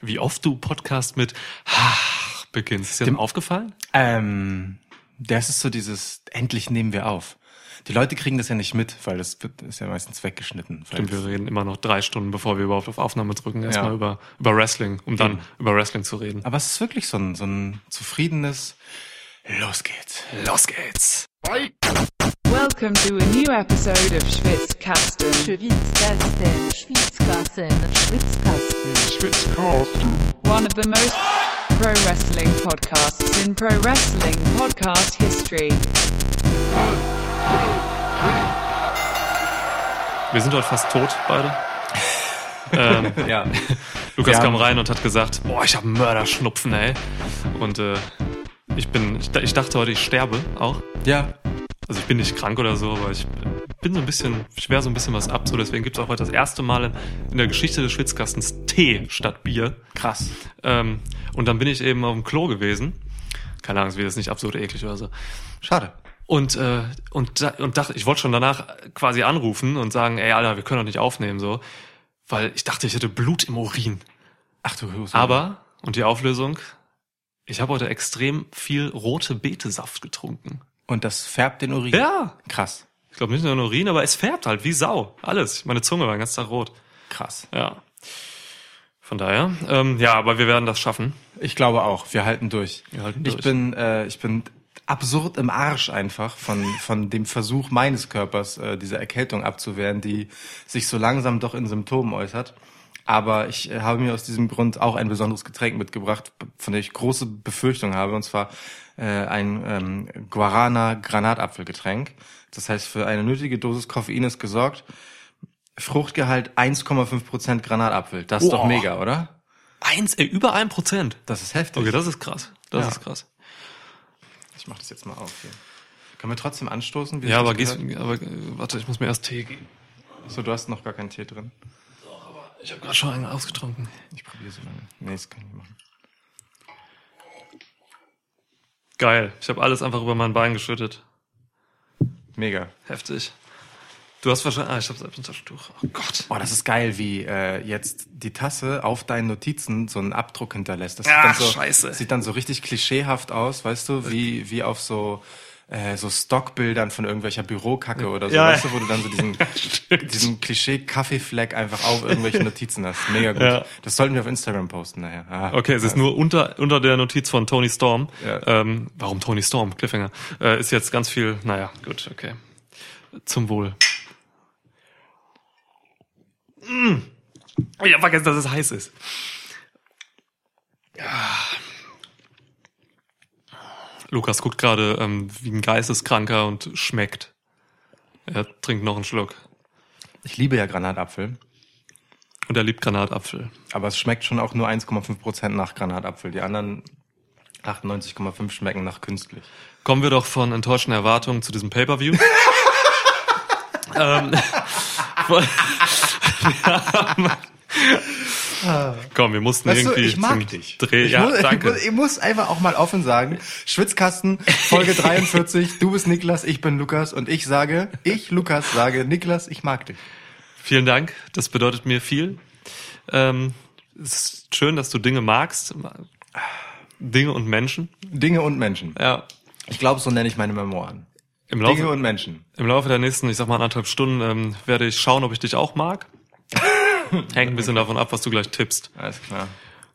wie oft du Podcast mit ha beginnst. Ist dir Dem- aufgefallen? Ähm, das ist so dieses, endlich nehmen wir auf. Die Leute kriegen das ja nicht mit, weil das wird, ist ja meistens weggeschnitten. Stimmt, wir reden immer noch drei Stunden, bevor wir überhaupt auf Aufnahme drücken, erstmal Ja. über, über Wrestling, um dann Eben. über Wrestling zu reden. aber es ist wirklich so ein, so ein zufriedenes, los geht's. Los geht's. Welcome to a new episode of Schwitzkasten. Schwitzkasten, Schwitzkasten, Schwitzkasten. one of the most pro wrestling podcasts in pro wrestling podcast history. Wir sind heute fast tot, beide. ähm, Ja. Lukas Wir kam rein und hat gesagt, boah, ich habe Mörderschnupfen, ey. Und äh, ich bin, ich, ich dachte heute, ich sterbe auch. Ja. Also ich bin nicht krank oder so, aber ich bin so ein bisschen, schwer so ein bisschen was ab. So deswegen gibt's auch heute das erste Mal in, der Geschichte des Schwitzkastens Tee statt Bier. Krass. Ähm, und dann bin ich eben auf dem Klo gewesen. Keine Ahnung, es wird jetzt nicht absurd eklig oder so. Schade. Und, äh, und, und dachte, ich wollte schon danach quasi anrufen und sagen, ey Alter, wir können doch nicht aufnehmen, so. Weil ich dachte, ich hätte Blut im Urin. Ach du Hose. Aber, und die Auflösung, ich habe heute extrem viel rote Betesaft getrunken. Und das färbt den Urin. Ja, Krass. ich glaube nicht nur den Urin, aber es färbt halt wie Sau. Alles. Meine Zunge war den ganzen Tag rot. Krass. Ja. Von daher, ähm, ja, aber wir werden das schaffen. Ich glaube auch. Wir halten durch. Wir halten Ich durch. bin, äh, ich bin absurd im Arsch einfach von, von dem Versuch meines Körpers, äh, diese Erkältung abzuwehren, die sich so langsam doch in Symptomen äußert. Aber ich äh, habe mir aus diesem Grund auch ein besonderes Getränk mitgebracht, von dem ich große Befürchtung habe, und zwar äh, ein ähm, Guarana Granatapfelgetränk. Das heißt, für eine nötige Dosis Koffein ist gesorgt. Fruchtgehalt 1,5% Granatapfel. Das ist doch Boah. mega, oder? Eins, ey, über ein Prozent. Das ist heftig. Okay, das ist krass. Das Ja. ist krass. Ich mach das jetzt mal auf hier. Können wir trotzdem anstoßen? wie Ja, aber, gehört? aber äh, warte, ich muss mir erst Tee geben. So, du hast noch gar keinen Tee drin. Ich habe gerade schon einen ausgetrunken. Ich probiere so lange. Nee, das kann ich nicht machen. Geil. Ich habe alles einfach über mein Bein geschüttet. Mega. Heftig. Du hast wahrscheinlich. Ah, ich habe selbst ein Taschentuch. Oh Gott. Boah, das ist geil, wie äh, jetzt die Tasse auf deinen Notizen so einen Abdruck hinterlässt. Das Ach, sieht dann so, scheiße. Sieht dann so richtig klischeehaft aus, weißt du, wie, wie auf so äh, so Stockbildern von irgendwelcher Bürokacke oder so, Ja, weißt ja. du, wo du dann so diesen, diesen Klischee-Kaffeefleck einfach auf irgendwelchen Notizen hast. Mega gut. Ja. Das sollten wir auf Instagram posten nachher. Ah, Okay, es ist nur unter, unter der Notiz von Tony Storm. Ja. Ähm, warum Tony Storm? Cliffhanger. Äh, ist jetzt ganz viel. Naja, gut, okay. Zum Wohl. Mm. Ich hab vergessen, dass es heiß ist. Lukas guckt gerade ähm, wie ein Geisteskranker und schmeckt. Er trinkt noch einen Schluck. Ich liebe ja Granatapfel. Und er liebt Granatapfel. Aber es schmeckt schon auch nur 1,5% nach Granatapfel. Die anderen 98,5 schmecken nach künstlich. Kommen wir doch von enttäuschten Erwartungen zu diesem Pay-Per-View. ähm, Komm, wir mussten Weißt du, irgendwie ich mag dich. Dreh. Ich, ja, muss, danke. Ich, muss, einfach auch mal offen sagen, Schwitzkasten, Folge 43, du bist Niklas, ich bin Lukas und ich sage, ich, Lukas, sage, Niklas, ich mag dich. Vielen Dank. Das bedeutet mir viel. Ähm, es ist schön, dass du Dinge magst. Dinge und Menschen. Dinge und Menschen. Ja. Ich glaube, so nenne ich meine Memoiren. Im Dinge Laufe, und Menschen. im Laufe der nächsten, ich sag mal, anderthalb Stunden ähm, werde ich schauen, ob ich dich auch mag. Hängt ein bisschen davon ab, was du gleich tippst. Alles klar.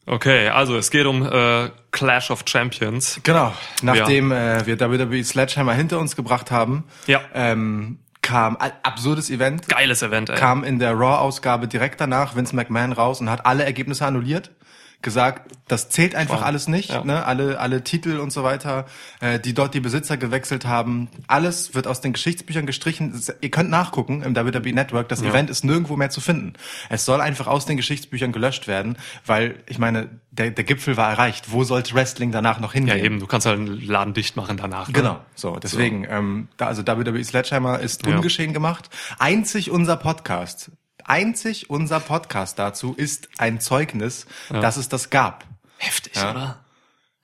Okay, also es geht um äh, Clash of Champions. Genau. Nachdem äh, wir WWE Sledgehammer hinter uns gebracht haben, Ja. ähm, kam ein absurdes Event. Geiles Event, ey. kam in der Raw-Ausgabe direkt danach Vince McMahon raus und hat alle Ergebnisse annulliert. Gesagt, das zählt einfach Wow. alles nicht. Ja. Ne? Alle, alle Titel und so weiter, äh, die dort die Besitzer gewechselt haben. Alles wird aus den Geschichtsbüchern gestrichen. Ihr könnt nachgucken im WWE Network. Das Ja. Event ist nirgendwo mehr zu finden. Es soll einfach aus den Geschichtsbüchern gelöscht werden, weil ich meine, der, der Gipfel war erreicht. Wo sollte Wrestling danach noch Ja, hingehen? eben, du kannst halt einen Laden dicht machen danach. Ne? Genau, so, deswegen, Ähm, da, also WWE Sledgehammer ist Ja. ungeschehen gemacht. Einzig unser Podcast, einzig unser Podcast dazu ist ein Zeugnis, dass es das gab. Heftig, Ja. oder?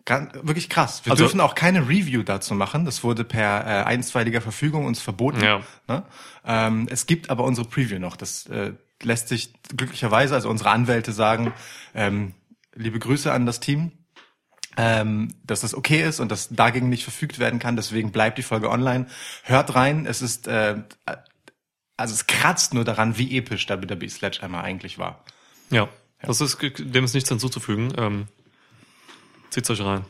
Ganz, wirklich krass. Wir Also- dürfen auch keine Review dazu machen. Das wurde per äh, einstweiliger Verfügung uns verboten. Ja. Ne? Ähm, es gibt aber unsere Preview noch. Das äh, lässt sich glücklicherweise, also unsere Anwälte sagen, ähm, liebe Grüße an das Team, ähm, dass das okay ist und dass dagegen nicht verfügt werden kann. Deswegen bleibt die Folge online. Hört rein. Es ist, äh, also es kratzt nur daran, wie episch WWE Sledgehammer eigentlich war. Ja, das ist, dem ist nichts hinzuzufügen. Ähm, zieht's euch rein.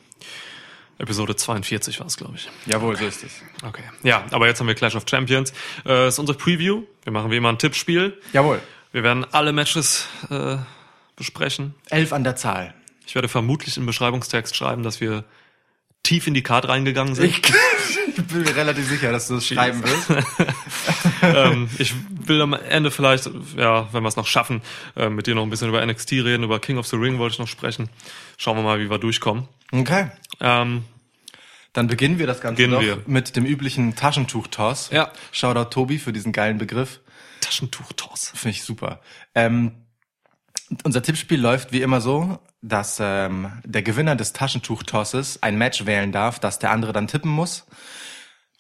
Episode 42 war es, glaube ich. Jawohl, so ist es. Okay. Ja, aber jetzt haben wir Clash of Champions. Äh, das ist unsere Preview. Wir machen wie immer ein Tippspiel. Jawohl. Wir werden alle Matches äh, besprechen. Elf an der Zahl. Ich werde vermutlich im Beschreibungstext schreiben, dass wir tief in die Card reingegangen sind. Ich, ich bin mir relativ sicher, dass du es schreiben wirst. ähm, ich will am Ende vielleicht, ja, wenn wir es noch schaffen, äh, mit dir noch ein bisschen über NXT reden, über King of the Ring wollte ich noch sprechen. Schauen wir mal, wie wir durchkommen. Okay. Ähm, Dann beginnen wir das Ganze wir. mit dem üblichen Taschentuch-Toss. Ja. Shoutout Tobi für diesen geilen Begriff. Taschentuch-Toss. Finde ich super. Ähm, unser Tippspiel läuft wie immer so, dass ähm, der Gewinner des Taschentuch-Tosses ein Match wählen darf, das der andere dann tippen muss.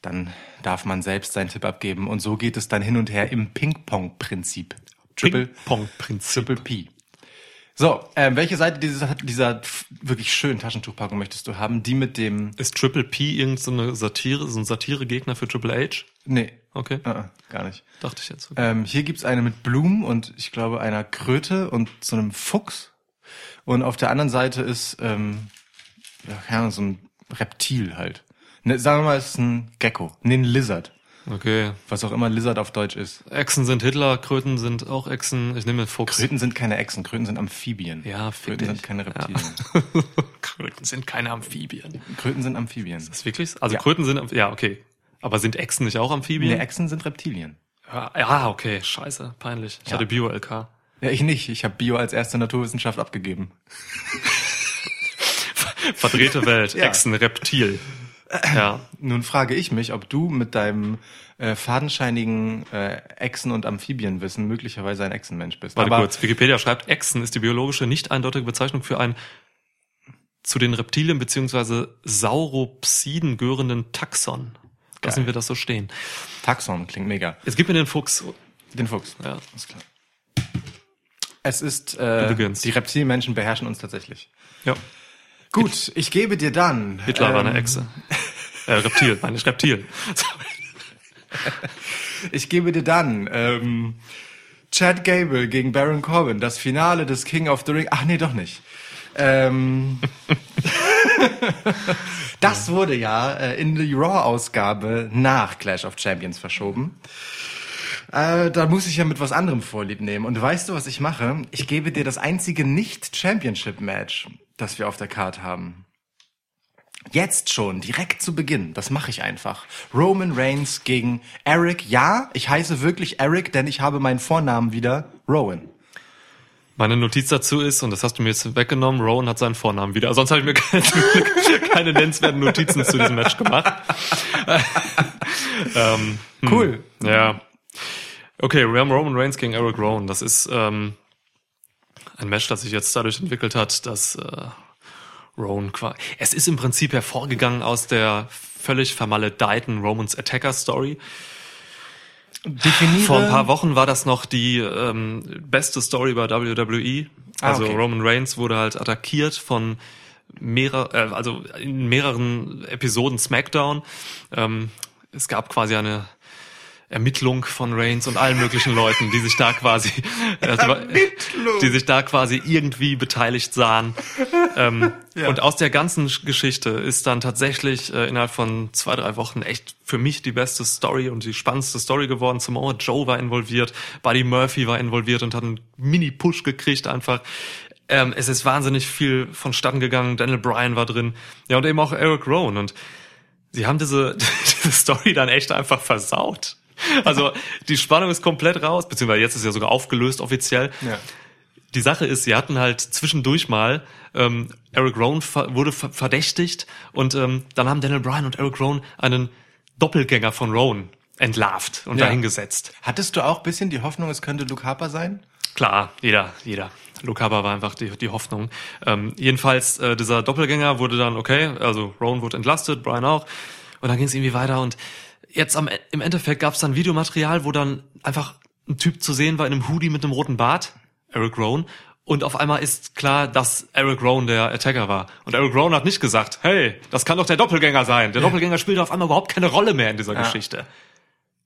Dann darf man selbst seinen Tipp abgeben und so geht es dann hin und her im Ping-Pong-Prinzip. Ping-Pong-Prinzip. Triple P. So, ähm, welche Seite dieser, dieser wirklich schönen Taschentuchpackung möchtest du haben? Die mit dem... Ist Triple P irgendeine so Satire, so ein Satire-Gegner für Triple H? Nee, Okay, äh, äh, gar nicht. dachte ich jetzt. Ähm, hier gibt's eine mit Blumen und ich glaube einer Kröte und so einem Fuchs. Und auf der anderen Seite ist ähm, ja, so ein Reptil halt. Ne, sagen wir mal, es ist ein Gecko. Nee, ein Lizard. Okay. Was auch immer Lizard auf Deutsch ist. Echsen sind Hitler, Kröten sind auch Echsen. Ich nehme Fuchs. Kröten sind keine Echsen, Kröten sind Amphibien. Ja, fick Kröten dich. sind keine Reptilien. Kröten sind keine Amphibien. Kröten sind Amphibien. Ist das wirklich? so? Also Ja. Kröten sind, ja, okay. Aber sind Echsen nicht auch Amphibien? Nee, Echsen sind Reptilien. Ja, ja, okay, scheiße, peinlich. Ich Ja. hatte Bio-LK. Ja, ich nicht. Ich habe Bio als erste Naturwissenschaft abgegeben. Verdrehte Welt, Ja. Echsen, Reptil. Ja, Nun frage ich mich, ob du mit deinem äh, fadenscheinigen äh, Echsen- und Amphibienwissen möglicherweise ein Echsenmensch bist. warte Aber kurz. Wikipedia schreibt, Echsen ist die biologische, nicht eindeutige Bezeichnung für ein zu den Reptilien beziehungsweise Sauropsiden gehörenden Taxon. Lassen Geil. wir das so stehen. Taxon klingt mega. Jetzt gib mir den Fuchs. Den Fuchs. Ja. Ist klar. Es ist, äh, die Reptilmenschen beherrschen uns tatsächlich. Ja. Gut, ich gebe dir dann. Hitler war eine ähm, Echse. Äh, Reptil, meine ich Reptil. Ich gebe dir dann ähm, Chad Gable gegen Baron Corbin, das Finale des King of the Ring. Ach nee, doch nicht. Ähm, das wurde ja äh, in die Raw-Ausgabe nach Clash of Champions verschoben. Äh, da muss ich ja mit was anderem Vorlieb nehmen. Und weißt du, was ich mache? Ich gebe dir das einzige Nicht-Championship-Match, das wir auf der Card haben. Jetzt schon, direkt zu Beginn. Das mache ich einfach. Roman Reigns gegen Eric. Ja, ich heiße wirklich Eric, denn ich habe meinen Vornamen wieder Rowan. Meine Notiz dazu ist, und das hast du mir jetzt weggenommen, Rowan hat seinen Vornamen wieder. Sonst habe ich mir keine, keine nennenswerten Notizen zu diesem Match gemacht. ähm, hm, Cool. Ja. Okay, wir haben Roman Reigns gegen Eric Rowan. Das ist ähm, ein Match, das sich jetzt dadurch entwickelt hat, dass äh, Rowan quasi... Es ist im Prinzip hervorgegangen aus der völlig vermaledeiten Romans Attacker Story. Definiere. Vor ein paar Wochen war das noch die ähm, beste Story bei WWE. Ah, Also okay. Roman Reigns wurde halt attackiert von mehrer, äh, also in mehreren Episoden SmackDown. Ähm, es gab quasi eine Ermittlung von Reigns und allen möglichen Leuten, die sich da quasi, äh, die sich da quasi irgendwie beteiligt sahen. Ähm, Und aus der ganzen Sch- Geschichte ist dann tatsächlich äh, innerhalb von zwei, drei Wochen echt für mich die beste Story und die spannendste Story geworden. Samoa Joe war involviert, Buddy Murphy war involviert und hat einen Mini-Push gekriegt einfach. Ähm, es ist wahnsinnig viel vonstatten gegangen. Daniel Bryan war drin. Ja, und eben auch Eric Rowan. Und sie haben diese, diese Story dann echt einfach versaut. Also die Spannung ist komplett raus, beziehungsweise jetzt ist ja sogar aufgelöst offiziell. Ja. Die Sache ist, sie hatten halt zwischendurch mal ähm, Eric ver wurde ver verdächtigt und ähm, dann haben Daniel Bryan und Eric Rowan einen Doppelgänger von Rowan entlarvt und Ja. dahingesetzt. Hattest du auch ein bisschen die Hoffnung, es könnte Luke Harper sein? Klar, jeder, jeder. Luke Harper war einfach die, die Hoffnung. Ähm, jedenfalls, äh, dieser Doppelgänger wurde dann, okay, also Rowan wurde entlastet, Brian auch. Und dann ging es irgendwie weiter und jetzt am, im Endeffekt gab es dann Videomaterial, wo dann einfach ein Typ zu sehen war in einem Hoodie mit einem roten Bart, Eric Rowan, Und auf einmal ist klar, dass Eric Rowan der Attacker war. Und Eric Rowan hat nicht gesagt, hey, das kann doch der Doppelgänger sein. Der Doppelgänger spielt auf einmal überhaupt keine Rolle mehr in dieser Ja. Geschichte.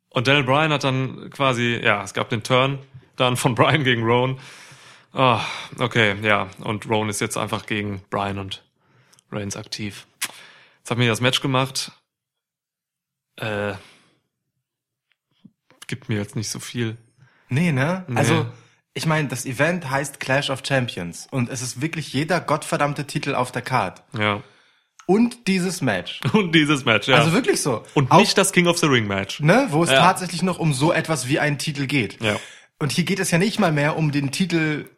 Und Daniel Bryan hat dann quasi, ja, es gab den Turn dann von Bryan gegen Rowan. Ah, okay, ja. Und Rowan ist jetzt einfach gegen Bryan und Reigns aktiv. Jetzt hat mir das Match gemacht. Äh, gibt mir jetzt nicht so viel. Nee, ne? Nee. Also, ich meine, das Event heißt Clash of Champions und es ist wirklich jeder gottverdammte Titel auf der Card. Ja. Und dieses Match. Und dieses Match, ja. Also wirklich so. und Auch, nicht das King of the Ring Match. ne, wo es Ja. tatsächlich noch um so etwas wie einen Titel geht. Ja. Und hier geht es ja nicht mal mehr um den Titel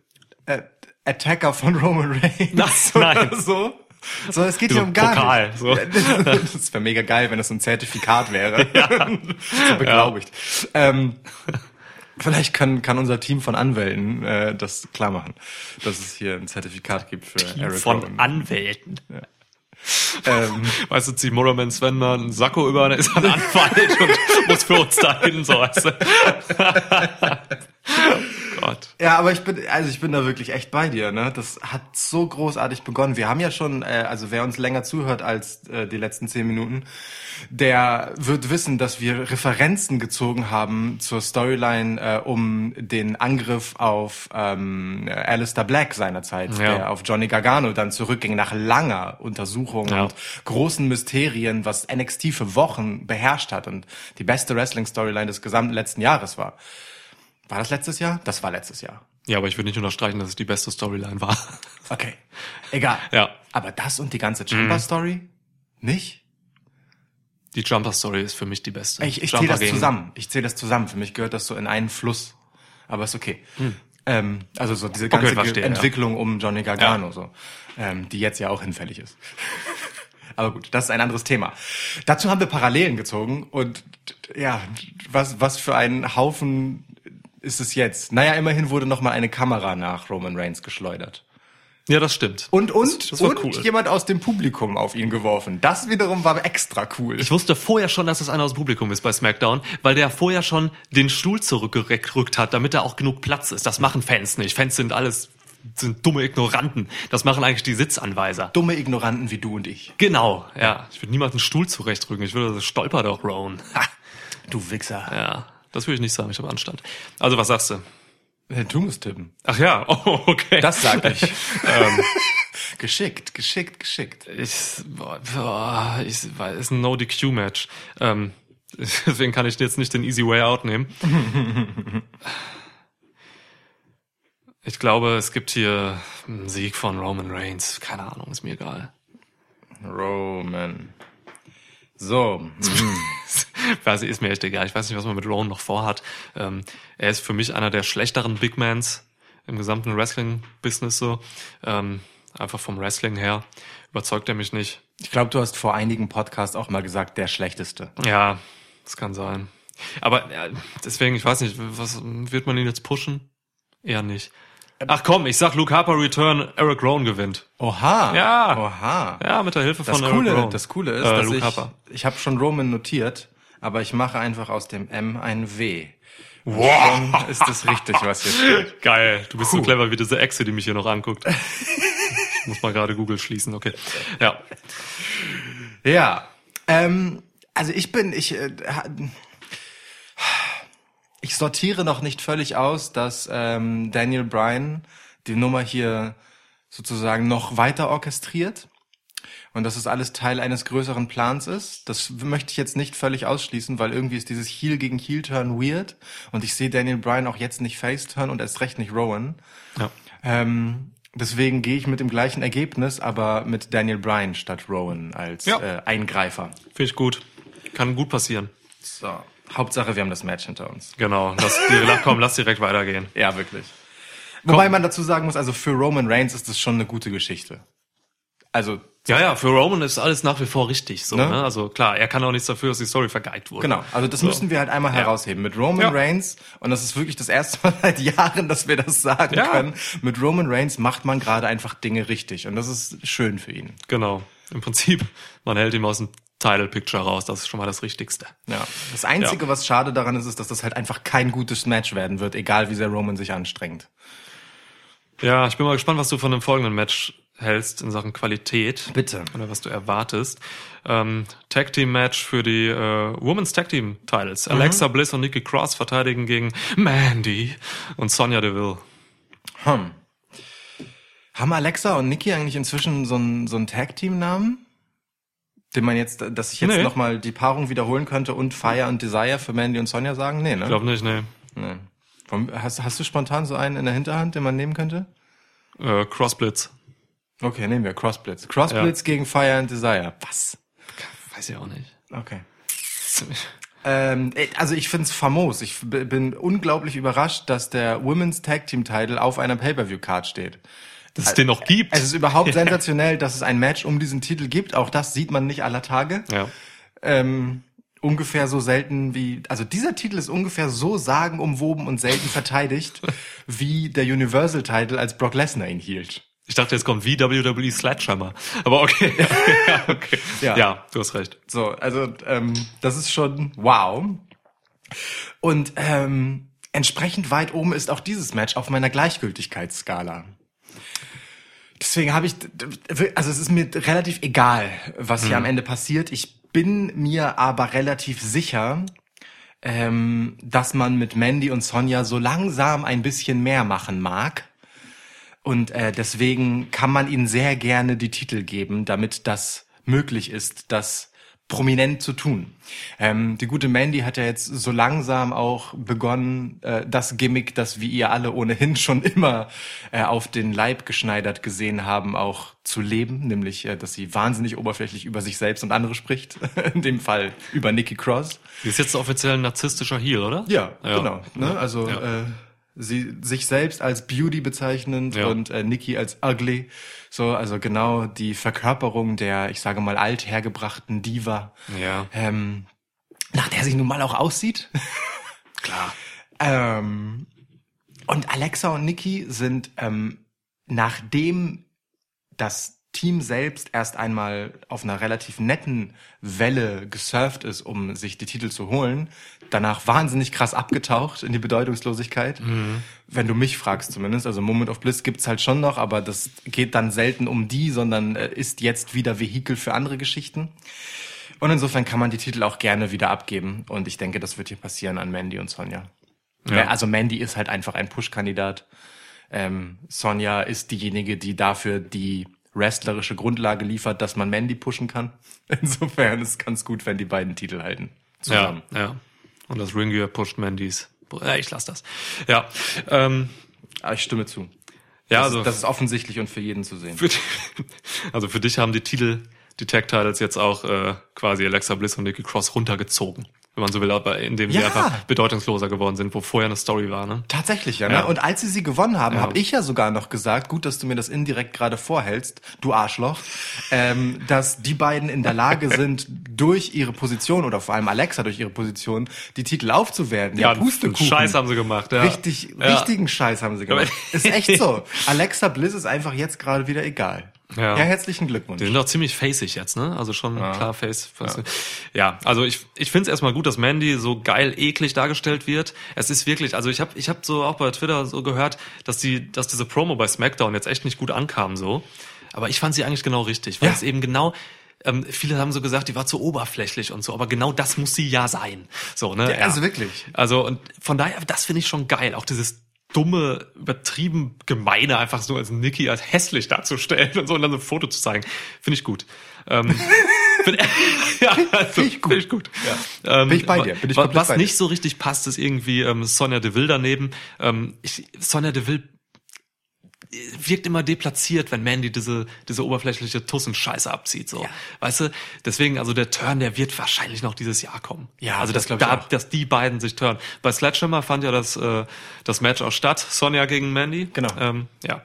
äh, Attacker von Roman Reigns Nein, oder nein. so. Sondern es geht So hier um gar Pokal, nichts. so. Das wäre mega geil, wenn das so ein Zertifikat wäre. so beglaubigt. Ähm, vielleicht kann, kann unser Team von Anwälten äh, das klar machen, dass es hier ein Zertifikat gibt für Eric Von Rowan. Anwälten. Ähm, Weißt du, zieht Motorman Sven mal einen Sakko über, dann ist er ein Anwalt und muss für uns dahin, so weißt du. Gott. Ja, aber ich bin, also ich bin da wirklich echt bei dir, ne? Das hat so großartig begonnen. Wir haben ja schon, äh, also wer uns länger zuhört als äh, die letzten zehn Minuten, der wird wissen, dass wir Referenzen gezogen haben zur Storyline äh, um den Angriff auf ähm, Alistair Black seinerzeit, Ja. der auf Johnny Gargano dann zurückging nach langer Untersuchung Ja. und großen Mysterien, was NXT für Wochen beherrscht hat und die beste Wrestling-Storyline des gesamten letzten Jahres war. War das letztes Jahr? Das war letztes Jahr. Ja, aber ich würde nicht unterstreichen, dass es die beste Storyline war. Okay. Egal. Ja. Aber das und die ganze Jumper-Story? Nicht? Die Jumper Story ist für mich die beste. Ich, ich zähle das gegen- zusammen. Ich zähle das zusammen. Für mich gehört das so in einen Fluss. Aber ist okay. Ähm, also so diese ganze Ge- verstehe, ja. Entwicklung um Johnny Gargano, so, ähm, die jetzt ja auch hinfällig ist. Aber gut, das ist ein anderes Thema. Dazu haben wir Parallelen gezogen und ja, was, was für ein Haufen ist es jetzt? Naja, immerhin wurde noch mal eine Kamera nach Roman Reigns geschleudert. Ja, das stimmt. Und, und, Das- das und cool. jemand aus dem Publikum auf ihn geworfen. Das wiederum war extra cool. Ich wusste vorher schon, dass es einer aus dem Publikum ist bei SmackDown, weil der vorher schon den Stuhl zurückgerückt hat, damit da auch genug Platz ist. Das machen Fans nicht. Fans sind alles sind dumme Ignoranten. Das machen eigentlich die Sitzanweiser. Dumme Ignoranten wie du und ich. Genau, ja. Ich würde niemals einen Stuhl zurechtrücken. Ich würde, das stolpert doch Rowan. Ha. Du Wichser. Ja, das würde ich nicht sagen. Ich habe Anstand. Also, was sagst du? Äh, Du musst tippen. Ach ja, oh, okay. Das sag ich. ähm, geschickt, geschickt, geschickt. Ich, boah, boah, ich weiß, ist ein No-DQ-Match. Ähm, deswegen kann ich jetzt nicht den Easy Way Out nehmen. Ich glaube, es gibt hier einen Sieg von Roman Reigns. Keine Ahnung, ist mir egal. Roman. So. Weiß ich, ist mir echt egal. Ich weiß nicht, was man mit Rowan noch vorhat. Ähm, er ist für mich einer der schlechteren Big Mans im gesamten Wrestling-Business so. Ähm, einfach vom Wrestling her überzeugt er mich nicht. Ich glaube, du hast vor einigen Podcasts auch mal gesagt, der schlechteste. Ja, das kann sein. Aber ja, deswegen, ich weiß nicht, was wird man ihn jetzt pushen? Eher nicht. Ach komm, ich sag Luke Harper Return, Eric Rowan gewinnt. Oha. Ja. Oha. Ja, mit der Hilfe Das von Eric Coole, Rowan. das Coole ist, äh, dass Luke ich, Harper. ich habe schon Roman notiert, aber ich mache einfach aus dem M ein W. Wow. Schon ist das richtig, was hier steht. Geil, du bist so Cool. clever wie diese Echse, die mich hier noch anguckt. ich muss mal gerade Google schließen, okay. Ja. Ja. Ähm, also ich bin, ich, äh, ich sortiere noch nicht völlig aus, dass ähm, Daniel Bryan die Nummer hier sozusagen noch weiter orchestriert und dass es alles Teil eines größeren Plans ist. Das möchte ich jetzt nicht völlig ausschließen, weil irgendwie ist dieses Heel gegen Heel Turn weird und ich sehe Daniel Bryan auch jetzt nicht Face Turn und erst recht nicht Rowan. ja. Ähm, deswegen gehe ich mit dem gleichen Ergebnis, aber mit Daniel Bryan statt Rowan als Ja. äh, Eingreifer. Finde ich gut. Kann gut passieren. So. Hauptsache, wir haben das Match hinter uns. Genau. Lass, komm, lass direkt weitergehen. Ja, wirklich. Wobei man dazu sagen muss, also für Roman Reigns ist das schon eine gute Geschichte. Also, Ja, ja, für Roman ist alles nach wie vor richtig so. Ne? Ne? Also klar, er kann auch nichts dafür, dass die Story vergeigt wurde. genau. Also das So. müssen wir halt einmal herausheben. Mit Roman Ja. Reigns, und das ist wirklich das erste Mal seit Jahren, dass wir das sagen Ja. können, mit Roman Reigns macht man gerade einfach Dinge richtig. Und das ist schön für ihn. Genau. Im Prinzip, man hält ihm aus dem Title Picture raus. Das ist schon mal das Richtigste. Ja. Das Einzige, Ja. was schade daran ist, ist, dass das halt einfach kein gutes Match werden wird, egal wie sehr Roman sich anstrengt. Ja, ich bin mal gespannt, was du von dem folgenden Match hältst in Sachen Qualität. Bitte. Oder was du erwartest. Ähm, Tag Team Match für die äh, Women's Tag Team Titles. Alexa Bliss und Nikki Cross verteidigen gegen Mandy und Sonja Deville. Hm. Haben Alexa und Nikki eigentlich inzwischen so einen, so einen Tag-Team-Namen? Den man jetzt, dass ich jetzt Nee. nochmal die Paarung wiederholen könnte und Fire und Desire für Mandy und Sonja sagen? Nee, ne? Ich glaube nicht, nee. nee. Hast, hast du spontan so einen in der Hinterhand, den man nehmen könnte? Äh, Crossblitz. Okay, nehmen wir Crossblitz. Crossblitz gegen Fire and Desire. Was? Weiß ich auch nicht. Okay. Ähm, äh, also ich find's famos. Ich bin unglaublich überrascht, dass der Women's Tag Team Title auf einer Pay-Per-View-Card steht. Dass es den noch gibt. Es ist überhaupt sensationell, dass es ein Match um diesen Titel gibt. Auch das sieht man nicht aller Tage. ja. Ähm, ungefähr so selten wie, also dieser Titel ist ungefähr so sagenumwoben und selten verteidigt, wie der Universal Title, als Brock Lesnar ihn hielt. Ich dachte, jetzt kommt wie WWE Sledgehammer. Aber okay. ja, okay. Ja. ja, du hast recht. So, also ähm, das ist schon wow. Und ähm, entsprechend weit oben ist auch dieses Match auf meiner Gleichgültigkeitsskala. Deswegen habe ich, also es ist mir relativ egal, was hier am Ende passiert. Ich bin mir aber relativ sicher, ähm, dass man mit Mandy und Sonja so langsam ein bisschen mehr machen mag. Und äh, deswegen kann man ihnen sehr gerne die Titel geben, damit das möglich ist, das prominent zu tun. Ähm, die gute Mandy hat ja jetzt so langsam auch begonnen, äh, das Gimmick, das wir ihr alle ohnehin schon immer äh, auf den Leib geschneidert gesehen haben, auch zu leben, nämlich, äh, dass sie wahnsinnig oberflächlich über sich selbst und andere spricht. In dem Fall über Nikki Cross. Sie ist jetzt offiziell ein narzisstischer Heel, oder? Ja, genau. Ne? Also Ja. Äh, sie sich selbst als Beauty bezeichnend Ja. und äh, Nikki als ugly. So, also genau die Verkörperung der, ich sage mal, althergebrachten Diva, Ja, ähm, nach der sie nun mal auch aussieht. klar. Ähm, und Alexa und Nikki sind, ähm, nachdem das Team selbst erst einmal auf einer relativ netten Welle gesurft ist, um sich die Titel zu holen, danach wahnsinnig krass abgetaucht in die Bedeutungslosigkeit. Wenn du mich fragst zumindest. Also Moment of Bliss gibt's halt schon noch, aber das geht dann selten um die, sondern äh, ist jetzt wieder Vehikel für andere Geschichten. Und insofern kann man die Titel auch gerne wieder abgeben. Und ich denke, das wird hier passieren an Mandy und Sonja. Ja. Also Mandy ist halt einfach ein Push-Kandidat. Ähm, Sonja ist diejenige, die dafür die wrestlerische Grundlage liefert, dass man Mandy pushen kann. Insofern ist es ganz gut, wenn die beiden Titel halten. Zusammen. Ja, ja. Und das Ringgear pusht Mandys. Ja, ich lass das. Ja, ähm, Aber ich stimme zu. ja, das, also ist, das ist offensichtlich und für jeden zu sehen. für, die- also für dich haben die Titel, die Tag Titles jetzt auch äh, quasi Alexa Bliss und Nikki Cross runtergezogen, wenn man so will, aber indem sie Ja. einfach bedeutungsloser geworden sind, wo vorher eine Story war, ne? Tatsächlich, ja. Ne? Ja. Und als sie sie gewonnen haben, Ja. habe ich ja sogar noch gesagt, gut, dass du mir das indirekt gerade vorhältst, du Arschloch, ähm, dass die beiden in der Lage sind, durch ihre Position oder vor allem Alexa durch ihre Position die Titel aufzuwerten. Ja, einen Pustekuchen. Scheiß haben sie gemacht, ja. Richtig, Ja. richtigen Scheiß haben sie gemacht. Ist echt so. Alexa Bliss ist einfach jetzt gerade wieder egal. Ja. Ja, herzlichen Glückwunsch. Die sind auch ziemlich facig jetzt, ne? Also schon klar face. face. Ja. also ich, ich finde es erstmal gut, dass Mandy so geil eklig dargestellt wird. Es ist wirklich, also ich habe ich hab so auch bei Twitter so gehört, dass die, dass diese Promo bei SmackDown jetzt echt nicht gut ankam so. Aber ich fand sie eigentlich genau richtig, weil Ja. es eben genau ähm, viele haben so gesagt, die war zu oberflächlich und so, aber genau das muss sie ja sein. So, ne? Ja, also wirklich. Also und von daher, das finde ich schon geil. Auch dieses dumme, übertrieben gemeine, einfach so als Nikki als hässlich darzustellen und so und dann so ein Foto zu zeigen, finde ich gut. Ähm, find, ja, also, Find ich gut. Find ich gut. Ähm, Bin ich bei dir, bin ich Was bei dir. nicht so richtig passt, ist irgendwie ähm, Sonja Deville daneben. Ähm, ich, Sonja Deville wirkt immer deplatziert, wenn Mandy diese, diese oberflächliche Tussen-Scheiße abzieht, so. Ja. Weißt du? Deswegen, also der Turn, der wird wahrscheinlich noch dieses Jahr kommen. Ja, also das dass, da, auch. dass die beiden sich turnen. Bei Sledgehammer fand ja das, äh, das Match auch statt, Sonja gegen Mandy. Genau. Ähm, ja.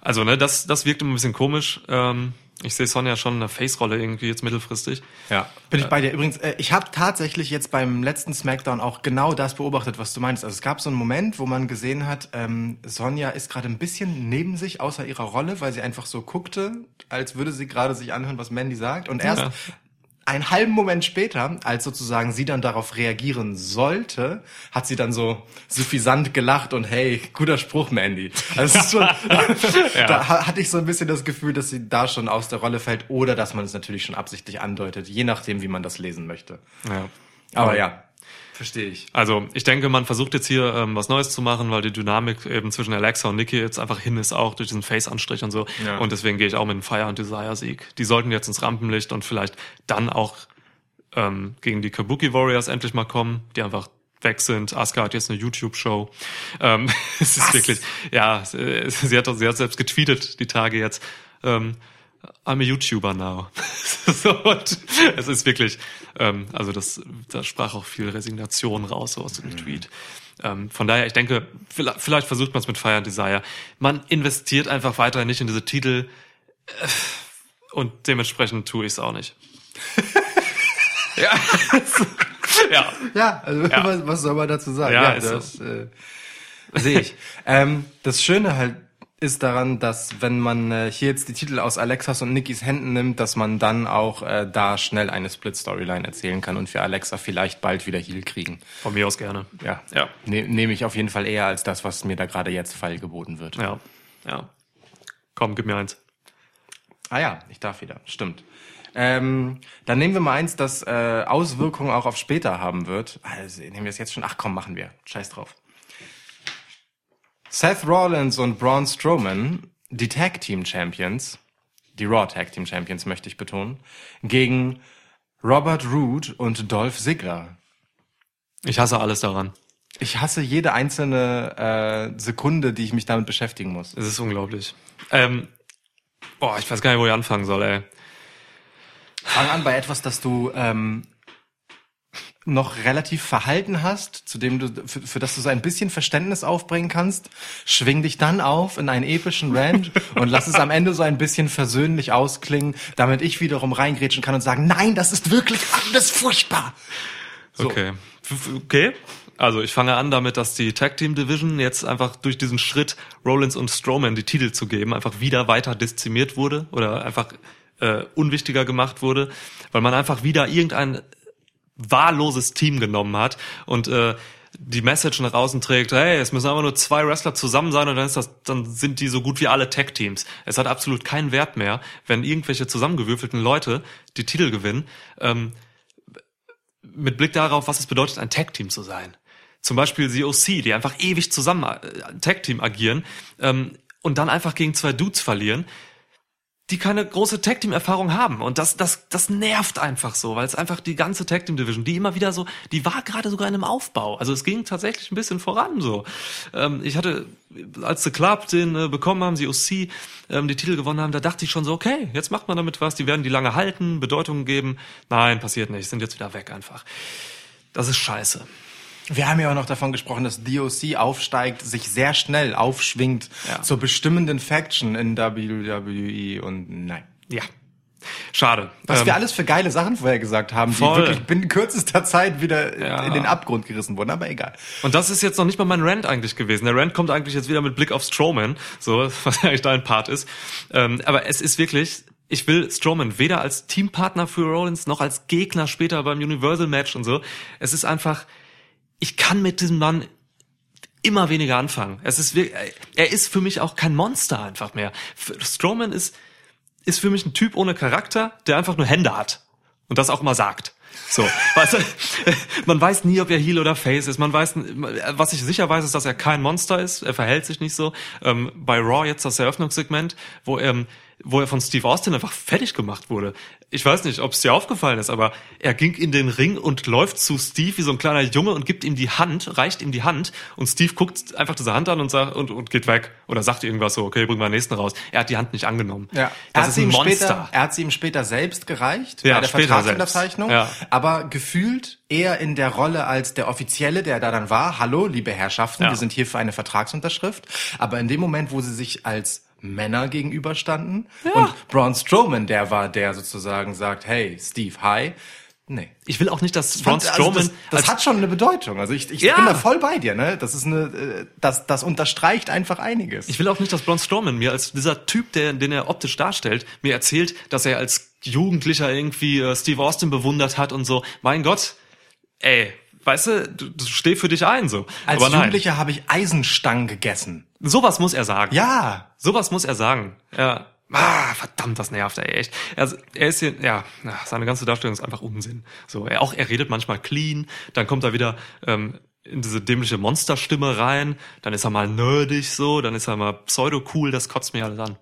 Also, ne, das, das wirkt immer ein bisschen komisch. Ähm, ich sehe Sonja schon in einer Face-Rolle irgendwie jetzt mittelfristig. Ja, bin ich bei dir. Übrigens, äh, ich habe tatsächlich jetzt beim letzten Smackdown auch genau das beobachtet, was du meinst. Also es gab so einen Moment, wo man gesehen hat, ähm, Sonja ist gerade ein bisschen neben sich, außer ihrer Rolle, weil sie einfach so guckte, als würde sie gerade sich anhören, was Mandy sagt. Und erst Ja. Einen halben Moment später, als sozusagen sie dann darauf reagieren sollte, hat sie dann so suffisant gelacht und hey, guter Spruch, Mandy. Also schon, da ha- hatte ich so ein bisschen das Gefühl, dass sie da schon aus der Rolle fällt oder dass man es natürlich schon absichtlich andeutet, je nachdem, wie man das lesen möchte. Ja. Aber ja, verstehe ich. Also ich denke, man versucht jetzt hier ähm, was Neues zu machen, weil die Dynamik eben zwischen Alexa und Nikki jetzt einfach hin ist, auch durch diesen Face-Anstrich und so. Ja. Und deswegen gehe ich auch mit einem Fire und Desire-Sieg. Die sollten jetzt ins Rampenlicht und vielleicht dann auch ähm, gegen die Kabuki Warriors endlich mal kommen, die einfach weg sind. Asuka hat jetzt eine YouTube-Show. Ähm, es ist wirklich, ja, sie hat, doch- sie hat selbst getweetet die Tage jetzt. Ähm, I'm a YouTuber now. so, und es ist wirklich, ähm, also das, da sprach auch viel Resignation raus so aus dem Tweet. Ähm, von daher, ich denke, vielleicht, vielleicht versucht man es mit Fire and Desire. Man investiert einfach weiter nicht in diese Titel äh, und dementsprechend tue ich es auch nicht. ja. ja. Ja, also Ja. Was, was soll man dazu sagen? Ja, ist das äh, sehe ich. ähm, das Schöne halt ist daran, dass wenn man äh, hier jetzt die Titel aus Alexas und Nikis Händen nimmt, dass man dann auch äh, da schnell eine Split-Storyline erzählen kann und für Alexa vielleicht bald wieder Heal kriegen. Von mir aus gerne. Ja, Ja. Ne, nehme ich auf jeden Fall eher als das, was mir da gerade jetzt Fall geboten wird. Ja. Ja. Komm, gib mir eins. Ah ja, ich darf wieder. Stimmt. Ähm, dann nehmen wir mal eins, das äh, Auswirkungen auch auf später haben wird. Also nehmen wir es jetzt schon. Ach komm, machen wir. Scheiß drauf. Seth Rollins und Braun Strowman, die Tag Team Champions, die Raw Tag Team Champions möchte ich betonen, gegen Robert Roode und Dolph Ziggler. Ich hasse alles daran. Ich hasse jede einzelne äh, Sekunde, die ich mich damit beschäftigen muss. Es ist unglaublich. Ähm, boah, ich weiß gar nicht, wo ich anfangen soll, ey. Fang an bei etwas, das du ähm, noch relativ verhalten hast, zu dem du für, für das du so ein bisschen Verständnis aufbringen kannst. Schwing dich dann auf in einen epischen Rant und lass es am Ende so ein bisschen versöhnlich ausklingen, damit ich wiederum reingrätschen kann und sagen, nein, das ist wirklich alles furchtbar. So. Okay. Okay. Also ich fange an damit, dass die Tag Team Division jetzt einfach durch diesen Schritt Rollins und Strowman die Titel zu geben, einfach wieder weiter dezimiert wurde oder einfach äh, unwichtiger gemacht wurde, weil man einfach wieder irgendein wahlloses Team genommen hat und äh, die Message nach außen trägt, hey, es müssen aber nur zwei Wrestler zusammen sein und dann ist das, dann sind die so gut wie alle Tag-Teams. Es hat absolut keinen Wert mehr, wenn irgendwelche zusammengewürfelten Leute die Titel gewinnen. Ähm, mit Blick darauf, was es bedeutet, ein Tag-Team zu sein. Zum Beispiel die OC, die einfach ewig zusammen äh, Tag-Team agieren ähm, und dann einfach gegen zwei Dudes verlieren, die keine große Tag-Team-Erfahrung haben. Und das, das, das nervt einfach so, weil es einfach die ganze Tag-Team-Division, die immer wieder so, die war gerade sogar in einem Aufbau. Also es ging tatsächlich ein bisschen voran so. Ähm, ich hatte, als The Club den äh, bekommen haben, die OC ähm, die Titel gewonnen haben, da dachte ich schon so, okay, jetzt macht man damit was, die werden die lange halten, Bedeutung geben. Nein, passiert nicht, sind jetzt wieder weg einfach. Das ist scheiße. Wir haben ja auch noch davon gesprochen, dass DOC aufsteigt, sich sehr schnell aufschwingt Ja. zur bestimmenden Faction in WWE und nein. Ja. Schade. Was Ähm, wir alles für geile Sachen vorher gesagt haben, voll. die wirklich binnen kürzester Zeit wieder Ja. in den Abgrund gerissen wurden, aber egal. Und das ist jetzt noch nicht mal mein Rant eigentlich gewesen. Der Rant kommt eigentlich jetzt wieder mit Blick auf Strowman, so, was eigentlich dein Part ist. Ähm, aber es ist wirklich, ich will Strowman weder als Teampartner für Rollins noch als Gegner später beim Universal Match und so. Es ist einfach, ich kann mit diesem Mann immer weniger anfangen. Es ist wirklich, er ist für mich auch kein Monster einfach mehr. Strowman ist, ist für mich ein Typ ohne Charakter, der einfach nur Hände hat. Und das auch mal sagt. So, weißt du, man weiß nie, ob er Heel oder Face ist. Man weiß, was ich sicher weiß, ist, dass er kein Monster ist. Er verhält sich nicht so. Ähm, bei Raw jetzt das Eröffnungssegment, wo er, wo er von Steve Austin einfach fertig gemacht wurde. Ich weiß nicht, ob es dir aufgefallen ist, aber er ging in den Ring und läuft zu Steve wie so ein kleiner Junge und gibt ihm die Hand, reicht ihm die Hand und Steve guckt einfach diese Hand an und sagt und, und geht weg oder sagt irgendwas so, okay, bring mal den nächsten raus. Er hat die Hand nicht angenommen. er das hat ist sie ein ihm Monster. Später, er hat sie ihm später selbst gereicht Ja, bei der später Vertragsunterzeichnung. Ja. aber gefühlt eher in der Rolle als der Offizielle, der da dann war. Hallo, liebe Herrschaften, Ja. wir sind hier für eine Vertragsunterschrift. Aber in dem Moment, wo sie sich als Männer gegenüberstanden und Braun Strowman, der war, der sozusagen sagt, hey, Steve, hi. Nee. Ich will auch nicht, dass Braun Also Strowman das, das als hat schon eine Bedeutung. Also ich, ich Ja. bin da voll bei dir, ne? Das ist eine, äh, das, das unterstreicht einfach einiges. Ich will auch nicht, dass Braun Strowman mir als dieser Typ, der, den er optisch darstellt, mir erzählt, dass er als Jugendlicher irgendwie äh, Steve Austin bewundert hat und so. Mein Gott, ey, weißt du, du, du steh für dich ein so. Als Aber nein, Jugendlicher habe ich Eisenstangen gegessen. sowas muss er sagen. Ja. Sowas muss er sagen. Ja. Ah, verdammt, das nervt, ey, echt. Also, er ist hier, ja, seine ganze Darstellung ist einfach Unsinn. So, er auch, er redet manchmal clean, dann kommt er wieder ähm, in diese dämliche Monsterstimme rein, dann ist er mal nerdig so, dann ist er mal pseudo-cool, das kotzt mir alles an.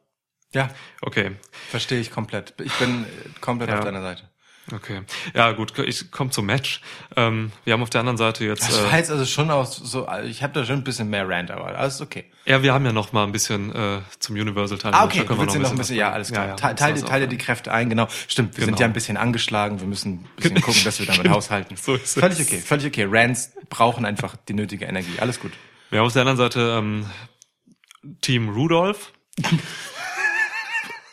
Ja, Okay, verstehe ich komplett. Ich bin äh, komplett Ja. auf deiner Seite. Okay. Ja, gut, ich komme zum Match. Ähm, wir haben auf der anderen Seite jetzt, Das war äh, jetzt also schon aus so, ich habe da schon ein bisschen mehr Rant, aber alles okay. ja, wir haben ja noch mal ein bisschen äh, zum Universal-Teil. Ah, okay, wir dir noch ein bisschen, ja, alles klar. Ja, ja, teile, teile auch- die Kräfte ein, genau. Stimmt, wir sind Genau. ja ein bisschen angeschlagen, wir müssen ein bisschen gucken, dass wir damit haushalten. So ist es. völlig okay, völlig okay. Rants brauchen einfach die nötige Energie. Alles gut. Wir haben auf der anderen Seite ähm, Team Rudolph.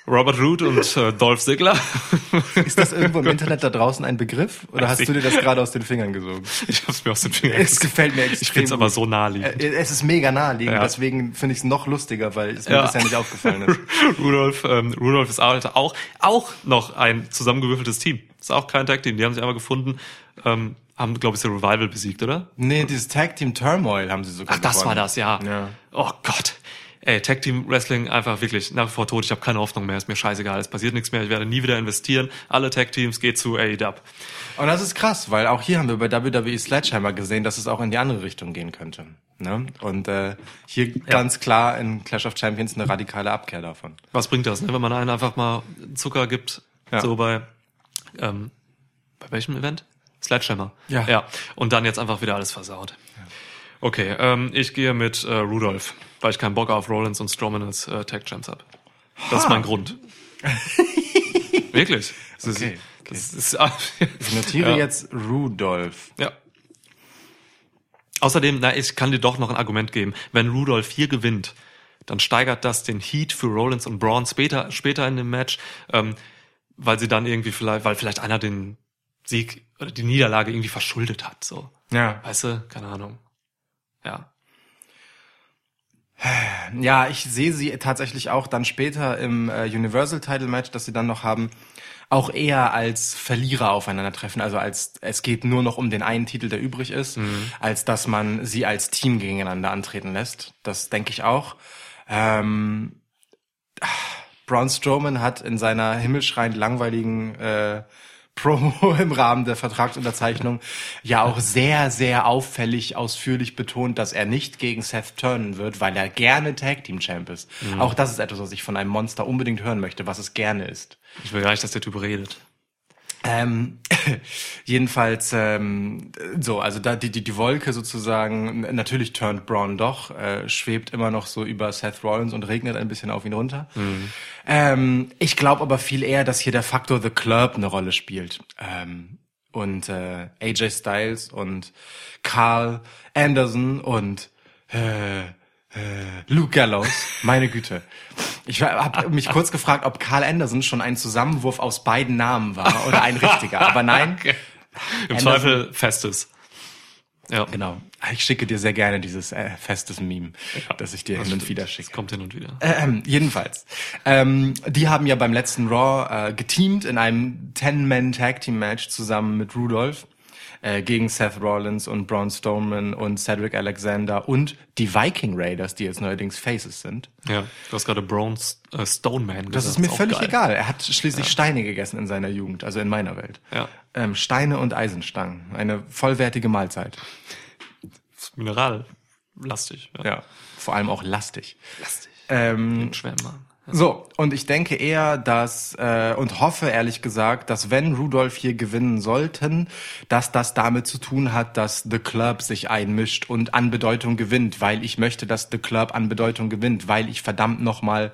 Robert Root und äh, Dolph Ziggler. Ist das irgendwo im Internet da draußen ein Begriff? Oder Weiß hast ich du dir das gerade aus den Fingern gesogen? Ich hab's mir aus den Fingern Es gefällt mir extrem Ich find's aber gut. so naheliegend. Äh, Es ist mega naheliegend, Ja. deswegen finde ich es noch lustiger, weil es mir Ja. bisher nicht aufgefallen ist. Rudolph, ähm, Rudolph ist auch, auch, noch ein zusammengewürfeltes Team. Ist auch kein Tag-Team. Die haben sich einmal gefunden, ähm, haben, glaube ich, das Revival besiegt, oder? Nee, dieses Tag Team Turmoil haben sie sogar Ach, das gewonnen. war das, ja. Ja. Oh Gott. Ey, Tag Team Wrestling einfach wirklich nach wie vor tot. Ich habe keine Hoffnung mehr. Ist mir scheißegal. Es passiert nichts mehr. Ich werde nie wieder investieren. Alle Tag Teams geht zu AEW. Und das ist krass, weil auch hier haben wir bei WWE Sledgehammer gesehen, dass es auch in die andere Richtung gehen könnte. Ne? Und äh, hier ganz klar in Clash of Champions eine radikale Abkehr davon. Was bringt das, ne? wenn man einen einfach mal Zucker gibt? Ja. So bei, ähm, bei welchem Event? Sledgehammer. Ja. Ja. Und dann jetzt einfach wieder alles versaut. Okay, ähm, ich gehe mit äh, Rudolph, weil ich keinen Bock auf Rollins und Strowman als äh, Tag Champs hab. Das ist mein Grund. Wirklich. Das ist, Okay. Das ist, Ich notiere Ja. jetzt Rudolph. ja. Außerdem, na, ich kann dir doch noch ein Argument geben. Wenn Rudolph hier gewinnt, dann steigert das den Heat für Rollins und Braun später, später in dem Match, ähm, weil sie dann irgendwie vielleicht, weil vielleicht einer den Sieg oder die Niederlage irgendwie verschuldet hat, so. Ja. Weißt du? Keine Ahnung. Ja. Ja, ich sehe sie tatsächlich auch dann später im äh, Universal Title Match, das sie dann noch haben, auch eher als Verlierer aufeinandertreffen. Also als es geht nur noch um den einen Titel, der übrig ist, als dass man sie als Team gegeneinander antreten lässt. Das denke ich auch. Ähm, Braun Strowman hat in seiner himmelschreiend langweiligen äh, Promo im Rahmen der Vertragsunterzeichnung ja auch sehr, sehr auffällig ausführlich betont, dass er nicht gegen Seth turnen wird, weil er gerne Tag Team Champ ist. Auch das ist etwas, was ich von einem Monster unbedingt hören möchte, was es gerne ist. Ich will gar nicht, dass der Typ redet. Ähm, jedenfalls ähm, so, also da die, die, die Wolke sozusagen, natürlich turnt Braun doch, äh, schwebt immer noch so über Seth Rollins und regnet ein bisschen auf ihn runter. Ähm, ich glaube aber viel eher, dass hier der Faktor The Club eine Rolle spielt. Ähm, und äh, AJ Styles und Carl Anderson und äh, äh, Luke Gallows, meine Güte. Ich habe mich kurz gefragt, ob Carl Anderson schon ein Zusammenwurf aus beiden Namen war oder ein richtiger. Aber nein, Im Anderson- Zweifel festes. Ja. genau. Ich schicke dir sehr gerne dieses äh, festes Meme, das ich dir hin und stimmt. wieder Das schicke. kommt hin und wieder. Ähm, jedenfalls. Ähm, die haben ja beim letzten Raw äh, geteamt in einem 10-Man-Tag-Team-Match zusammen mit Rudolph äh, gegen Seth Rollins und Braun Strowman und Cedric Alexander und die Viking Raiders, die jetzt neuerdings Faces sind. Ja. Du hast gerade Bronze äh, Stoneman Das gesagt. ist mir völlig geil. egal. Er hat schließlich Steine gegessen in seiner Jugend, also in meiner Welt. Ja. Ähm, Steine und Eisenstangen. Eine vollwertige Mahlzeit. Ist Minerallastig. Ja. Ja. Vor allem auch lastig. Lastig. Ähm, Schwärmer. So, und ich denke eher, dass äh, und hoffe ehrlich gesagt, dass wenn Rudolph hier gewinnen sollten, dass das damit zu tun hat, dass The Club sich einmischt und an Bedeutung gewinnt, weil ich möchte, dass The Club an Bedeutung gewinnt, weil ich verdammt nochmal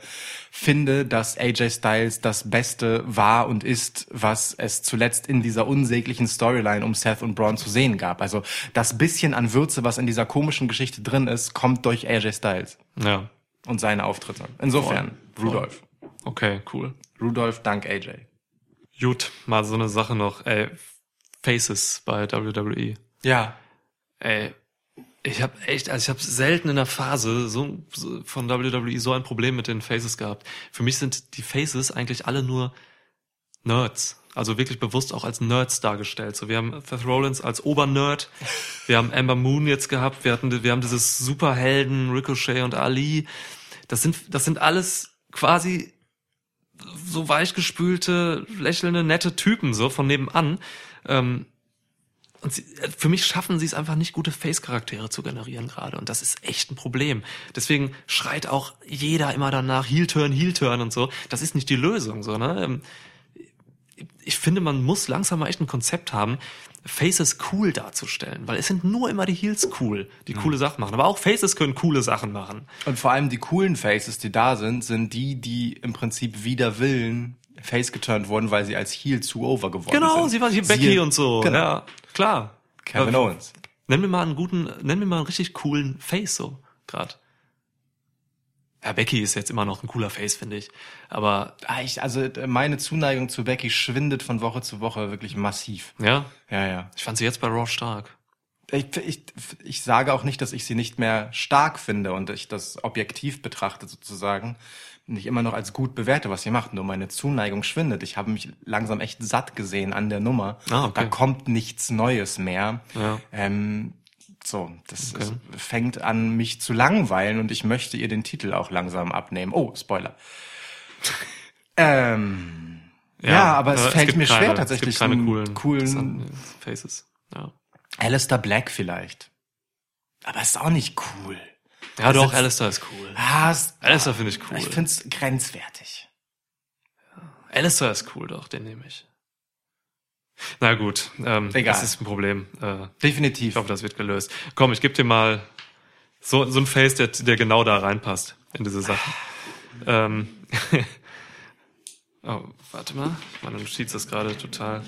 finde, dass AJ Styles das Beste war und ist, was es zuletzt in dieser unsäglichen Storyline um Seth und Braun zu sehen gab. Also das bisschen an Würze, was in dieser komischen Geschichte drin ist, kommt durch AJ Styles Ja. Und seine Auftritte. Insofern, Rudolph. Okay, cool. Rudolph dank AJ. Gut, mal so eine Sache noch. Ey, Faces bei WWE. Ja. Ey, ich habe echt, also ich habe selten in der Phase so, so von WWE so ein Problem mit den Faces gehabt. Für mich sind die Faces eigentlich alle nur Nerds. Also wirklich bewusst auch als Nerds dargestellt. So, wir haben Seth Rollins als Obernerd. Wir haben Amber Moon jetzt gehabt. Wir hatten, wir haben dieses Superhelden, Ricochet und Ali. Das sind, das sind alles quasi so weichgespülte, lächelnde, nette Typen, so von nebenan. Ähm, und sie, für mich schaffen sie es einfach nicht, gute Face-Charaktere zu generieren gerade. Und das ist echt ein Problem. Deswegen schreit auch jeder immer danach, Heel-Turn, Heel-Turn und so. Das ist nicht die Lösung, so, ne? Ich finde, man muss langsam mal echt ein Konzept haben, Faces cool darzustellen. Weil es sind nur immer die Heels cool, die coole Sachen machen. Aber auch Faces können coole Sachen machen. Und vor allem die coolen Faces, die da sind, sind die, die im Prinzip wider Willen Face geturnt wurden, weil sie als Heel zu over geworden Genau, sind. sie war hier Becky Siehe und so. Genau. Ja, klar. Kevin Ja, Owens. Nenn mir mal einen guten, nenn mir mal einen richtig coolen Face so, grad. Ja, Becky ist jetzt immer noch ein cooler Face, finde ich. Aber, Ah, ich, also äh, meine Zuneigung zu Becky schwindet von Woche zu Woche wirklich massiv. ja, Ja, ja. ich fand sie jetzt bei Raw stark. Ich, ich, ich sage auch nicht, dass ich sie nicht mehr stark finde und ich das objektiv betrachte sozusagen. Nicht immer noch als gut bewerte, was sie macht. Nur meine Zuneigung schwindet. Ich habe mich langsam echt satt gesehen an der Nummer. Ah, okay. Da kommt nichts Neues mehr. Ja. Ähm, so, das Okay. es fängt an, mich zu langweilen und ich möchte ihr den Titel auch langsam abnehmen. Oh, Spoiler. ähm, ja, aber es fällt gibt mir schwer keine- tatsächlich Es gibt keine coolen, coolen interessanten Faces. Ja, Alistair Black vielleicht. Aber ist auch nicht cool. ja doch, ist- Alistair ist cool. Ah, ist, Alistair finde ich cool. ich find's grenzwertig. Alistair ist cool, doch, den nehme ich. Na gut, ähm, Egal. das ist ein Problem. Äh, Definitiv. ich hoffe, das wird gelöst. Komm, ich gebe dir mal so, so ein Face, der, der genau da reinpasst in diese Sache. ähm, oh, warte mal, meine Notiz ist gerade total.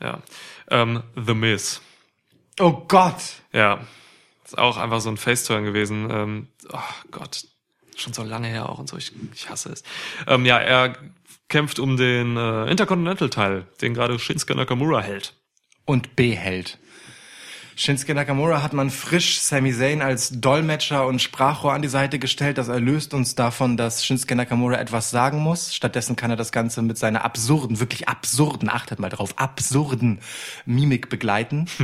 Ja, ähm, The Miz. oh Gott. Ja, ist auch einfach so ein Faceturn gewesen. Ähm, oh Gott, schon so lange her auch und so. Ich, ich hasse es. Ähm, ja, er kämpft um den äh, Intercontinental-Teil, den gerade Shinsuke Nakamura hält. Und behält. Shinsuke Nakamura hat man frisch Sami Zayn als Dolmetscher und Sprachrohr an die Seite gestellt. Das erlöst uns davon, dass Shinsuke Nakamura etwas sagen muss. Stattdessen kann er das Ganze mit seiner absurden, wirklich absurden, achtet mal drauf, absurden Mimik begleiten.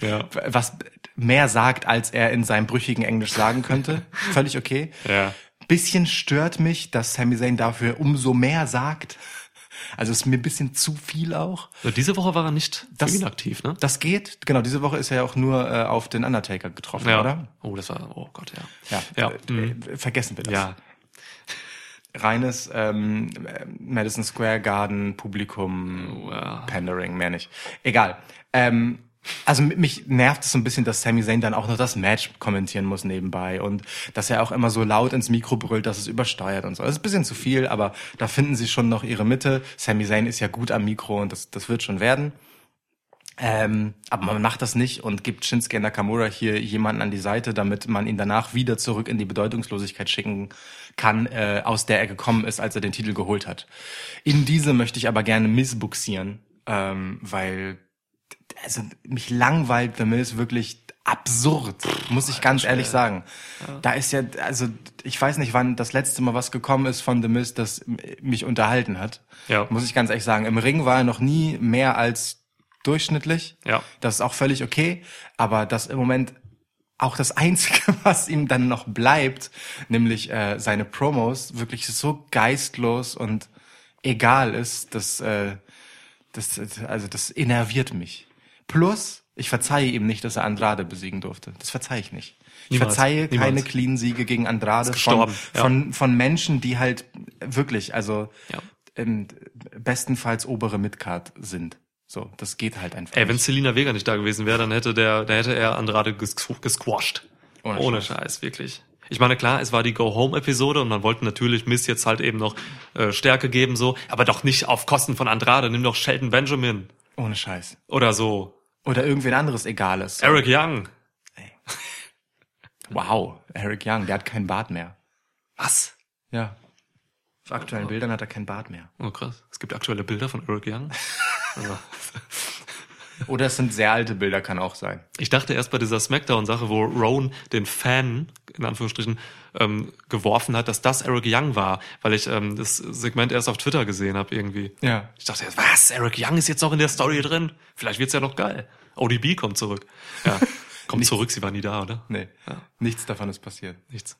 Ja. Was mehr sagt, als er in seinem brüchigen Englisch sagen könnte. Völlig okay. Ja. Bisschen stört mich, dass Sami Zayn dafür umso mehr sagt. Also ist mir ein bisschen zu viel auch. So, diese Woche war er nicht Das- für ihn aktiv, ne? Das geht. Genau, diese Woche ist er ja auch nur äh, auf den Undertaker getroffen, Ja. oder? Oh, das war, oh Gott, ja. Ja. Ja. Äh, mhm. äh, vergessen wir das. Ja. Reines ähm, äh, Madison Square Garden Publikum Oh, ja. Pandering, mehr nicht. Egal. Ähm, also mi- mich nervt es so ein bisschen, dass Sami Zayn dann auch noch das Match kommentieren muss nebenbei und dass er auch immer so laut ins Mikro brüllt, dass es übersteuert und so. Das ist ein bisschen zu viel, aber da finden sie schon noch ihre Mitte. Sami Zayn ist ja gut am Mikro und das, das wird schon werden. Ähm, aber man macht das nicht und gibt Shinsuke Nakamura hier jemanden an die Seite, damit man ihn danach wieder zurück in die Bedeutungslosigkeit schicken kann, äh, aus der er gekommen ist, als er den Titel geholt hat. In diese möchte ich aber gerne missbuxieren, ähm, weil also mich langweilt The Miz wirklich absurd, muss ich ganz ehrlich sagen. Da ist ja, also ich weiß nicht, wann das letzte Mal was gekommen ist von The Miz, das mich unterhalten hat. Ja. Muss ich ganz ehrlich sagen. Im Ring war er noch nie mehr als durchschnittlich. Ja. Das ist auch völlig okay. Aber das im Moment auch das Einzige, was ihm dann noch bleibt, nämlich äh, seine Promos, wirklich so geistlos und egal ist, das, äh, das, also das innerviert mich. Plus, ich verzeihe ihm nicht, dass er Andrade besiegen durfte. Das verzeihe ich nicht. Ich Niemals. verzeihe keine Niemals. Clean-Siege gegen Andrade von, ja. von, von Menschen, die halt wirklich, also Ja. ähm, bestenfalls obere Midcard sind. So, das geht halt einfach. Ey, wenn. Selina Vega nicht da gewesen wäre, dann hätte der, da hätte er Andrade ges gesquashed. Ohne Ohne, Scheiß. wirklich. Ich meine, klar, es war die Go-Home-Episode und man wollte natürlich Miss jetzt halt eben noch äh, Stärke geben, so, aber doch nicht auf Kosten von Andrade. Nimm doch Shelton Benjamin Ohne Scheiß. oder so. Oder irgendwen anderes Egales. Eric Young. Wow, Eric Young, der hat keinen Bart mehr. Was? Ja. Auf aktuellen Bildern hat er keinen Bart mehr. Oh krass. Es gibt aktuelle Bilder von Eric Young. Also, Oder es sind sehr alte Bilder, kann auch sein. Ich dachte erst bei dieser Smackdown-Sache, wo Rowan den Fan, in Anführungsstrichen, ähm, geworfen hat, dass das Eric Young war, weil ich ähm, das Segment erst auf Twitter gesehen habe irgendwie. Ja. Ich dachte, was, Eric Young ist jetzt noch in der Story drin? Vielleicht wird's ja noch geil. ODB kommt zurück. Ja, kommt zurück, sie war nie da, oder? Nee, nichts davon ist passiert. Nichts.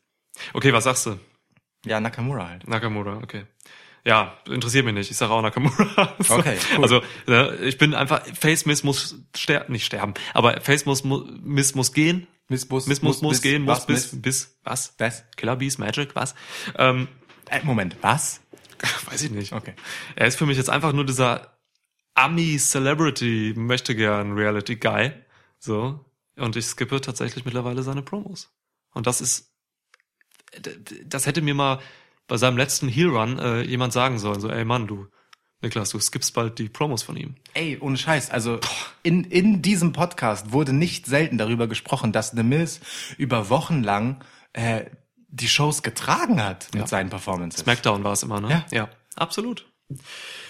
Okay, was sagst du? Ja, Nakamura halt. Nakamura, okay. Ja, interessiert mich nicht. Ich sage auch Nakamura. Okay, cool. Also ne, ich bin einfach Face Miss muss sterben, nicht sterben, aber Face muss mu- Miss muss gehen. Miss muss, Miss muss, muss, gehen, muss bis Miss? bis was? Was? Killer Bees Magic was? Ähm, Äh, Moment, was? weiß ich nicht. Okay. Er ist für mich jetzt einfach nur dieser Ami Celebrity möchte gern Reality Guy, so und ich skippe tatsächlich mittlerweile seine Promos. Und das ist das hätte mir mal bei seinem letzten Heel Run äh, jemand sagen sollen, so ey Mann, du Niklas, du skippst bald die Promos von ihm. Ey, ohne Scheiß. Also in, in diesem Podcast wurde nicht selten darüber gesprochen, dass The Miz über Wochen lang äh, die Shows getragen hat mit Ja. seinen Performances. Smackdown war es immer, ne? Ja. ja, absolut.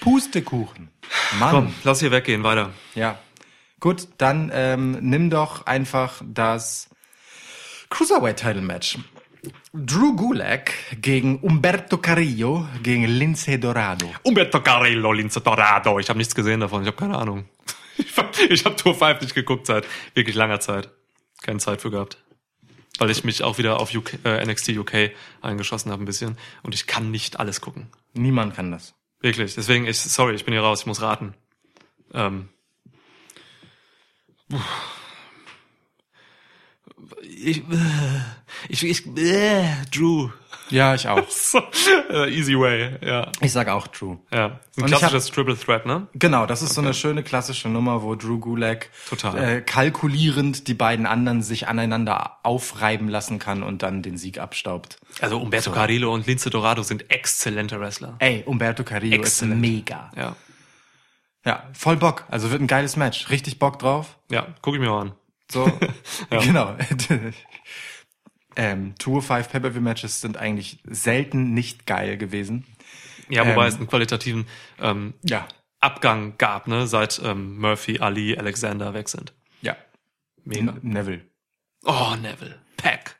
Pustekuchen. Mann. Komm, lass hier weggehen, weiter. Ja. Gut, dann ähm, nimm doch einfach das Cruiserweight Title Match. Drew Gulak gegen Umberto Carrillo gegen Lince Dorado. Umberto Carrillo, Lince Dorado. Ich habe nichts gesehen davon, ich habe keine Ahnung. Ich habe hab Tour 5 nicht geguckt seit wirklich langer Zeit. Keine Zeit für gehabt. Weil ich mich auch wieder auf UK, äh, NXT UK eingeschossen habe ein bisschen. Und ich kann nicht alles gucken. Niemand kann das. Wirklich. Deswegen, ich, sorry, ich bin hier raus, ich muss raten. Ähm. Ich, ich, ich, äh, Drew. Ja, ich auch. So, äh, easy way, ja. Ich sag auch Drew. Ja. Ein Und klassisches Triple Threat, ne? Genau, das ist so eine schöne klassische Nummer, wo Drew Gulak Total. Äh, kalkulierend die beiden anderen sich aneinander aufreiben lassen kann und dann den Sieg abstaubt. Also Umberto Carrillo und Lince Dorado sind exzellente Wrestler. Ey, Umberto Carrillo Exzellent. ist mega. Ja. Ja, voll Bock. Also wird ein geiles Match. Richtig Bock drauf. Ja, guck ich mir mal an. So, genau. ähm, Tour 5 Pay-Per-View-Matches sind eigentlich selten nicht geil gewesen. Ja, wobei Ähm. es einen qualitativen ähm, Ja, Abgang gab, ne, seit ähm, Murphy, Ali, Alexander weg sind. ja. Mega. Neville. Oh, Neville. Pack.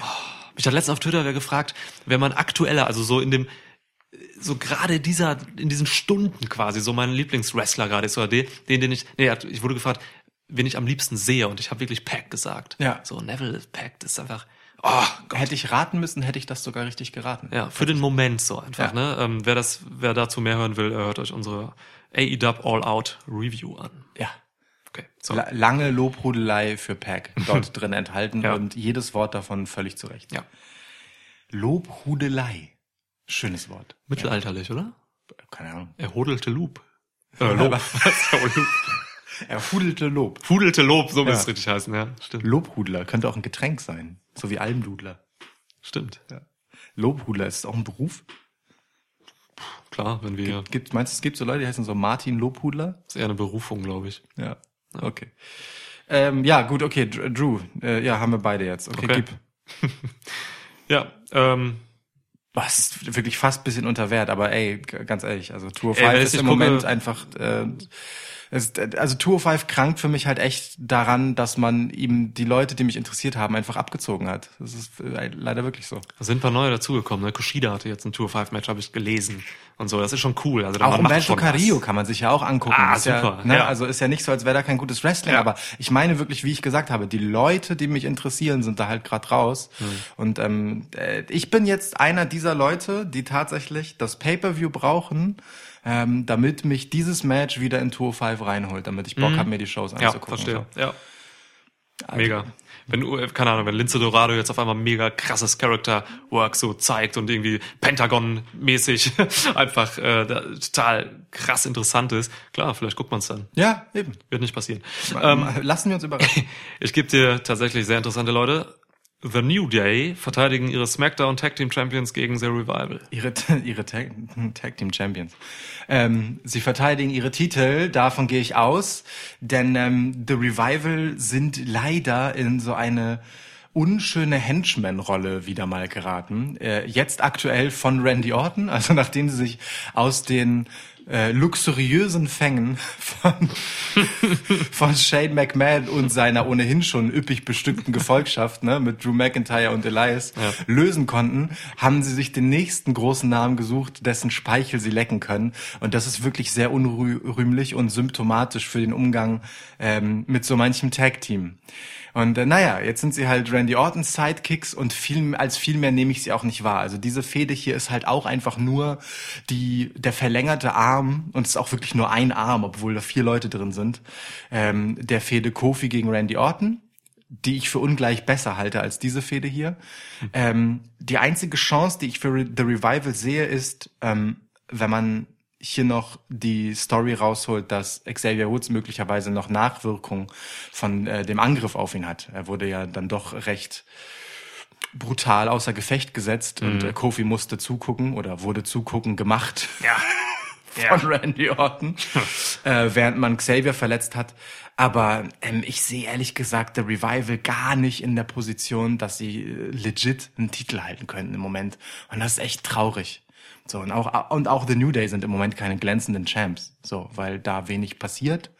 Oh, mich hat letztens auf Twitter wer gefragt, wenn man aktueller, also so in dem, so gerade dieser, in diesen Stunden quasi, so mein Lieblingswrestler gerade ist, oder den, den, den ich, nee, ich wurde gefragt, wen ich am liebsten sehe, und ich habe wirklich Pack gesagt. Ja. So, Neville Pack, ist einfach, oh Gott. Hätte ich raten müssen, hätte ich das sogar richtig geraten. Ja, für den Moment so einfach, Ja. ne? Ähm, wer das, wer dazu mehr hören will, hört euch unsere AEW All Out Review an. ja. Okay, so. La lange Lobhudelei für Pack dort drin enthalten Ja. und jedes Wort davon völlig zurecht. Ja. Lobhudelei. Schönes Wort. Mittelalterlich, oder? Keine Ahnung. Er hodelte Loop. Äh, Lob. Ja, Loop. Er hudelte Lob. Hudelte Lob, so Ja. muss es richtig heißen, ja. Stimmt. Lobhudler könnte auch ein Getränk sein. So wie Almdudler. Stimmt. Lobhudler ist auch ein Beruf. Klar, wenn wir, Gibt, meinst du, es gibt so Leute, die heißen so Martin Lobhudler? ist eher eine Berufung, glaube ich. Ja. Okay. Ähm, ja, gut, okay. Dr- Drew. Äh, ja, haben wir beide jetzt. Okay, Okay. gib. Ja, ähm, Was ist wirklich fast ein bisschen unter Wert, aber ey, ganz ehrlich, also Tour Ey, 5 wenn ich ist im gucke- Moment einfach äh, es, also Tour 5 krankt für mich halt echt daran, dass man ihm die Leute, die mich interessiert haben, einfach abgezogen hat. Das ist äh, leider wirklich so. da sind ein paar neue dazugekommen. Ne? Kushida hatte jetzt ein Tour 5 Match, habe ich gelesen. Und so, das ist schon cool. Also, Auch Umberto. Carrillo kann man sich ja auch angucken. Ah, ist Ja, super, ne, ja. Also ist ja nicht so, als wäre da kein gutes Wrestling, Ja. aber ich meine wirklich, wie ich gesagt habe, die Leute, die mich interessieren, sind da halt gerade raus. Hm. Und ähm, äh, ich bin jetzt einer dieser Leute, die tatsächlich das Pay-Per-View brauchen, ähm, damit mich dieses Match wieder in Tour 5 reinholt, damit ich Bock hab, mir die Shows Mhm. Ja, anzugucken. verstehe. Ja. Mega. Wenn, äh, keine Ahnung, wenn Lince Dorado jetzt auf einmal mega krasses Character-Work so zeigt und irgendwie Pentagon-mäßig einfach äh, total krass interessant ist, klar, vielleicht guckt man es dann. Ja, eben. Wird nicht passieren. Ähm, Lassen wir uns überraschen. Ich gebe dir tatsächlich sehr interessante Leute. The New Day verteidigen ihre SmackDown Tag Team Champions gegen The Revival. Ihre, ihre Tag, Tag Team Champions. Ähm, sie verteidigen ihre Titel, davon gehe ich aus, denn ähm, The Revival sind leider in so eine unschöne Henchman-Rolle wieder mal geraten. Äh, jetzt aktuell von Randy Orton, also nachdem sie sich aus den äh, luxuriösen Fängen von, von Shane McMahon und seiner ohnehin schon üppig bestückten Gefolgschaft, ne, mit Drew McIntyre und Elias, Ja. lösen konnten, haben sie sich den nächsten großen Namen gesucht, dessen Speichel sie lecken können. Und das ist wirklich sehr unrühmlich und symptomatisch für den Umgang ähm, mit so manchem Tag-Team. Und äh, naja, jetzt sind sie halt Randy Ortons Sidekicks und viel, als viel mehr nehme ich sie auch nicht wahr. Also diese Fehde hier ist halt auch einfach nur die, der verlängerte Arm, und es ist auch wirklich nur ein Arm, obwohl da vier Leute drin sind, ähm, der Fehde Kofi gegen Randy Orton die ich für ungleich besser halte als diese Fehde hier. Ähm, die einzige Chance, die ich für The Revival sehe, ist, ähm, wenn man hier noch die Story rausholt, dass Xavier Woods möglicherweise noch Nachwirkung von äh, dem Angriff auf ihn hat. Er wurde ja dann doch recht brutal außer Gefecht gesetzt und äh, Kofi musste zugucken oder wurde zugucken gemacht Ja. von Randy Orton, äh, während man Xavier verletzt hat. Aber ähm, ich sehe ehrlich gesagt der Revival gar nicht in der Position, dass sie äh, legit einen Titel halten könnten im Moment. Und das ist echt traurig. So, und auch, und auch The New Day sind im Moment keine glänzenden Champs. So, weil da wenig passiert,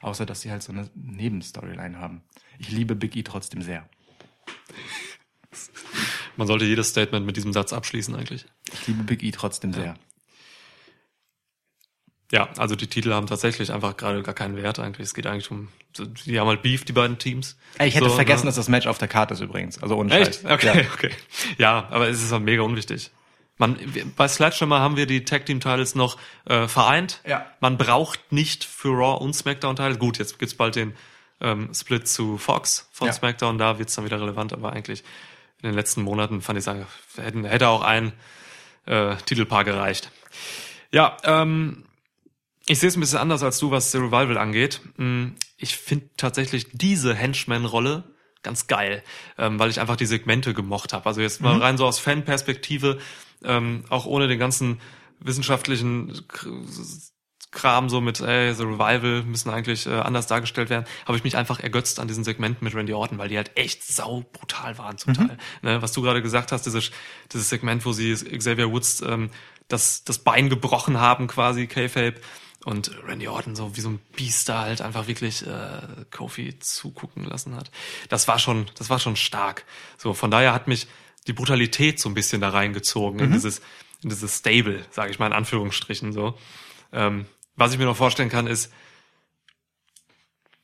außer dass sie halt so eine Nebenstoryline haben. Ich liebe Big E trotzdem sehr. Man sollte jedes Statement mit diesem Satz abschließen eigentlich. Ich liebe Big E trotzdem sehr. Ja, also die Titel haben tatsächlich einfach gerade gar keinen Wert eigentlich. Es geht eigentlich um, die haben halt Beef, die beiden Teams. Ey, ich hätte So, vergessen, ne? dass das Match auf der Karte ist übrigens. Also ohne Echt? Scheiß. Okay, Ja. okay. Ja, aber es ist halt mega unwichtig. Man, bei Sledgehammer haben wir die Tag Team Titles noch äh, vereint. Ja. Man braucht nicht für Raw und SmackDown Titles. Gut, jetzt gibt's bald den ähm, Split zu Fox von Ja. SmackDown. Da wird's dann wieder relevant. Aber eigentlich in den letzten Monaten fand ich sagen, hätten, hätte auch ein äh, Titelpaar gereicht. Ja, ähm, ich sehe es ein bisschen anders als du, was The Revival angeht. Mm, Ich finde tatsächlich diese Henchman-Rolle ganz geil, ähm, weil ich einfach die Segmente gemocht habe. Also jetzt mal rein so aus Fan-Perspektive, ähm, auch ohne den ganzen wissenschaftlichen Kram so mit, ey, The Revival müssen eigentlich äh, anders dargestellt werden, habe ich mich einfach ergötzt an diesen Segmenten mit Randy Orton, weil die halt echt sau brutal waren zum Teil. Ne, was du gerade gesagt hast, dieses, dieses Segment, wo sie Xavier Woods ähm, das, das Bein gebrochen haben, quasi, K-Fape, und Randy Orton so wie so ein Biest da halt einfach wirklich äh, Kofi zugucken lassen hat. Das war schon, das war schon stark. So, von daher hat mich die Brutalität so ein bisschen da reingezogen in dieses, in dieses Stable, sage ich mal in Anführungsstrichen so. Ähm, was ich mir noch vorstellen kann, ist,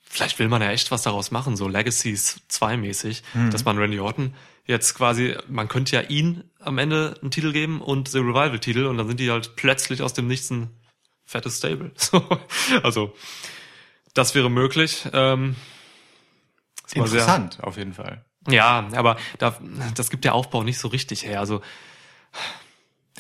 vielleicht will man ja echt was daraus machen, so Legacies 2 mäßig, dass man Randy Orton jetzt quasi, man könnte ja ihn am Ende einen Titel geben und The Revival Titel und dann sind die halt plötzlich aus dem Nichts ein fettes Stable. So, also, das wäre möglich. Ähm, war sehr- Interessant, auf jeden Fall. Ja, aber da, das gibt der Aufbau nicht so richtig her. Also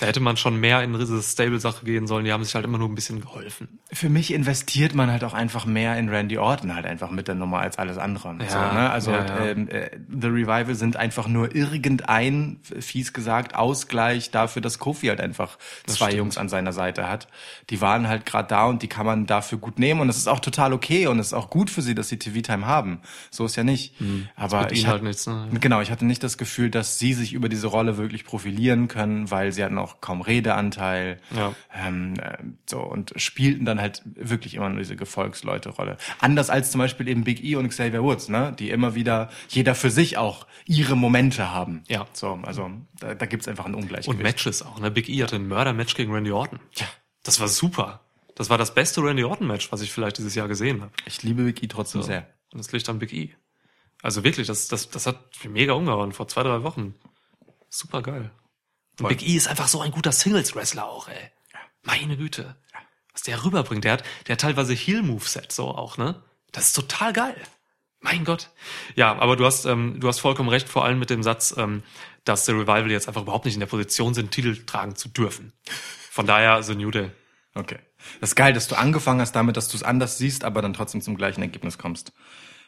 da hätte man schon mehr in diese Stable-Sache gehen sollen. Die haben sich halt immer nur ein bisschen geholfen. Für mich investiert man halt auch einfach mehr in Randy Orton halt einfach mit der Nummer als alles andere. Ja, so, ne? Also ja, ja. Ähm, äh, The Revival sind einfach nur irgendein, fies gesagt, Ausgleich dafür, dass Kofi halt einfach zwei stimmt. Jungs an seiner Seite hat. Die waren halt gerade da und die kann man dafür gut nehmen und es ist auch total okay und es ist auch gut für sie, dass sie TV-Time haben. So ist ja nicht. Aber mit ich hab- halt nichts, ne? Genau, ich hatte nicht das Gefühl, dass sie sich über diese Rolle wirklich profilieren können, weil sie hatten auch kaum Redeanteil. Ja. Ähm, äh, so und spielten dann halt wirklich immer nur diese Gefolgsleute-Rolle. Anders als zum Beispiel eben Big E und Xavier Woods, ne, die immer wieder jeder für sich auch ihre Momente haben. Ja. So, also da, da gibt's einfach ein Ungleichgewicht. Und Matches auch. Ne? Big E hatte ein Mörder-Match gegen Randy Orton. Ja. Das war super. Das war das beste Randy Orton-Match, was ich vielleicht dieses Jahr gesehen habe. Ich liebe Big E trotzdem sehr. Und das liegt an Big E. Also wirklich, das, das, das hat mega umgehauen vor zwei, drei Wochen. Super geil. Voll. Big E ist einfach so ein guter Singles-Wrestler auch, ey. Meine Güte. Was der rüberbringt. Der hat, der hat teilweise Heel-Moveset so auch, ne? Das ist total geil. Mein Gott. Ja, aber du hast, ähm, du hast vollkommen recht, vor allem mit dem Satz, ähm, dass der Revival jetzt einfach überhaupt nicht in der Position sind, Titel tragen zu dürfen. Von daher, The New Day. Okay. Das ist geil, dass du angefangen hast damit, dass du es anders siehst, aber dann trotzdem zum gleichen Ergebnis kommst.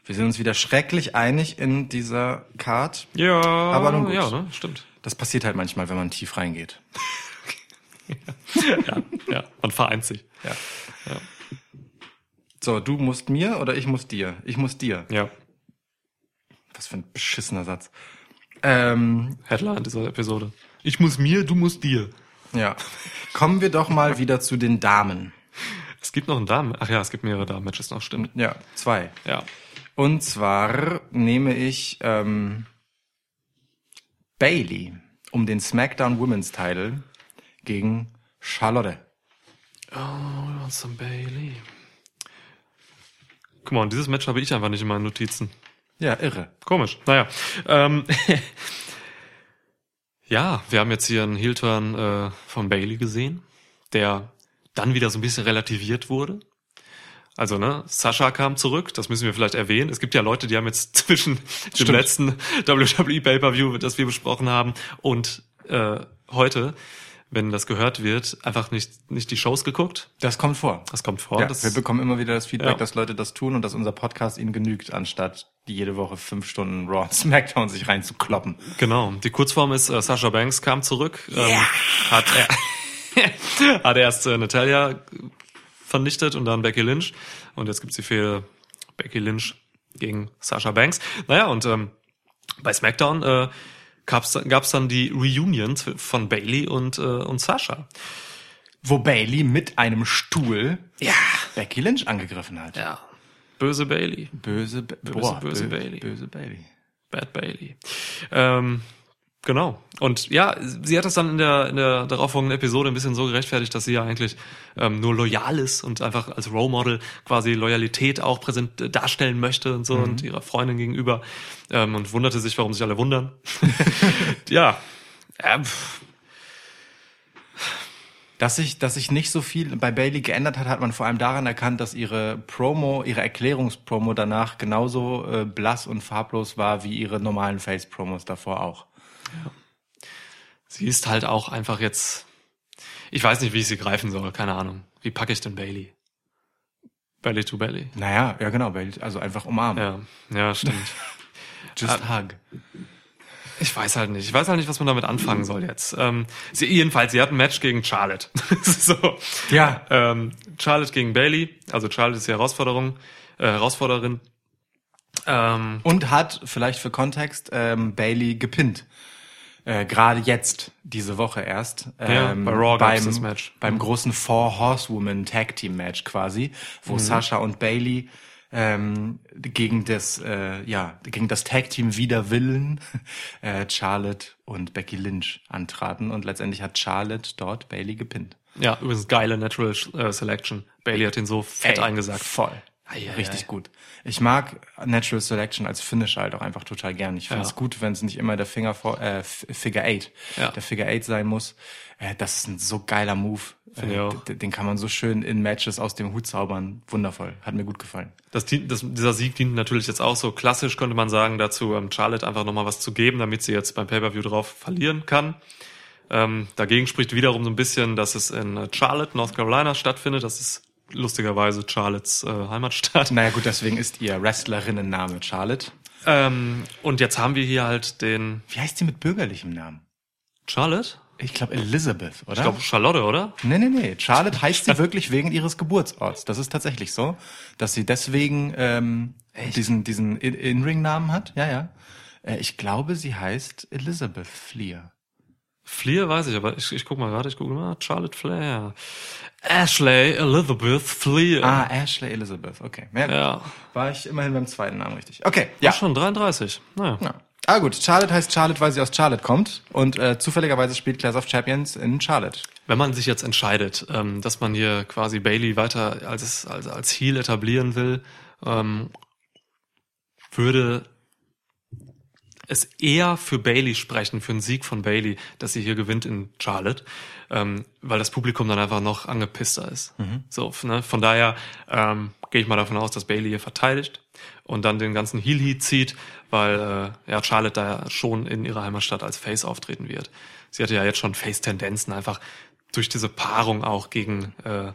Wir sind uns wieder schrecklich einig in dieser Card. Ja, Aber nun gut. ja, ne? Stimmt. Das passiert halt manchmal, wenn man tief reingeht. Ja, ja, man vereint sich. Ja. So, du musst mir oder ich muss dir? Ich muss dir. Ja. Was für ein beschissener Satz. Ähm, Headline dieser Episode. Ich muss mir, du musst dir. ja. Kommen wir doch mal wieder zu den Damen. Es gibt noch ein Damen. Ach ja, es gibt mehrere Damen-Matches noch, stimmt. Ja, zwei. Ja. Und zwar nehme ich ähm, Bailey um den SmackDown Women's Title gegen Charlotte. Oh, some Bailey. Guck mal, und dieses Match habe ich einfach nicht in meinen Notizen. Ja, irre. Komisch. Naja. Ähm, ja, wir haben jetzt hier einen Heel-Turn äh, von Bailey gesehen, der dann wieder so ein bisschen relativiert wurde. Also, ne, Sascha kam zurück, das müssen wir vielleicht erwähnen. Es gibt ja Leute, die haben jetzt zwischen dem Stimmt. letzten WWE Pay-Per-View, das wir besprochen haben, und äh, heute, wenn das gehört wird, einfach nicht, nicht die Shows geguckt. Das kommt vor. Das kommt vor. Ja, das, wir bekommen immer wieder das Feedback, Ja. dass Leute das tun und dass unser Podcast ihnen genügt, anstatt die jede Woche fünf Stunden Raw und Smackdown sich reinzukloppen. Genau. Die Kurzform ist, äh, Sasha Banks kam zurück, ähm, hat, er, hat erst äh, Natalia vernichtet und dann Becky Lynch. Und jetzt gibt's die Fehde Becky Lynch gegen Sasha Banks. Naja, und ähm, bei SmackDown äh, gab's, gab's dann die Reunion von Bailey und, äh, und Sasha. Wo Bailey mit einem Stuhl Ja. Becky Lynch angegriffen hat. Ja. Böse Bailey. Böse, Ba- Böse, Boah, böse bö- Bailey. Böse Bailey. Bad Bailey. Ähm, genau. Und ja, sie hat das dann in der, in der darauffolgenden Episode ein bisschen so gerechtfertigt, dass sie ja eigentlich ähm, nur loyal ist und einfach als Role Model quasi Loyalität auch präsent äh, darstellen möchte und so und ihrer Freundin gegenüber ähm, und wunderte sich, warum sich alle wundern. ja. Ähm, Dass sich, dass sich nicht so viel bei Bailey geändert hat, hat man vor allem daran erkannt, dass ihre Promo, ihre Erklärungspromo danach genauso äh, blass und farblos war wie ihre normalen Face-Promos davor auch. Sie ist halt auch einfach jetzt. Ich weiß nicht, wie ich sie greifen soll, keine Ahnung. Wie packe ich denn Bailey? Bailey to Bailey. Naja, ja genau, Bailey, also einfach umarmen. Ja, ja, stimmt. Just hug. Ich weiß halt nicht. Ich weiß halt nicht, was man damit anfangen soll jetzt. Ähm, sie, jedenfalls, sie hat ein Match gegen Charlotte. so. Ja. Ähm, Charlotte gegen Bailey. Also Charlotte ist die Herausforderung, äh, Herausforderin. Ähm, Und hat, vielleicht für Kontext, ähm, Bailey gepinnt. Äh, Gerade jetzt, diese Woche erst. Ja, ähm, bei Raw gab's beim, das Match. Beim großen Four Horsewoman Tag Team Match quasi, wo Sasha und Bailey ähm, gegen das äh, ja gegen das Tag Team wider Willen äh, Charlotte und Becky Lynch antraten und letztendlich hat Charlotte dort Bailey gepinnt. ja, übrigens geile Natural äh, Selection. Bailey hat ihn so fett Ey, eingesagt. Voll. Ei, ei, Richtig ei. gut. Ich mag Natural Selection als Finisher halt auch einfach total gern. Ich finde es Ja. gut, wenn es nicht immer der Finger vor, äh, Figure Eight, Ja. der Figure Eight sein muss. Äh, das ist ein so geiler Move. Äh, Den kann man so schön in Matches aus dem Hut zaubern. Wundervoll. Hat mir gut gefallen. Das, das, dieser Sieg dient natürlich jetzt auch so klassisch, könnte man sagen, dazu, ähm, Charlotte einfach nochmal was zu geben, damit sie jetzt beim Pay-Per-View drauf verlieren kann. Ähm, dagegen spricht wiederum so ein bisschen, dass es in äh, Charlotte, North Carolina stattfindet. Das ist lustigerweise Charlottes äh, Heimatstadt. Naja gut, deswegen ist ihr Wrestlerinnenname Charlotte. Ähm, und jetzt haben wir hier halt den Wie heißt sie mit bürgerlichem Namen? Charlotte? Ich glaube Elizabeth, oder? Ich glaube Charlotte, oder? Nee, nee, nee. Charlotte heißt sie wirklich wegen ihres Geburtsorts. Das ist tatsächlich so, dass sie deswegen ähm, diesen, diesen In- In-Ring-Namen hat. Ja, ja. Äh, ich glaube, sie heißt Elizabeth Fleer. Fleer weiß ich, aber ich, ich guck mal gerade, ich gucke mal. Charlotte Flair. Ashley Elizabeth Fleer. Ah, Ashley Elizabeth. Okay. Ja. Ja. War ich immerhin beim zweiten Namen richtig. Okay, Ja. ja. schon 33. Naja. ja. Ah gut, Charlotte heißt Charlotte, weil sie aus Charlotte kommt. Und äh, zufälligerweise spielt Class of Champions in Charlotte. Wenn man sich jetzt entscheidet, ähm, dass man hier quasi Bailey weiter als, als, als Heel etablieren will, ähm, würde es eher für Bailey sprechen, für einen Sieg von Bailey, dass sie hier gewinnt in Charlotte, ähm, weil das Publikum dann einfach noch angepisster ist. So, ne? Von daher ähm, gehe ich mal davon aus, dass Bailey hier verteidigt und dann den ganzen Heel Heat zieht, weil äh, ja Charlotte da schon in ihrer Heimatstadt als Face auftreten wird. Sie hatte ja jetzt schon Face-Tendenzen einfach durch diese Paarung auch gegen äh,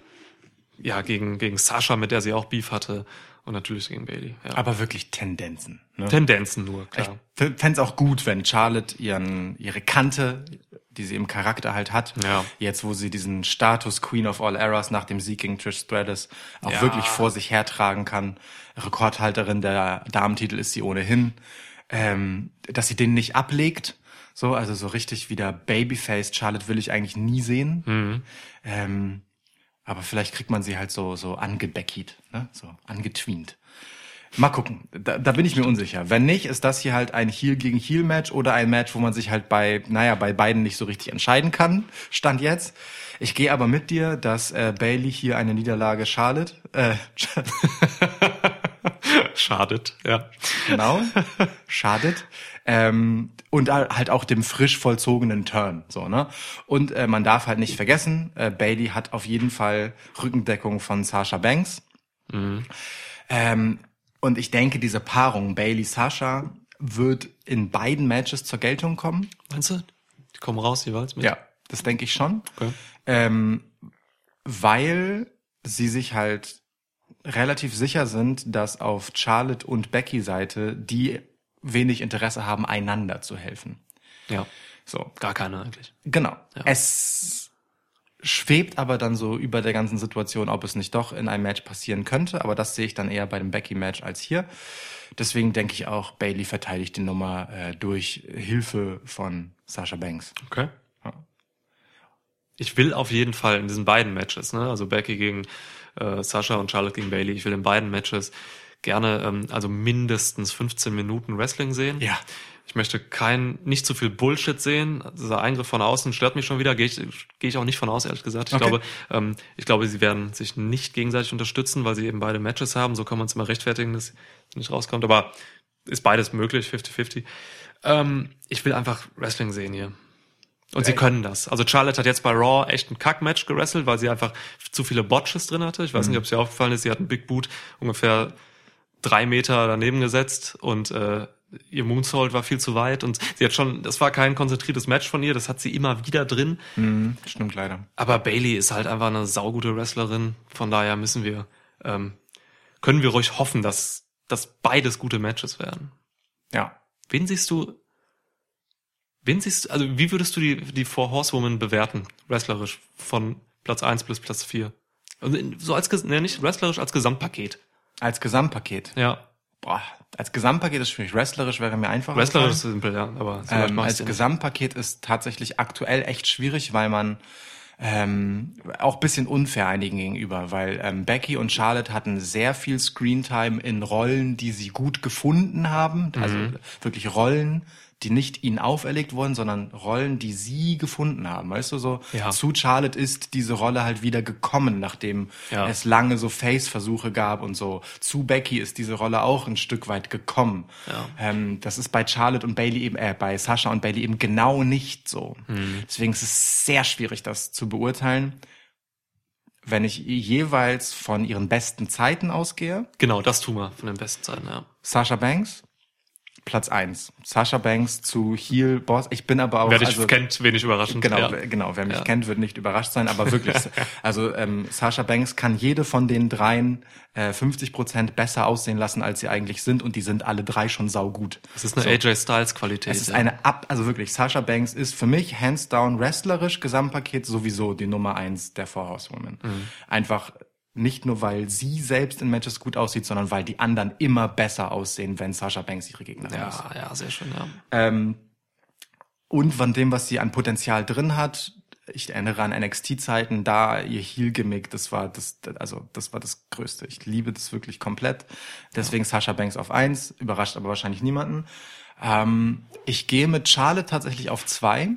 ja gegen gegen Sascha, mit der sie auch Beef hatte und natürlich gegen Bailey. Ja. Aber wirklich Tendenzen. Ne? Tendenzen nur, Ich klar. fände es auch gut, wenn Charlotte ihren, ihre Kante, die sie im Charakter halt hat, Ja. jetzt wo sie diesen Status Queen of All Eras nach dem Sieg gegen Trish Stratus auch Ja. wirklich vor sich hertragen kann. Rekordhalterin der Damentitel ist sie ohnehin. Ähm, dass sie den nicht ablegt, so, also so richtig wieder Babyface Charlotte will ich eigentlich nie sehen. Mhm. Ähm, Aber vielleicht kriegt man sie halt so, so angebeckied, ne? so angetweent. Mal gucken, da, da bin ich mir unsicher. Wenn nicht, ist das hier halt ein Heel gegen Heel Match oder ein Match, wo man sich halt bei, naja, bei beiden nicht so richtig entscheiden kann. Stand jetzt. Ich gehe aber mit dir, dass äh, Bailey hier eine Niederlage Charlotte, äh, Schadet, ja. genau, schadet. Ähm, und halt auch dem frisch vollzogenen Turn, so ne. Und äh, man darf halt nicht vergessen, äh, Bailey hat auf jeden Fall Rückendeckung von Sasha Banks. Ähm, und ich denke, diese Paarung Bailey Sasha wird in beiden Matches zur Geltung kommen. Meinst du? Die kommen raus jeweils mit? Ja, das denke ich schon. Okay. Ähm, weil sie sich halt relativ sicher sind, dass auf Charlotte und Becky Seite die wenig Interesse haben, einander zu helfen. Ja. So, Gar keine eigentlich. genau. Ja. Es schwebt aber dann so über der ganzen Situation, ob es nicht doch in einem Match passieren könnte, aber das sehe ich dann eher bei dem Becky-Match als hier. Deswegen denke ich auch, Bailey verteidigt die Nummer äh, durch Hilfe von Sasha Banks. Okay. Ja. Ich will auf jeden Fall in diesen beiden Matches, ne, also Becky gegen äh, Sasha und Charlotte gegen Bailey, ich will in beiden Matches gerne ähm, also mindestens 15 Minuten Wrestling sehen. Ja. Ich möchte kein, nicht zu viel Bullshit sehen. Dieser Eingriff von außen stört mich schon wieder. Gehe ich, gehe ich auch nicht von aus, ehrlich gesagt. Ich Okay. glaube, ähm, ich glaube, sie werden sich nicht gegenseitig unterstützen, weil sie eben beide Matches haben. So kann man es immer rechtfertigen, dass nicht rauskommt. Aber ist beides möglich, 50-50. Ähm, ich will einfach Wrestling sehen hier. Und sie können das. Also Charlotte hat jetzt bei Raw echt ein Kack-Match gewrestelt, weil sie einfach zu viele Botches drin hatte. Ich weiß nicht, ob es dir aufgefallen ist. Sie hat einen Big Boot ungefähr drei Meter daneben gesetzt und äh, ihr Moonsault war viel zu weit und sie hat schon, das war kein konzentriertes Match von ihr, das hat sie immer wieder drin. Mhm, stimmt leider. Aber Bailey ist halt einfach eine saugute Wrestlerin, von daher müssen wir, ähm, können wir ruhig hoffen, dass, dass beides gute Matches werden. Ja. Wen siehst du, wen siehst du, also wie würdest du die, die Four Horsewomen bewerten, wrestlerisch, von Platz 1 bis Platz 4? Also so als, ne, nicht wrestlerisch, als Gesamtpaket. Als Gesamtpaket. Ja. Boah, als Gesamtpaket ist schwierig. Wrestlerisch wäre mir einfacher. Wrestlerisch ist simpel, ja, aber so ähm, als. Gesamtpaket ist tatsächlich aktuell echt schwierig, weil man ähm, auch bisschen unfair einigen gegenüber, weil ähm, Becky und Charlotte hatten sehr viel Screentime in Rollen, die sie gut gefunden haben, also Mhm. wirklich Rollen, die nicht ihnen auferlegt wurden, sondern Rollen, die sie gefunden haben. Weißt du, so Ja. zu Charlotte ist diese Rolle halt wieder gekommen, nachdem Ja. es lange so Face-Versuche gab und so. Zu Becky ist diese Rolle auch ein Stück weit gekommen. Ja. Ähm, das ist bei Charlotte und Bailey eben, äh, bei Sascha und Bailey eben genau nicht so. Mhm. Deswegen ist es sehr schwierig, das zu beurteilen. Wenn ich jeweils von ihren besten Zeiten ausgehe, Genau, das tun wir von den besten Zeiten, ja. Sasha Banks, Platz eins. Sasha Banks zu Heel Boss. Ich bin aber auch Wer dich also, kennt, wenig überraschend. Genau, ja. wer- genau. Wer mich Ja. kennt, wird nicht überrascht sein, aber wirklich. also ähm, Sasha Banks kann jede von den dreien äh, 50 Prozent besser aussehen lassen, als sie eigentlich sind, und die sind alle drei schon saugut. Das ist eine AJ Styles Qualität. Es ist ja. eine ab, also wirklich, Sasha Banks ist für mich hands down wrestlerisch Gesamtpaket sowieso die Nummer eins der Four Horsewomen. Mhm. Einfach nicht nur, weil sie selbst in Matches gut aussieht, sondern weil die anderen immer besser aussehen, wenn Sasha Banks ihre Gegnerin ist. ja, ja, sehr schön, ja. Ähm, und von dem, was sie an Potenzial drin hat, ich erinnere an NXT-Zeiten, da ihr Heel-Gimmick, das war das, also das war das Größte. Ich liebe das wirklich komplett. Deswegen Sasha Banks auf eins, überrascht aber wahrscheinlich niemanden. Ähm, ich gehe mit Charlotte tatsächlich auf zwei.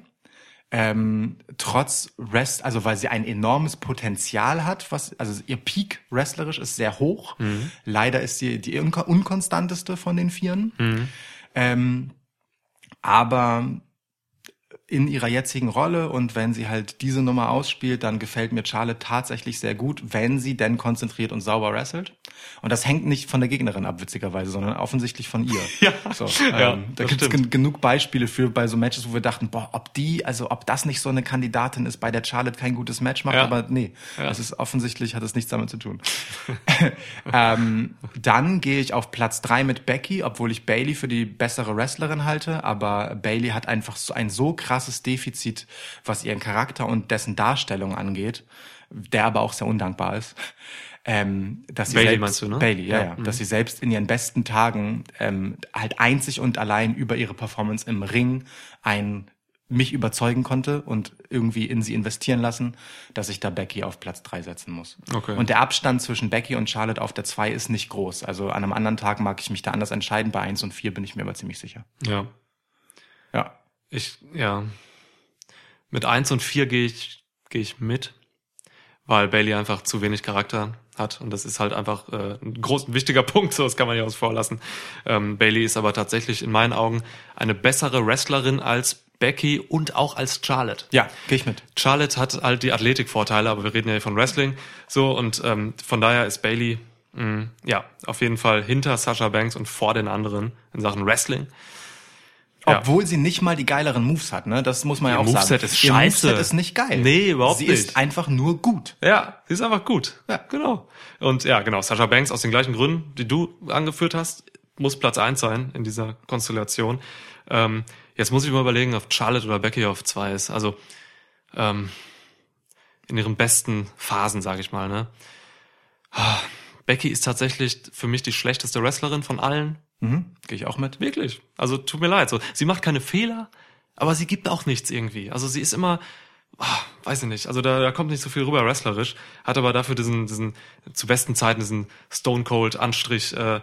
Ähm, trotz Rest, also weil sie ein enormes Potenzial hat, was, also ihr Peak wrestlerisch ist sehr hoch. Leider ist sie die unko- unkonstanteste von den Vieren. Ähm, aber in ihrer jetzigen Rolle und wenn sie halt diese Nummer ausspielt, dann gefällt mir Charlotte tatsächlich sehr gut, wenn sie denn konzentriert und sauber wrestelt. Und das hängt nicht von der Gegnerin ab, witzigerweise, sondern offensichtlich von ihr. Ja. so, Ja, ähm, da das gibt es gen genug Beispiele für bei so Matches, wo wir dachten, boah, ob die, also ob das nicht so eine Kandidatin ist, bei der Charlotte kein gutes Match macht, Ja. aber nee, Ja. es ist offensichtlich hat es nichts damit zu tun. ähm, dann gehe ich auf Platz drei mit Becky, obwohl ich Bailey für die bessere Wrestlerin halte, aber Bailey hat einfach so ein so krasses Defizit, was ihren Charakter und dessen Darstellung angeht, der aber auch sehr undankbar ist. Ähm, dass sie Bailey selbst, meinst du, ne? Bailey, ja, Ja, ja, dass sie selbst in ihren besten Tagen ähm, halt einzig und allein über ihre Performance im Ring ein mich überzeugen konnte und irgendwie in sie investieren lassen, dass ich da Becky auf Platz drei setzen muss. Okay. Und der Abstand zwischen Becky und Charlotte auf der zwei ist nicht groß. Also an einem anderen Tag mag ich mich da anders entscheiden. Bei eins und vier bin ich mir aber ziemlich sicher. Ja. Ja. Ich, ja. Mit eins und vier gehe ich, gehe ich mit, weil Bailey einfach zu wenig Charakter hat. Und das ist halt einfach äh, ein groß, ein wichtiger Punkt, so das kann man ja aus vorlassen. Ähm, Bailey ist aber tatsächlich in meinen Augen eine bessere Wrestlerin als Becky und auch als Charlotte. Ja, gehe ich mit. Charlotte hat halt die Athletikvorteile, aber wir reden ja hier von Wrestling. So, und ähm, von daher ist Bailey mh, ja auf jeden Fall hinter Sasha Banks und vor den anderen in Sachen Wrestling. Ja. Obwohl sie nicht mal die geileren Moves hat, ne? Das muss man ja Ihr auch Moveset sagen. ist Ihr scheiße. Moveset ist nicht geil. Nee, überhaupt sie nicht. ist einfach nur gut. Ja, sie ist einfach gut. Ja. genau. Und ja, genau, Sasha Banks aus den gleichen Gründen, die du angeführt hast, muss Platz eins sein in dieser Konstellation. Ähm, jetzt muss ich mal überlegen, ob Charlotte oder Becky auf zwei ist. Also ähm, in ihren besten Phasen, sage ich mal. Ne? Ah, Becky ist tatsächlich für mich die schlechteste Wrestlerin von allen. Mhm. Gehe ich auch mit. Wirklich. Also tut mir leid. So, sie macht keine Fehler, aber sie gibt auch nichts irgendwie. Also sie ist immer, ah, weiß ich nicht. Also da, da kommt nicht so viel rüber wrestlerisch, hat aber dafür diesen, diesen zu besten Zeiten diesen Stone Cold Anstrich, äh,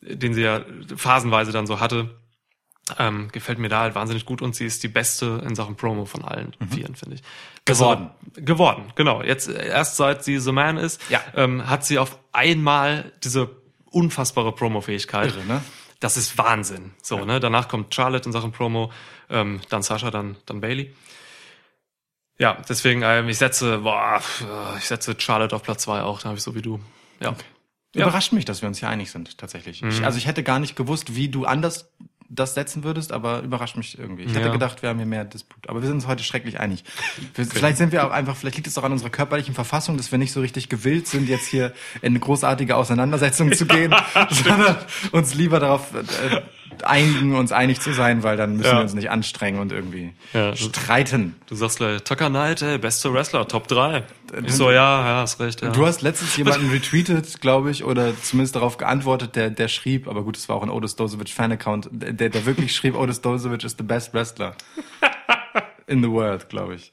den sie ja phasenweise dann so hatte. Ähm, gefällt mir da halt wahnsinnig gut und sie ist die beste in Sachen Promo von allen vieren, finde ich. Geworden. Also, geworden, genau. Jetzt erst seit sie The Man ist, Ja. ähm, hat sie auf einmal diese unfassbare Promo-Fähigkeit. Irre, ne? Das ist Wahnsinn. So, ne? Danach kommt Charlotte in Sachen Promo, ähm, dann Sascha, dann, dann Bailey. Ja, deswegen, ähm, ich setze, boah, äh, ich setze Charlotte auf Platz zwei auch, da habe ich so wie du. Ja. Ja. Überrascht mich, dass wir uns hier einig sind, tatsächlich. Ich, Mhm. also ich hätte gar nicht gewusst, wie du anders das setzen würdest, aber überrascht mich irgendwie. Ich hätte Ja. gedacht, wir haben hier mehr Disput. Aber wir sind uns heute schrecklich einig. Wir, Vielleicht sind wir auch einfach, vielleicht liegt es auch an unserer körperlichen Verfassung, dass wir nicht so richtig gewillt sind, jetzt hier in eine großartige Auseinandersetzung zu gehen, sondern uns lieber darauf äh, einigen, uns einig zu sein, weil dann müssen Ja. wir uns nicht anstrengen und irgendwie Ja. streiten. Du sagst gleich, Tucker Knight, ey, beste Wrestler, Top 3. Ich so, ja, ja, hast recht, ja. Du hast letztens jemanden retweetet, glaube ich, oder zumindest darauf geantwortet, der, der schrieb, aber gut, es war auch ein Otis Dozovic Fan-Account, der, der wirklich schrieb, Otis Dozovic is the best wrestler in the world, glaube ich.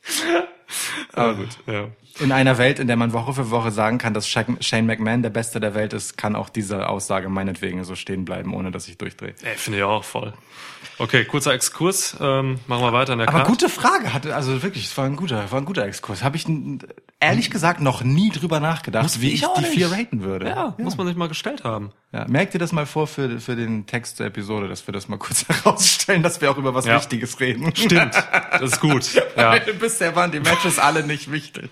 Aber gut. ja. In einer Welt, in der man Woche für Woche sagen kann, dass Shane McMahon der Beste der Welt ist, kann auch diese Aussage meinetwegen so stehen bleiben, ohne dass ich durchdrehe. Ey, finde ich auch voll. Okay, kurzer Exkurs, ähm, machen wir weiter in der Aber Card. gute Frage, hatte also wirklich, es war ein guter, war ein guter Exkurs. Habe ich ehrlich gesagt noch nie drüber nachgedacht, wie ich, ich die nicht. vier raten würde. Ja, muss man sich mal gestellt haben. Ja, merkt ihr das mal vor für, für den Text zur Episode, dass wir das mal kurz herausstellen, dass wir auch über was Ja. Wichtiges reden. Stimmt, das ist gut. Ja. Bisher waren die Matches alle nicht wichtig.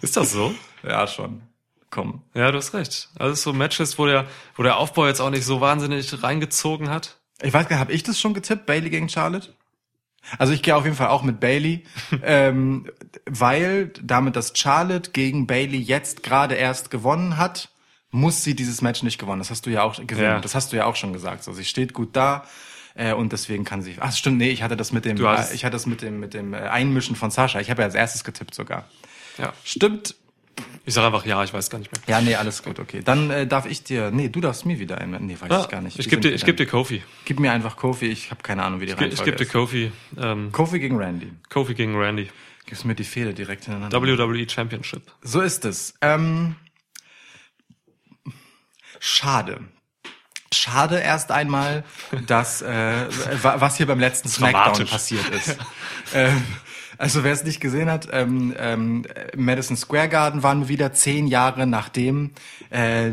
Ist das so? Ja, schon. Komm. Ja, du hast recht. Also es ist so Matches, wo der, wo der Aufbau jetzt auch nicht so wahnsinnig reingezogen hat. Ich weiß gar nicht, habe ich das schon getippt, Bailey gegen Charlotte? Also ich gehe auf jeden Fall auch mit Bailey, ähm, weil damit, dass Charlotte gegen Bailey jetzt gerade erst gewonnen hat, muss sie dieses Match nicht gewonnen. Das hast du ja auch gesehen. Ja. Das hast du ja auch schon gesagt. So, sie steht gut da äh, und deswegen kann sie. Ach stimmt, nee, ich hatte das mit dem, äh, ich hatte das mit dem mit dem äh, Einmischen von Sascha. Ich habe ja als erstes getippt sogar. Ja. Stimmt. Ich sage einfach ja, ich weiß gar nicht mehr. Ja, nee, alles gut, okay. Dann äh, darf ich dir. Nee, du darfst mir wieder einwenden. Nee, weiß Ah, ich gar nicht. Ich Wie gebe sind dir, ich gebe denn? dir Kofi. Gib mir einfach Kofi. Ich habe keine Ahnung, wie die Ich, ich Reihenfolge gebe dir ist. Kofi. Ähm, Kofi gegen Randy. Kofi gegen Randy. Gibst mir die Fehde direkt hintereinander. WWE Championship. So ist es. Ähm, schade. Schade erst einmal, dass äh, wa- was hier beim letzten Smackdown passiert ist. ähm, also wer es nicht gesehen hat, ähm, ähm, Madison Square Garden waren wir wieder zehn Jahre nachdem äh,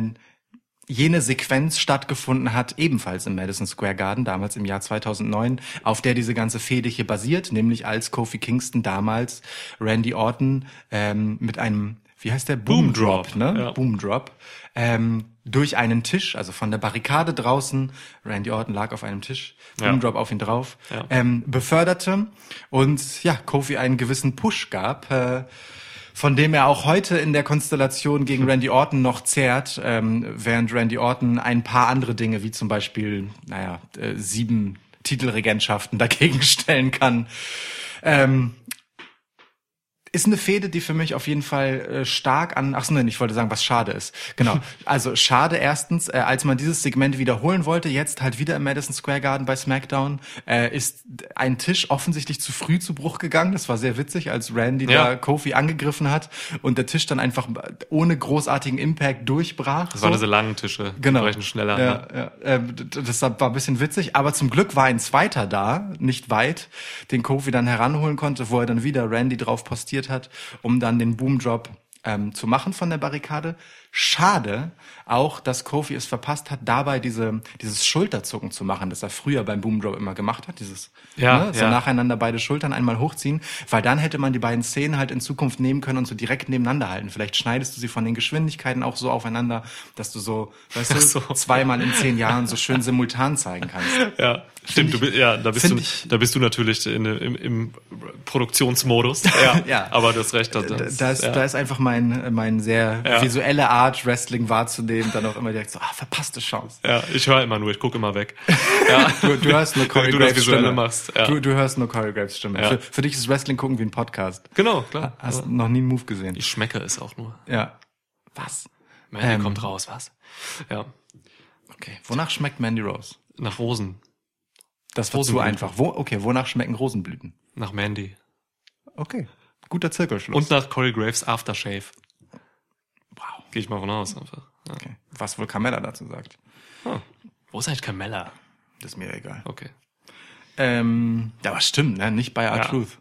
jene Sequenz stattgefunden hat, ebenfalls im Madison Square Garden, damals im Jahr 2009, auf der diese ganze Fehde hier basiert, nämlich als Kofi Kingston damals Randy Orton ähm, mit einem, wie heißt der? Boom Drop, Drop, ne? ja. Boom Drop, ähm, durch einen Tisch, also von der Barrikade draußen, Randy Orton lag auf einem Tisch, Boom Ja. Drop auf ihn drauf, Ja. ähm, beförderte und ja, Kofi einen gewissen Push gab, äh, von dem er auch heute in der Konstellation gegen Randy Orton noch zehrt, ähm, während Randy Orton ein paar andere Dinge, wie zum Beispiel, naja, äh, sieben Titelregentschaften dagegen stellen kann. Ähm, ist eine Fehde, die für mich auf jeden Fall äh, stark an. Ach so, nein, ich wollte sagen, was schade ist. Genau. Also schade erstens, äh, als man dieses Segment wiederholen wollte, jetzt halt wieder im Madison Square Garden bei SmackDown, äh, ist ein Tisch offensichtlich zu früh zu Bruch gegangen. Das war sehr witzig, als Randy Ja. da Kofi angegriffen hat und der Tisch dann einfach ohne großartigen Impact durchbrach. Das waren diese langen Tische. Die Genau. brechen schneller. Ja, ne? ja. Ähm, das war ein bisschen witzig, aber zum Glück war ein zweiter da, nicht weit, den Kofi dann heranholen konnte, wo er dann wieder Randy drauf postiert hat, um dann den Boomdrop ähm, zu machen von der Barrikade. Schade auch, dass Kofi es verpasst hat, dabei diese, dieses Schulterzucken zu machen, das er früher beim Boomdrop immer gemacht hat, dieses Ja, ne, so ja. nacheinander beide Schultern einmal hochziehen, weil dann hätte man die beiden Szenen halt in Zukunft nehmen können und so direkt nebeneinander halten. Vielleicht schneidest du sie von den Geschwindigkeiten auch so aufeinander, dass du so, weißt du, so. zweimal in zehn Jahren so schön simultan zeigen kannst. Ja, stimmt. Du, bi- ja, da bist du, ich- da bist du natürlich in, im, im Produktionsmodus. Ja, Ja. Aber du hast recht. Das, Da, da, ist, ja. da ist einfach mein, mein sehr visuelle Art, Wrestling wahrzunehmen, dann auch immer direkt so, ah, verpasste Chance. ja, ich höre immer nur, ich gucke immer weg. Ja. Du, du hörst nur Corey Graves Stimme. machst. Ja. Du, du hörst nur Corey Graves Stimme. Ja. Für, für dich ist Wrestling gucken wie ein Podcast. Genau, klar. Hast noch nie einen Move gesehen. Ich schmecke es auch nur. Ja. Was? Mandy Ähm. kommt raus, was? Ja, Okay. Wonach schmeckt Mandy Rose? nach Rosen, Das war zu einfach. Wo, okay, wonach schmecken Rosenblüten? nach Mandy. Okay. Guter Zirkelschluss. Und nach Corey Graves Aftershave. Wow. Gehe ich mal von aus einfach. Okay. Was wohl Carmella dazu sagt. Hm. Wo ist eigentlich Carmella? Das ist mir egal. Okay. Ähm, ja, aber stimmt, ne? Nicht bei. R-Truth. Ja.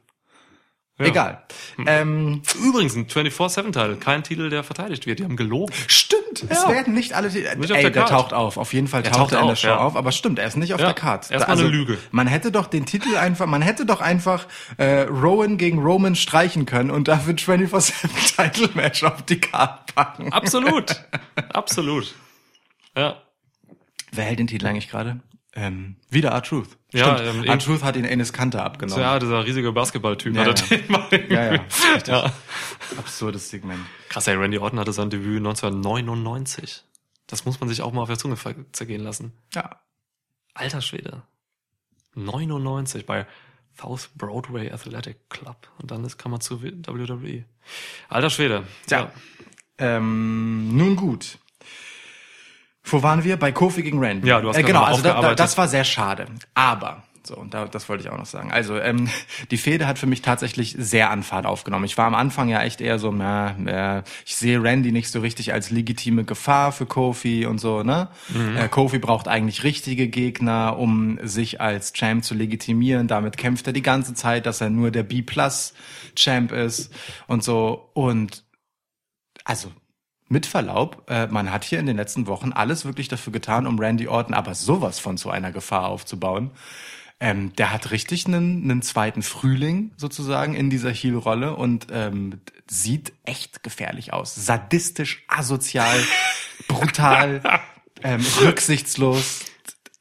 Egal. Ähm, Übrigens ein 24-7-Titel, kein Titel, der verteidigt wird. Die haben gelogen. stimmt. Es Ja. werden nicht alle. Ey, Nicht auf der, der taucht auf. Auf jeden Fall Er taucht taucht er in der Show ja. auf. Aber stimmt, er ist nicht auf Ja. der Card. Erstmal eine Lüge. Man hätte doch den Titel einfach, man hätte doch einfach äh, Rowan gegen Roman streichen können und dafür 24-7 Title Match auf die Card packen. Absolut. Absolut. Ja. Wer hält den Titel eigentlich gerade? Ähm, wieder R-Truth. Ja, Stimmt. ähm, R-Truth hat ihn Enes Kanter abgenommen. Ja, dieser riesige Basketballtyp Ja, hat ja. den mal Ja, ja. ja. Absurdes Segment. Krass, ey, Randy Orton hatte sein Debüt 1999. Das muss man sich auch mal auf der Zunge zergehen lassen. Ja. Alter Schwede. 99 bei South Broadway Athletic Club. Und dann ist, kann man zu WWE. Alter Schwede. Tja. Ähm, nun gut. Wo waren wir? Bei Kofi gegen Randy. Ja, du hast äh, Genau, also da, da, das war sehr schade. Aber, so, und da, das wollte ich auch noch sagen. Also, ähm, die Fehde hat für mich tatsächlich sehr an Fahrt aufgenommen. Ich war am Anfang ja echt eher so, na, na ich sehe Randy nicht so richtig als legitime Gefahr für Kofi und so, ne? Mhm. Äh, Kofi braucht eigentlich richtige Gegner, um sich als Champ zu legitimieren. Damit kämpft er die ganze Zeit, dass er nur der B-Plus-Champ ist und so. Und also mit Verlaub, äh, man hat hier in den letzten Wochen alles wirklich dafür getan, um Randy Orton aber sowas von zu einer Gefahr aufzubauen. Ähm, der hat richtig einen, einen zweiten Frühling sozusagen in dieser Heel-Rolle und ähm, sieht echt gefährlich aus. Sadistisch, asozial, brutal, ähm, rücksichtslos.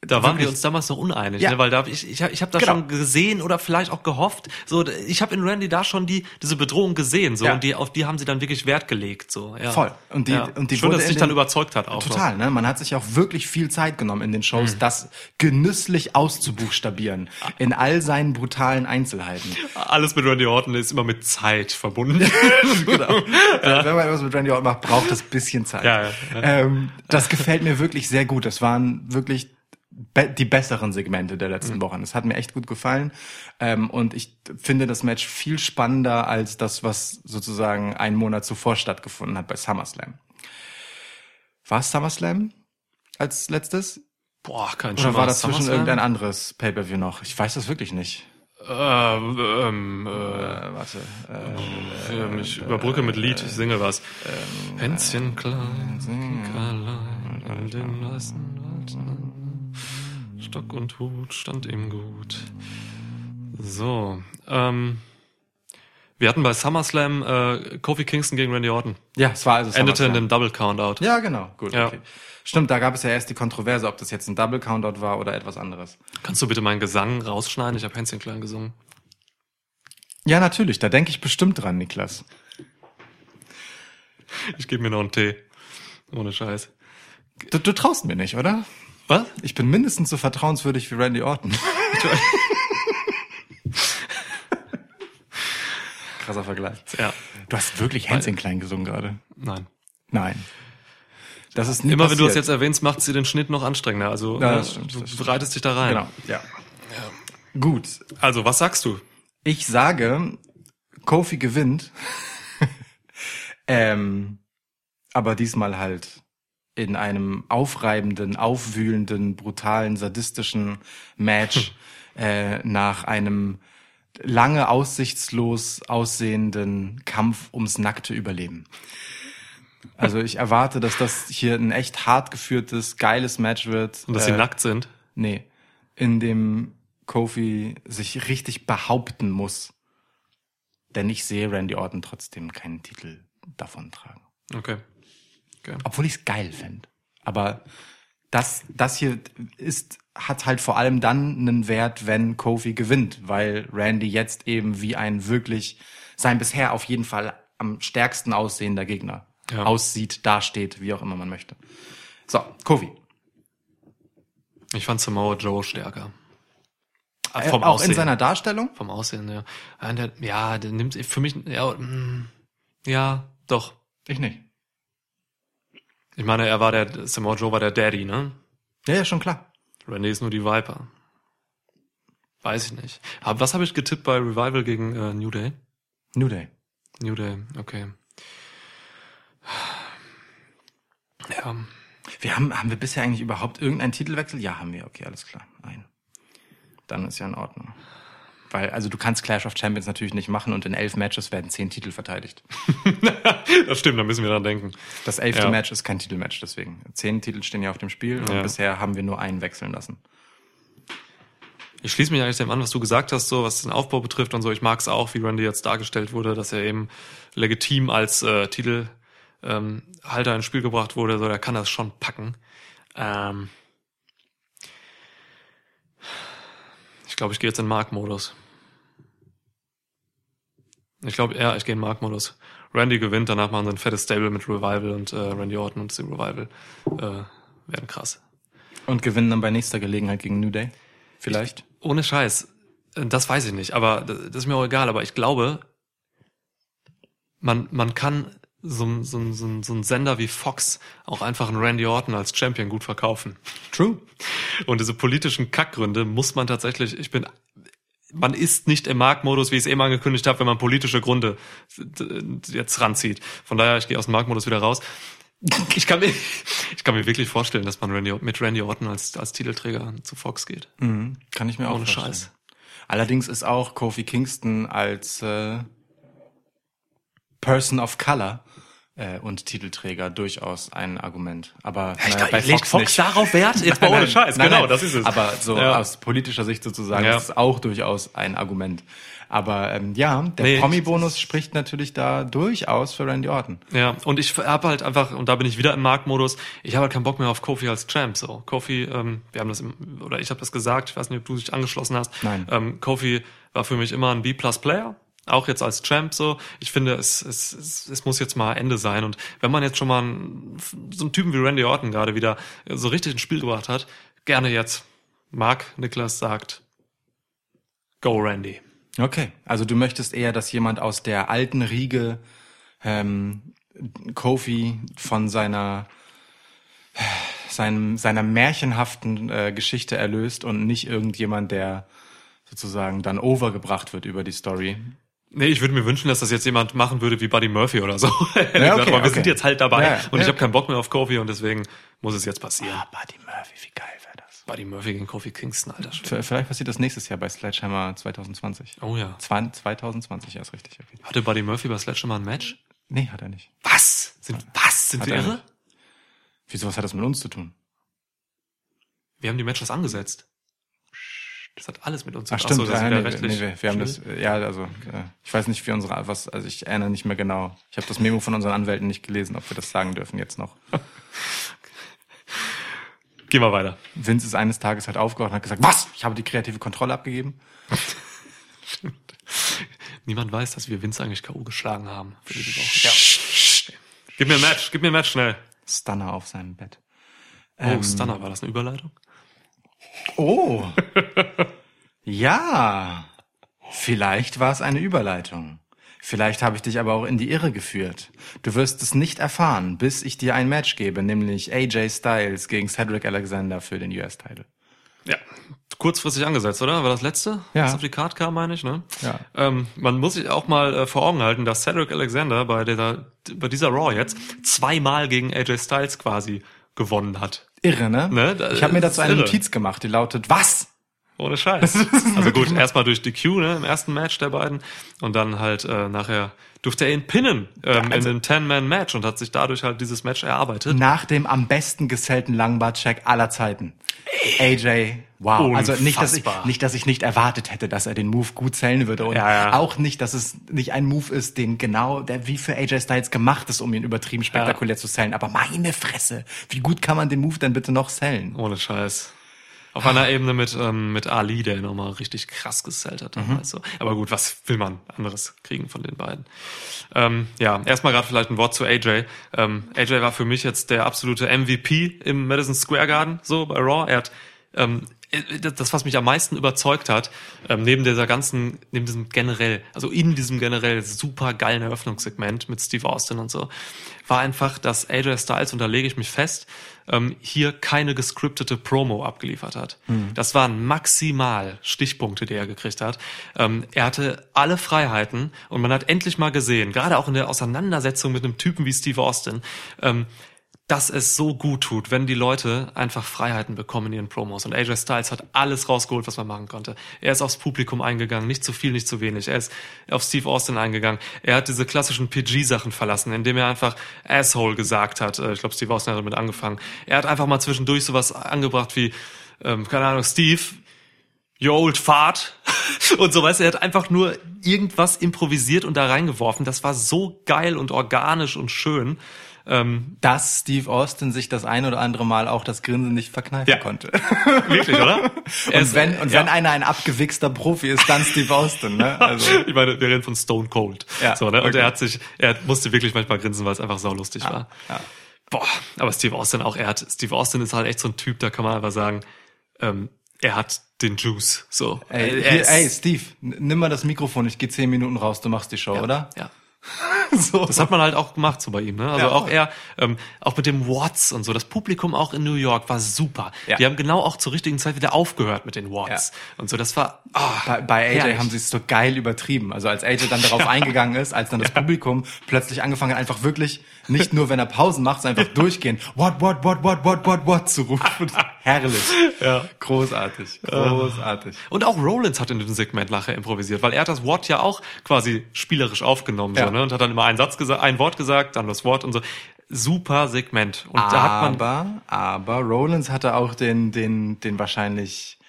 Da waren Wirklich. wir uns damals noch uneinig, Ja. ne? weil da hab ich ich, hab- ich habe da Genau. schon gesehen oder vielleicht auch gehofft, so ich habe in Randy da schon die diese Bedrohung gesehen, so Ja. und die auf die haben sie dann wirklich Wert gelegt, so ja. Voll. Und die- ja. und die Schön, wurde dass es dich dann überzeugt hat auch. Total, ne? Man hat sich auch wirklich viel Zeit genommen in den Shows, Mhm. das genüsslich auszubuchstabieren. In all seinen brutalen Einzelheiten. Alles mit Randy Orton ist immer mit Zeit verbunden. genau. Wenn man etwas mit Randy Orton macht, braucht das bisschen Zeit. Ja, ja, ja. Ähm, das gefällt mir wirklich sehr gut. Das waren wirklich be die besseren Segmente der Mhm. letzten Wochen. Das hat mir echt gut gefallen. Ähm, und ich finde das Match viel spannender als das, was sozusagen einen Monat zuvor stattgefunden hat bei SummerSlam. War es SummerSlam als letztes? Boah, kein Oder Schimmer. war dazwischen SummerSlam? irgendein anderes Pay-Per-View noch? Ich weiß das wirklich nicht. Äh, ähm, äh, Äh, warte. Äh, ähm, ich überbrücke mit Lied, ich singe was. Hänschen klein, allein an den Wald. Stock und Hut stand ihm gut. So, ähm, wir hatten bei SummerSlam äh, Kofi Kingston gegen Randy Orton. ja, es war also Endete in SummerSlam. einem Double Countout. Ja, genau. Gut, Ja. okay. Stimmt, da gab es ja erst die Kontroverse, ob das jetzt ein Double Countout war oder etwas anderes. Kannst du bitte meinen Gesang rausschneiden? Ich habe Hänschen klein gesungen. Ja, natürlich, da denke ich bestimmt dran, Niklas. Ich gebe mir noch einen Tee. Ohne Scheiß. Du, du traust mir nicht, oder? Was? Ich bin mindestens so vertrauenswürdig wie Randy Orton. krasser Vergleich. Ja. Du hast wirklich Hänschen klein gesungen gerade. Nein. Nein. Das ist nie Immer wenn du das passiert. jetzt erwähnst, macht sie den Schnitt noch anstrengender. Also Ja, ne, das stimmt, du das stimmt. bereitest dich da rein. Genau, ja. Gut. Also, was sagst du? Ich sage, Kofi gewinnt. ähm, aber diesmal halt in einem aufreibenden, aufwühlenden, brutalen, sadistischen Match äh, nach einem lange aussichtslos aussehenden Kampf ums nackte Überleben. Also ich erwarte, dass das hier ein echt hart geführtes, geiles Match wird. Und dass Äh, sie nackt sind? Nee, in dem Kofi sich richtig behaupten muss. Denn ich sehe Randy Orton trotzdem keinen Titel davon tragen. Okay. Okay. Obwohl ich es geil fände. Aber das, das hier ist, hat halt vor allem dann einen Wert, wenn Kofi gewinnt, weil Randy jetzt eben wie ein wirklich sein bisher auf jeden Fall am stärksten aussehender Gegner Ja. aussieht, dasteht, wie auch immer man möchte. So, Kofi. Ich fand Samoa Joe stärker. Äh, Vom auch Aussehen. in seiner Darstellung? Vom Aussehen, ja. Ja, der, ja, der nimmt für mich, ja, mm, ja, doch. Ich nicht. Ich meine, er war der, Samoa Joe war der Daddy, ne? Ja, ja, schon klar. Randy ist nur die Viper. Weiß ich nicht. Aber was habe ich getippt bei Revival gegen äh, New Day? New Day. New Day, okay. Ja, Wir haben, haben wir bisher eigentlich überhaupt irgendeinen Titelwechsel? Ja, haben wir. Okay, alles klar. Ein. Dann ist ja in Ordnung. Weil, also du kannst Clash of Champions natürlich nicht machen und in elf Matches werden zehn Titel verteidigt. das stimmt, da müssen wir dran denken. Das elfte Ja. Match ist kein Titelmatch, deswegen. Zehn Titel stehen ja auf dem Spiel und Ja. bisher haben wir nur einen wechseln lassen. Ich schließe mich eigentlich dem an, was du gesagt hast, so was den Aufbau betrifft und so. Ich mag es auch, wie Randy jetzt dargestellt wurde, dass er eben legitim als äh, Titelhalter ähm, ins Spiel gebracht wurde. So, der kann das schon packen. Ähm ich glaube, ich gehe jetzt in Mark-Modus. Ich glaube, ja, ich gehe in Mark-Modus. Randy gewinnt, danach machen sie ein fettes Stable mit Revival und äh, Randy Orton und The Revival äh, werden krass. Und gewinnen dann bei nächster Gelegenheit gegen New Day? Vielleicht? Ohne Scheiß. Äh, Das weiß ich nicht, aber das ist mir auch egal. Aber ich glaube, man, man kann so, so, so, so ein Sender wie Fox auch einfach einen Randy Orton als Champion gut verkaufen. True. Und diese politischen Kackgründe muss man tatsächlich, ich bin, man ist nicht im Marktmodus, wie ich es eben angekündigt habe, wenn man politische Gründe jetzt ranzieht. Von daher, ich gehe aus dem Marktmodus wieder raus. Ich kann mir, ich kann mir wirklich vorstellen, dass man Randy, mit Randy Orton als, als Titelträger zu Fox geht. Mhm. Kann ich mir auch Ohne vorstellen. Scheiß. Allerdings ist auch Kofi Kingston als äh, Person of Color äh, und Titelträger durchaus ein Argument. Aber naja, bei Fox, Fox nicht. darauf Wert? Jetzt mal ohne Scheiß, genau, das ist es. Aber so Ja. aus politischer Sicht sozusagen Ja. ist es auch durchaus ein Argument. Aber ähm, ja, der Nee, Promi-Bonus spricht natürlich da durchaus für Randy Orton. Ja, und ich habe halt einfach, und da bin ich wieder im Marktmodus, ich habe halt keinen Bock mehr auf Kofi als Champ. So, Kofi, ähm, wir haben das, im, oder ich habe das gesagt, ich weiß nicht, ob du dich angeschlossen hast. Nein. Ähm, Kofi war für mich immer ein B-Plus-Player, auch jetzt als Champ so. Ich finde, es, es, es, es muss jetzt mal Ende sein. Und wenn man jetzt schon mal einen, so einen Typen wie Randy Orton gerade wieder so richtig ins Spiel gebracht hat, gerne jetzt. Mark Niklas sagt, go Randy. Okay, also du möchtest eher, dass jemand aus der alten Riege ähm, Kofi von seiner seinem, seiner märchenhaften äh, Geschichte erlöst und nicht irgendjemand, der sozusagen dann overgebracht wird über die Story. Nee, ich würde mir wünschen, dass das jetzt jemand machen würde wie Buddy Murphy oder so. okay, Aber wir okay. sind jetzt halt dabei Ja, und ich ja. habe keinen Bock mehr auf Kofi und deswegen muss es jetzt passieren. Ah, Buddy Murphy, wie geil wäre das? Buddy Murphy gegen Kofi Kingston, alter Schwede. Vielleicht passiert das nächstes Jahr bei Sledgehammer 2020. Oh ja. Zwan 2020, ja, ist richtig. Okay. Hatte Buddy Murphy bei Sledgehammer ein Match? Nee, hat er nicht. Was? Sind, was? Sind wir irre? Wieso, was hat das mit uns zu tun? Wir haben die Matches angesetzt. Das hat alles mit uns zu Ach tun. stimmt, Ach so, das ja, nee, rechtlich nee, wir, wir haben das, ja, also äh, ich weiß nicht, wie unsere, was, also ich erinnere nicht mehr genau. Ich habe das Memo von unseren Anwälten nicht gelesen, ob wir das sagen dürfen jetzt noch. Geh mal weiter. Vince ist eines Tages halt aufgewacht und hat gesagt, was? Ich habe die kreative Kontrolle abgegeben. Niemand weiß, dass wir Vince eigentlich K.O. geschlagen haben. Ja. Gib mir ein Match, gib mir ein Match schnell. Stunner auf seinem Bett. Oh, Stunner, war das eine Überleitung? Oh. ja. Vielleicht war es eine Überleitung. Vielleicht habe ich dich aber auch in die Irre geführt. Du wirst es nicht erfahren, bis ich dir ein Match gebe, nämlich AJ Styles gegen Cedric Alexander für den US-Title. Ja, kurzfristig angesetzt, oder? War das letzte, Ja. was auf die Card kam, meine ich, ne? Ja. Ähm, man muss sich auch mal äh, vor Augen halten, dass Cedric Alexander bei dieser, bei dieser Raw jetzt zweimal gegen AJ Styles quasi gewonnen hat. Irre, ne? Ne, ich habe mir dazu eine irre. Notiz gemacht, die lautet, was? Ohne Scheiß. Also gut, erstmal durch DQ, ne, im ersten Match der beiden. Und dann halt äh, nachher durfte er ihn pinnen ähm, also- in einem Ten-Man-Match und hat sich dadurch halt dieses Match erarbeitet. Nach dem am besten gesellten Langbartcheck aller Zeiten. AJ, wow. Also nicht dass, ich, Unfassbar. nicht, dass ich nicht erwartet hätte, dass er den Move gut zählen würde. Und Ja, ja. auch nicht, dass es nicht ein Move ist, den genau, der wie für AJ Styles gemacht ist, um ihn übertrieben spektakulär zu zählen. Aber meine Fresse, wie gut kann man den Move denn bitte noch zählen? Ohne Scheiß. Auf einer Ebene mit, ähm, mit Ali, der nochmal richtig krass gesellt hat. Mhm. damals So. Aber gut, was will man anderes kriegen von den beiden? Ähm, ja, erstmal gerade vielleicht ein Wort zu AJ. Ähm, AJ war für mich jetzt der absolute MVP im Madison Square Garden, so bei Raw. Er hat ähm, äh, das, was mich am meisten überzeugt hat, ähm, neben dieser ganzen, neben diesem generell, also in diesem generell super geilen Eröffnungssegment mit Steve Austin und so, war einfach, dass AJ Styles, und da lege ich mich fest, ähm, hier keine gescriptete Promo abgeliefert hat. Das waren maximal Stichpunkte, die er gekriegt hat. Ähm, er hatte alle Freiheiten und man hat endlich mal gesehen, gerade auch in der Auseinandersetzung mit einem Typen wie Steve Austin, ähm, dass es so gut tut, wenn die Leute einfach Freiheiten bekommen in ihren Promos. Und AJ Styles hat alles rausgeholt, was man machen konnte. Er ist aufs Publikum eingegangen, nicht zu viel, nicht zu wenig. Er ist auf Steve Austin eingegangen. Er hat diese klassischen PG-Sachen verlassen, indem er einfach Asshole gesagt hat. Äh, Ich glaube, Steve Austin hat damit angefangen. Er hat einfach mal zwischendurch sowas angebracht wie, ähm, keine Ahnung, Steve, you old fart und so weißt er hat einfach nur irgendwas improvisiert und da reingeworfen. Das war so geil und organisch und schön. Ähm, Dass Steve Austin sich das ein oder andere Mal auch das Grinsen nicht verkneifen Ja. konnte. Wirklich, oder? Er Und ist- wenn, und ja. wenn einer ein abgewichster Profi ist, dann Steve Austin, ne? Also, ich meine, wir reden von Stone Cold. Ja, so, ne? Und okay. er hat sich, er musste wirklich manchmal grinsen, weil es einfach saulustig war. ja. Boah, aber Steve Austin auch, er hat, Steve Austin ist halt echt so ein Typ, da kann man einfach sagen, ähm, er hat den Juice. So. Ey, ist- ey, Steve, nimm mal das Mikrofon, ich gehe zehn Minuten raus, du machst die Show, oder? Ja. So. Das hat man halt auch gemacht so bei ihm, ne? Also Ja. auch er, ähm, auch mit dem Watts und so. Das Publikum auch in New York war super. Ja. Die haben genau auch zur richtigen Zeit wieder aufgehört mit den Watts und so. Das war ah, Bei, bei AJ herrlich. haben sie es so geil übertrieben. Also als AJ dann darauf eingegangen ist, als dann das Publikum plötzlich angefangen hat, einfach wirklich, nicht nur wenn er Pausen macht, sondern einfach durchgehen, what, what, what, what, what, what, what zu rufen. Herrlich. Ja. Großartig. Großartig. Und auch Rollins hat in dem Segment nachher improvisiert, weil er hat das Wort ja auch quasi spielerisch aufgenommen Ja. so, ne? und hat dann immer einen Satz gesagt, ein Wort gesagt, dann das Wort und so. Super Segment. Und da hat man aber, aber Rollins hatte auch den, den, den wahrscheinlich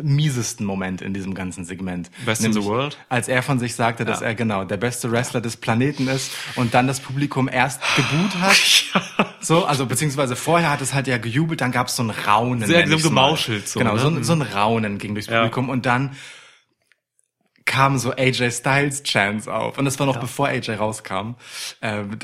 miesesten Moment in diesem ganzen Segment. Best in the Nämlich, world? Als er von sich sagte, dass Ja. er genau der beste Wrestler des Planeten ist und dann das Publikum erst geboot hat. So, also beziehungsweise vorher hat es halt ja gejubelt, dann gab es so ein Raunen. Sehr- gemauschelt so, Genau, ne? so, ein- so ein Raunen ging durchs Ja. Publikum und dann kam so AJ Styles Chance auf. Und das war noch bevor AJ rauskam. Ähm,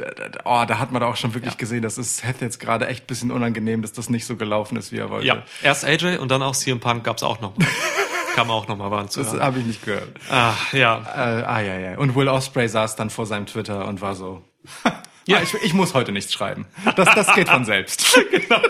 oh, da hat man da auch schon wirklich gesehen, das ist Seth jetzt gerade echt bisschen unangenehm, dass das nicht so gelaufen ist, wie er wollte. ja, erst AJ und dann auch CM Punk gab's auch noch. Kam auch noch mal waren zu Das habe ich nicht gehört. Ah, ja. Äh, ah, ja, ja. Und Will Osprey saß dann vor seinem Twitter und war so, ja, ich, ich muss heute nichts schreiben. Das, das geht von selbst. genau,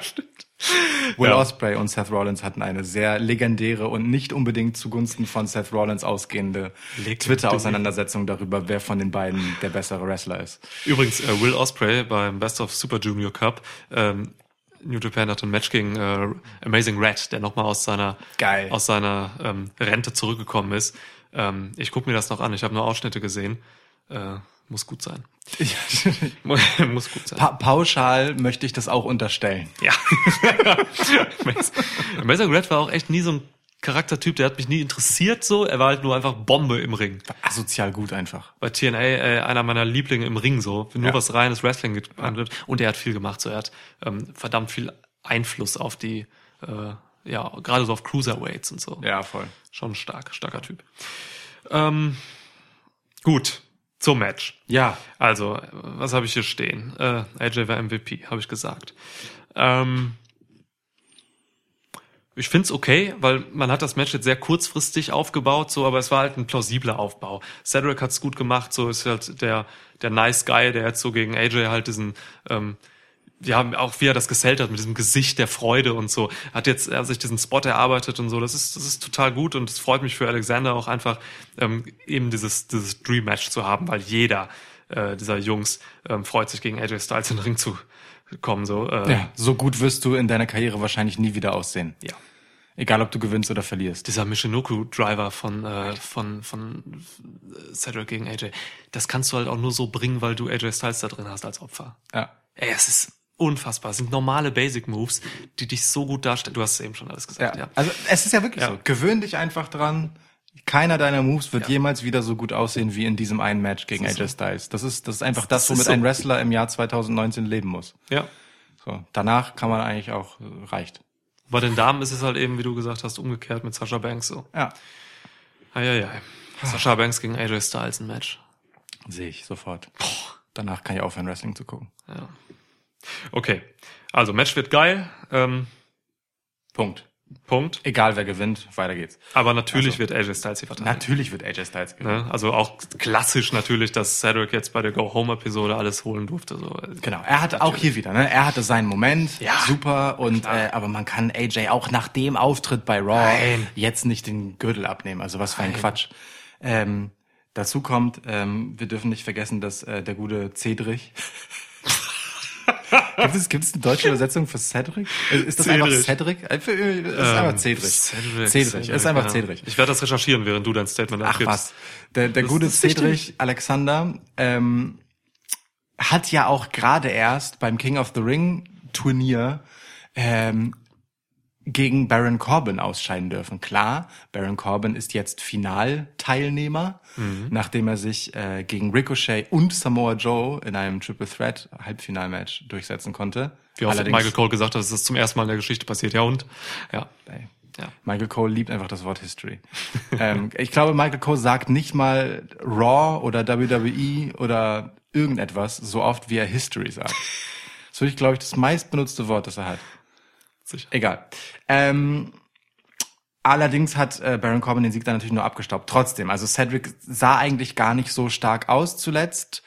stimmt. Will Ja. Osprey und Seth Rollins hatten eine sehr legendäre und nicht unbedingt zugunsten von Seth Rollins ausgehende. Twitter-Auseinandersetzung darüber, wer von den beiden der bessere Wrestler ist. Übrigens, äh, Will Osprey beim Best of Super Junior Cup, ähm, New Japan hatte ein Match gegen äh, Amazing Red, der nochmal aus seiner Geil. aus seiner ähm, Rente zurückgekommen ist. Ähm, ich gucke mir das noch an. Ich habe nur Ausschnitte gesehen. Äh, muss gut sein. muss gut sein. Pa pauschal möchte ich das auch unterstellen. Ja. Amazing Red war auch echt nie so ein Charaktertyp, der hat mich nie interessiert so. Er war halt nur einfach Bombe im Ring. Asozial gut einfach. Bei TNA äh, einer meiner Lieblinge im Ring so, nur Ja. was reines Wrestling get- angeht. Und er hat viel gemacht, so er hat ähm, verdammt viel Einfluss auf die, äh, ja, gerade so auf Cruiserweights und so. Ja, voll. Schon stark, starker Typ. Ähm, gut, zum Match. Ja, Also, was habe ich hier stehen? Äh, AJ war MVP, habe ich gesagt. Ähm, Ich find's okay, weil man hat das Match jetzt sehr kurzfristig aufgebaut, so, aber es war halt ein plausibler Aufbau. Cedric hat's gut gemacht, so ist halt der der nice Guy, der jetzt so gegen AJ halt diesen ähm, ja, auch wie er das gesellt hat mit diesem Gesicht der Freude und so. Hat jetzt er hat sich diesen Spot erarbeitet und so. Das ist, das ist total gut und es freut mich für Alexander auch einfach, ähm, eben dieses, dieses Dream Match zu haben, weil jeder äh, dieser Jungs ähm, freut sich gegen AJ Styles in den Ring zu kommen, so. Äh, Ja, so gut wirst du in deiner Karriere wahrscheinlich nie wieder aussehen. ja. Egal, ob du gewinnst oder verlierst. Dieser Michinoku Driver von, äh, von, von äh, Cedric gegen AJ. Das kannst du halt auch nur so bringen, weil du AJ Styles da drin hast als Opfer. Ja. Ey, es ist unfassbar. Es sind normale Basic Moves, die dich so gut darstellen. Du hast es eben schon alles gesagt, ja. Ja. Also es ist ja wirklich Ja. so. Gewöhn dich einfach dran. Keiner deiner Moves wird jemals wieder so gut aussehen wie in diesem einen Match gegen Das AJ so. Styles. Das ist, das ist einfach Das das, womit so. ein Wrestler im Jahr 2019 leben muss. ja. So. Danach kann man eigentlich auch, äh, reicht. Bei den Damen ist es halt eben, wie du gesagt hast, umgekehrt mit Sasha Banks so. Ja. Eieiei. Sasha Banks gegen AJ Styles ein Match. Sehe ich sofort. Danach kann ich aufhören, Wrestling zu gucken. Ja. Okay. Also, Match wird geil. Ähm, Punkt. Punkt. Egal wer gewinnt, weiter geht's. Aber natürlich Also. wird AJ Styles hier verteidigen. Natürlich wird AJ Styles gewinnen. Ne? Also auch klassisch natürlich, dass Cedric jetzt bei der Go-Home-Episode alles holen durfte. So. Genau, er hatte auch hier wieder, ne? Er hatte seinen Moment, Ja, super, und äh, aber man kann AJ auch nach dem Auftritt bei Raw Nein. jetzt nicht den Gürtel abnehmen. Also was für ein Quatsch. Ähm, dazu kommt, ähm, wir dürfen nicht vergessen, dass äh, der gute Cedric. Gibt, es, gibt es eine deutsche Übersetzung für Cedric? Äh, Ist das einfach Cedric. Cedric? Äh, äh, Es ist einfach Cedric. Cedric. Cedric. Ist einfach ja. Cedric. Ich werde das recherchieren, während du dein Statement Ach abgibst. was. Der, der Das gute. Cedric Alexander ähm, hat ja auch gerade erst beim King of the Ring Turnier ähm, gegen Baron Corbin ausscheiden dürfen. Klar, Baron Corbin ist jetzt Finalteilnehmer, Mhm. nachdem er sich äh, gegen Ricochet und Samoa Joe in einem Triple Threat Halbfinalmatch durchsetzen konnte. Wie oft Michael Cole gesagt hat, dass das zum ersten Mal in der Geschichte passiert. Ja und? Ja. Ey. Ja. Michael Cole liebt einfach das Wort History. ähm, ich glaube, Michael Cole sagt nicht mal Raw oder WWE oder irgendetwas so oft, wie er History sagt. Das würde ich, glaube ich, das meistbenutzte Wort, das er hat. Sicher. Egal. Ähm, allerdings hat äh, Baron Corbin den Sieg dann natürlich nur abgestaubt. Trotzdem, also Cedric sah eigentlich gar nicht so stark aus zuletzt.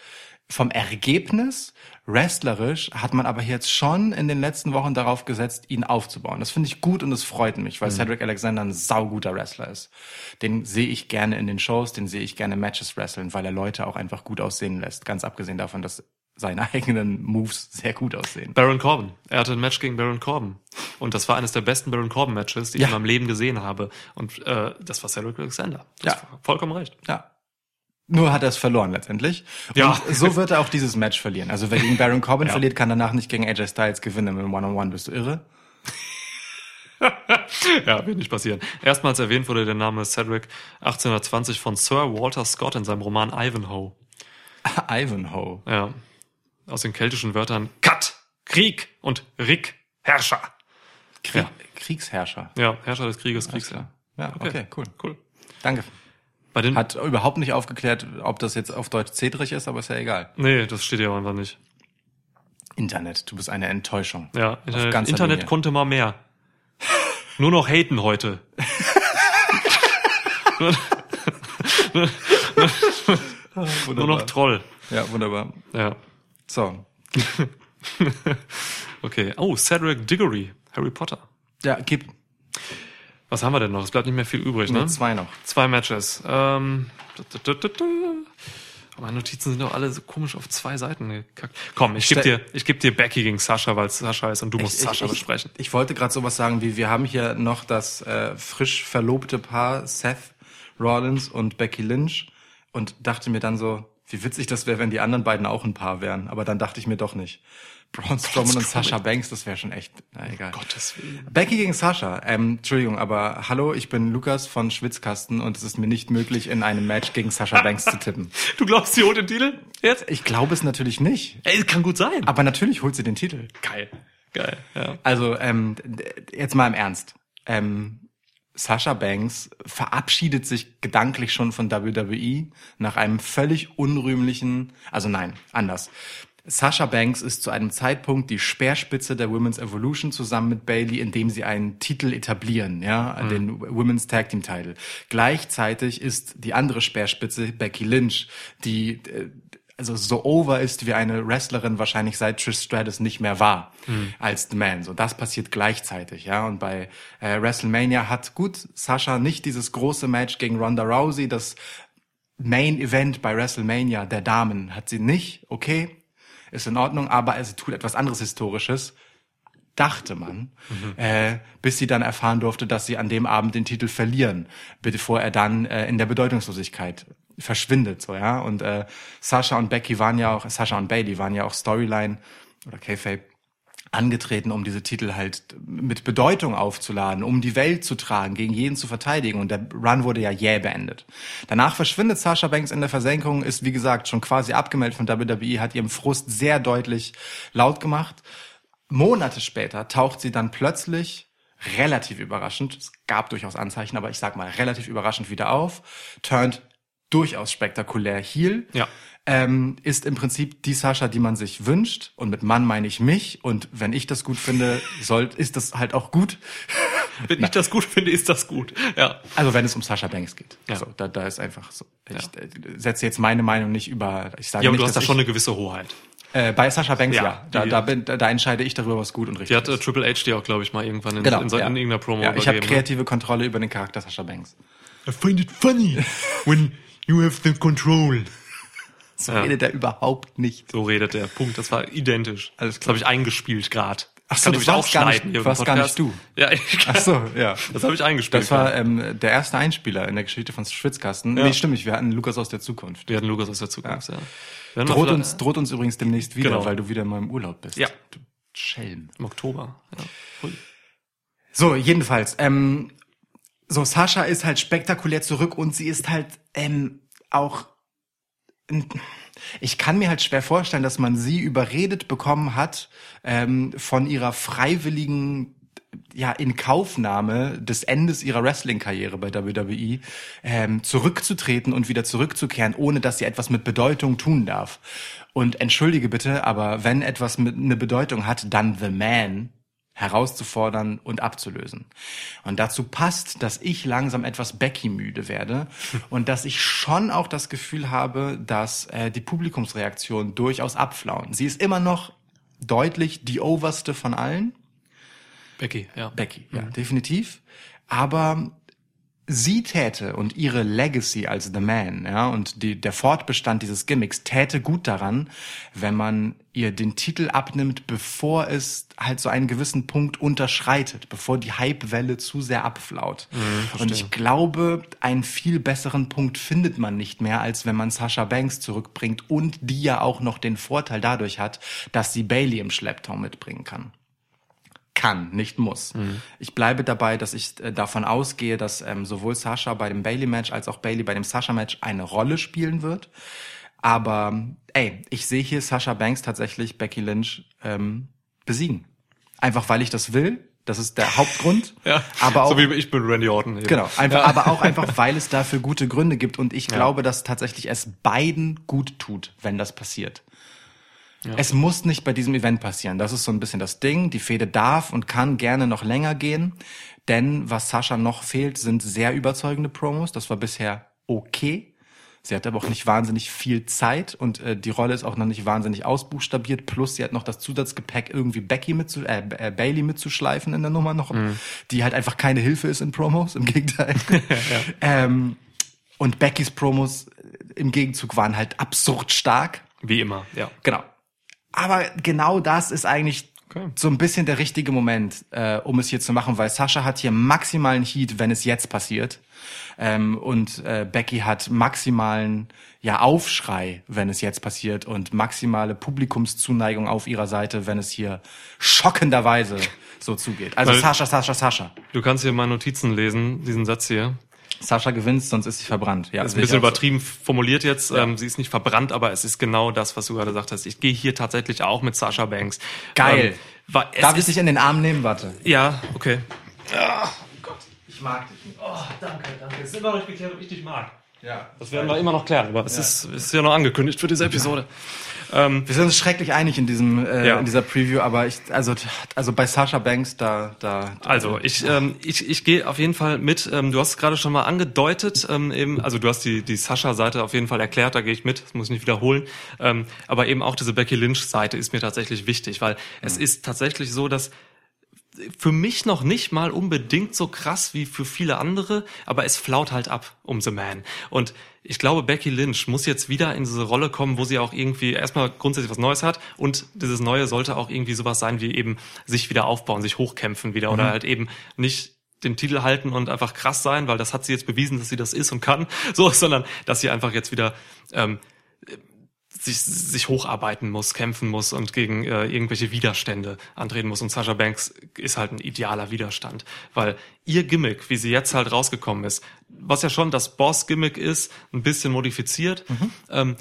Vom Ergebnis, wrestlerisch, hat man aber jetzt schon in den letzten Wochen darauf gesetzt, ihn aufzubauen. Das finde ich gut und es freut mich, weil Cedric Alexander ein sauguter Wrestler ist. Den sehe ich gerne in den Shows, den sehe ich gerne Matches wresteln, weil er Leute auch einfach gut aussehen lässt. Ganz abgesehen davon, dass seine eigenen Moves sehr gut aussehen. Baron Corbin. Er hatte ein Match gegen Baron Corbin. Und das war eines der besten Baron Corbin-Matches, die Ja. ich in meinem Leben gesehen habe. Und äh, das war Cedric Alexander. Du hast Ja. vollkommen recht. Ja. Nur hat er es verloren letztendlich. Und Ja. so wird er auch dieses Match verlieren. Also wer gegen Baron Corbin Ja. verliert, kann danach nicht gegen AJ Styles gewinnen dem One-on-One. Bist du irre? Ja, wird nicht passieren. Erstmals erwähnt wurde der Name Cedric 1820 von Sir Walter Scott in seinem Roman Ivanhoe. Ivanhoe. Ja. Aus den keltischen Wörtern Kat, Krieg und Rick, Herrscher. Krieg, Ja. Kriegsherrscher. Ja, Herrscher des Krieges, Alles Kriegsherr. klar. Ja, okay, cool. Cool. Danke. Bei den, Hat überhaupt nicht aufgeklärt, ob das jetzt auf Deutsch Cedric ist, aber ist ja egal. nee, das steht ja einfach nicht. Internet, du bist eine Enttäuschung. Ja, Internet, Internet Linie. konnte mal mehr. Nur noch haten heute. Nur noch Troll. Ja, wunderbar. Ja. So. Okay. Oh, Cedric Diggory, Harry Potter. Ja, gib Was haben wir denn noch? Es bleibt nicht mehr viel übrig, ne? mir zwei noch. Zwei Matches. Ähm. Aber Meine Notizen sind doch alle so komisch auf zwei Seiten gekackt. Komm, ich geb Stell- dir, ich geb dir Becky gegen Sascha, weil es Sascha ist und du musst Sascha ich, besprechen. Ich wollte gerade sowas sagen, wie wir haben hier noch das äh, frisch verlobte Paar Seth Rollins und Becky Lynch und dachte mir dann so, wie witzig das wäre, wenn die anderen beiden auch ein Paar wären. Aber dann dachte ich mir doch nicht. Braun Strowman und. Sasha Banks, das wäre schon echt, na egal. Gottes Willen. Becky gegen Sascha. Ähm, Entschuldigung, aber hallo, ich bin Lukas von Schwitzkasten und es ist mir nicht möglich, in einem Match gegen Sasha Banks zu tippen. Du glaubst, sie holt den Titel? Jetzt? Ich glaube es natürlich nicht. Ey, kann gut sein. Aber natürlich holt sie den Titel. Geil. Geil, ja. Also, ähm, jetzt mal im Ernst. Ähm, Sasha Banks verabschiedet sich gedanklich schon von WWE nach einem völlig unrühmlichen, also nein, anders. Sasha Banks ist zu einem Zeitpunkt die Speerspitze der Women's Evolution zusammen mit Bailey, indem sie einen Titel etablieren, ja, den Women's Tag Team Title. Gleichzeitig ist die andere Speerspitze Becky Lynch, die äh, also so over ist wie eine Wrestlerin wahrscheinlich seit Trish Stratus nicht mehr war als The Man. So das passiert gleichzeitig, ja. Und bei äh, WrestleMania hat gut Sasha nicht dieses große Match gegen Ronda Rousey, das Main Event bei WrestleMania der Damen hat sie nicht. Okay, ist in Ordnung, aber sie tut etwas anderes Historisches. Dachte man, äh, bis sie dann erfahren durfte, dass sie an dem Abend den Titel verlieren, bevor er dann äh, in der Bedeutungslosigkeit verschwindet, so ja. Und äh, Sasha und Becky waren ja auch, Sasha und Bailey waren ja auch Storyline oder Kayfabe angetreten, um diese Titel halt mit Bedeutung aufzuladen, um die Welt zu tragen, gegen jeden zu verteidigen. Und der Run wurde ja jäh beendet. Danach verschwindet Sasha Banks in der Versenkung, ist wie gesagt schon quasi abgemeldet von WWE, hat ihrem Frust sehr deutlich laut gemacht. Monate später taucht sie dann plötzlich relativ überraschend, es gab durchaus Anzeichen, aber ich sag mal relativ überraschend wieder auf, turnt durchaus spektakulär heel. Ja. Ähm, ist im Prinzip die Sascha, die man sich wünscht. Und mit Mann meine ich mich. Und wenn ich das gut finde, soll, ist das halt auch gut. Wenn ich das gut finde, ist das gut. Ja. Also wenn es um Sascha Banks geht. Ja. So, da, da ist einfach so. Ich äh, setze jetzt meine Meinung nicht über. Ich sage Ja, aber nicht, du hast da schon eine gewisse Hoheit. äh, bei Sascha Banks Ja, ja. Da, die- da, bin, da, da entscheide ich darüber, was gut und richtig Die hat äh, ist. Triple H dir auch, glaube ich, mal irgendwann in, Genau, in, so- ja. in irgendeiner Promo ja, ich habe ne? kreative Kontrolle über den Charakter Sascha Banks. I find it funny when you have the control. So Ja. redet er überhaupt nicht. So redet der. Punkt. Das war identisch. Alles Das klar. habe ich eingespielt gerade. Ach so, das warst gar nicht- warst gar nicht du. Ja, ich, Ach so, ja. das habe ich eingespielt. Das war ähm, der erste Einspieler in der Geschichte von Schwitzkasten. Ja. Nee, stimmt nicht. Wir hatten Lukas aus der Zukunft. Wir hatten Lukas aus der Zukunft, ja. Mal Droht uns, droht uns übrigens demnächst wieder, Genau. weil du wieder in meinem Urlaub bist. Ja. Du Schelm. Im Oktober. Ja. So, jedenfalls. Ähm, so, Sascha ist halt spektakulär zurück und sie ist halt ähm, auch. Ich kann mir halt schwer vorstellen, dass man sie überredet bekommen hat ähm, von ihrer freiwilligen ja in Kaufnahme des Endes ihrer Wrestling-Karriere bei WWE ähm, zurückzutreten und wieder zurückzukehren, ohne dass sie etwas mit Bedeutung tun darf. Und entschuldige bitte, aber wenn etwas mit eine Bedeutung hat, dann The Man herauszufordern und abzulösen. Und dazu passt, dass ich langsam etwas Becky müde werde und dass ich schon auch das Gefühl habe, dass äh, die Publikumsreaktionen durchaus abflauen. Sie ist immer noch deutlich die oberste von allen. Becky, ja. Becky, ja, definitiv. Aber sie täte und ihre Legacy als The Man, ja, und die, der Fortbestand dieses Gimmicks täte gut daran, wenn man ihr den Titel abnimmt, bevor es halt so einen gewissen Punkt unterschreitet, bevor die Hypewelle zu sehr abflaut. und ich glaube, einen viel besseren Punkt findet man nicht mehr, als wenn man Sasha Banks zurückbringt und die ja auch noch den Vorteil dadurch hat, dass sie Bailey im Schlepptau mitbringen kann kann, nicht muss. Ich bleibe dabei, dass ich äh, davon ausgehe, dass ähm, sowohl Sasha bei dem Bailey-Match als auch Bailey bei dem Sasha-Match eine Rolle spielen wird. Aber ey, ich sehe hier Sasha Banks tatsächlich Becky Lynch ähm, besiegen. Einfach weil ich das will. Das ist der Hauptgrund. Ja. Aber auch so wie ich bin Randy Orton. Eben. Genau, einfach, aber auch einfach, weil es dafür gute Gründe gibt und ich glaube, dass tatsächlich es beiden gut tut, wenn das passiert. Es muss nicht bei diesem Event passieren. Das ist so ein bisschen das Ding. Die Fehde darf und kann gerne noch länger gehen, denn was Sascha noch fehlt, sind sehr überzeugende Promos. Das war bisher okay. Sie hat aber auch nicht wahnsinnig viel Zeit und äh, die Rolle ist auch noch nicht wahnsinnig ausbuchstabiert. Plus sie hat noch das Zusatzgepäck, irgendwie Becky mitzu äh, äh, Bailey mitzuschleifen in der Nummer noch, die halt einfach keine Hilfe ist in Promos. Im Gegenteil. ähm, und Beckys Promos äh, im Gegenzug waren halt absurd stark. Wie immer, ja. Genau. Aber genau das ist eigentlich Okay. so ein bisschen der richtige Moment, äh, um es hier zu machen, weil Sascha hat hier maximalen Heat, wenn es jetzt passiert. Ähm, und äh, Becky hat maximalen ja, Aufschrei, wenn es jetzt passiert und maximale Publikumszuneigung auf ihrer Seite, wenn es hier schockenderweise so zugeht. Also Weil- Sascha, Sascha, Sascha. Du kannst hier mal Notizen lesen, diesen Satz hier. Sascha gewinnt, sonst ist sie verbrannt. Ja, Das ist ein bisschen so. übertrieben formuliert jetzt. Ähm, sie ist nicht verbrannt, aber es ist genau das, was du gerade gesagt hast. Ich gehe hier tatsächlich auch mit Sasha Banks. Geil. Ähm, es Darf ich dich in den Arm nehmen? Warte. Ja, okay. Ich mag dich nicht. Oh, danke, danke. Es ist immer noch nicht geklärt, ob ich dich mag. Ja. Das werden wir immer noch klären, aber es ist, ist ja noch angekündigt für diese Episode. Ähm, Wir sind uns schrecklich einig in diesem äh, Ja. in dieser Preview, aber ich also also bei Sasha Banks da da Also ich, ähm, ich, ich gehe auf jeden Fall mit. Ähm, du hast es gerade schon mal angedeutet. Ähm, eben, also du hast die, die Sascha-Seite auf jeden Fall erklärt, da gehe ich mit, das muss ich nicht wiederholen. Ähm, aber eben auch diese Becky Lynch-Seite ist mir tatsächlich wichtig, weil es ist tatsächlich so, dass für mich noch nicht mal unbedingt so krass wie für viele andere, aber es flaut halt ab um The Man. Und ich glaube, Becky Lynch muss jetzt wieder in diese Rolle kommen, wo sie auch irgendwie erstmal grundsätzlich was Neues hat. Und dieses Neue sollte auch irgendwie sowas sein wie eben sich wieder aufbauen, sich hochkämpfen wieder oder halt eben nicht den Titel halten und einfach krass sein, weil das hat sie jetzt bewiesen, dass sie das ist und kann, so, sondern dass sie einfach jetzt wieder ähm, sich, sich hocharbeiten muss, kämpfen muss und gegen äh, irgendwelche Widerstände antreten muss. Und Sasha Banks ist halt ein idealer Widerstand, weil ihr Gimmick, wie sie jetzt halt rausgekommen ist, was ja schon das Boss-Gimmick ist, ein bisschen modifiziert, ähm,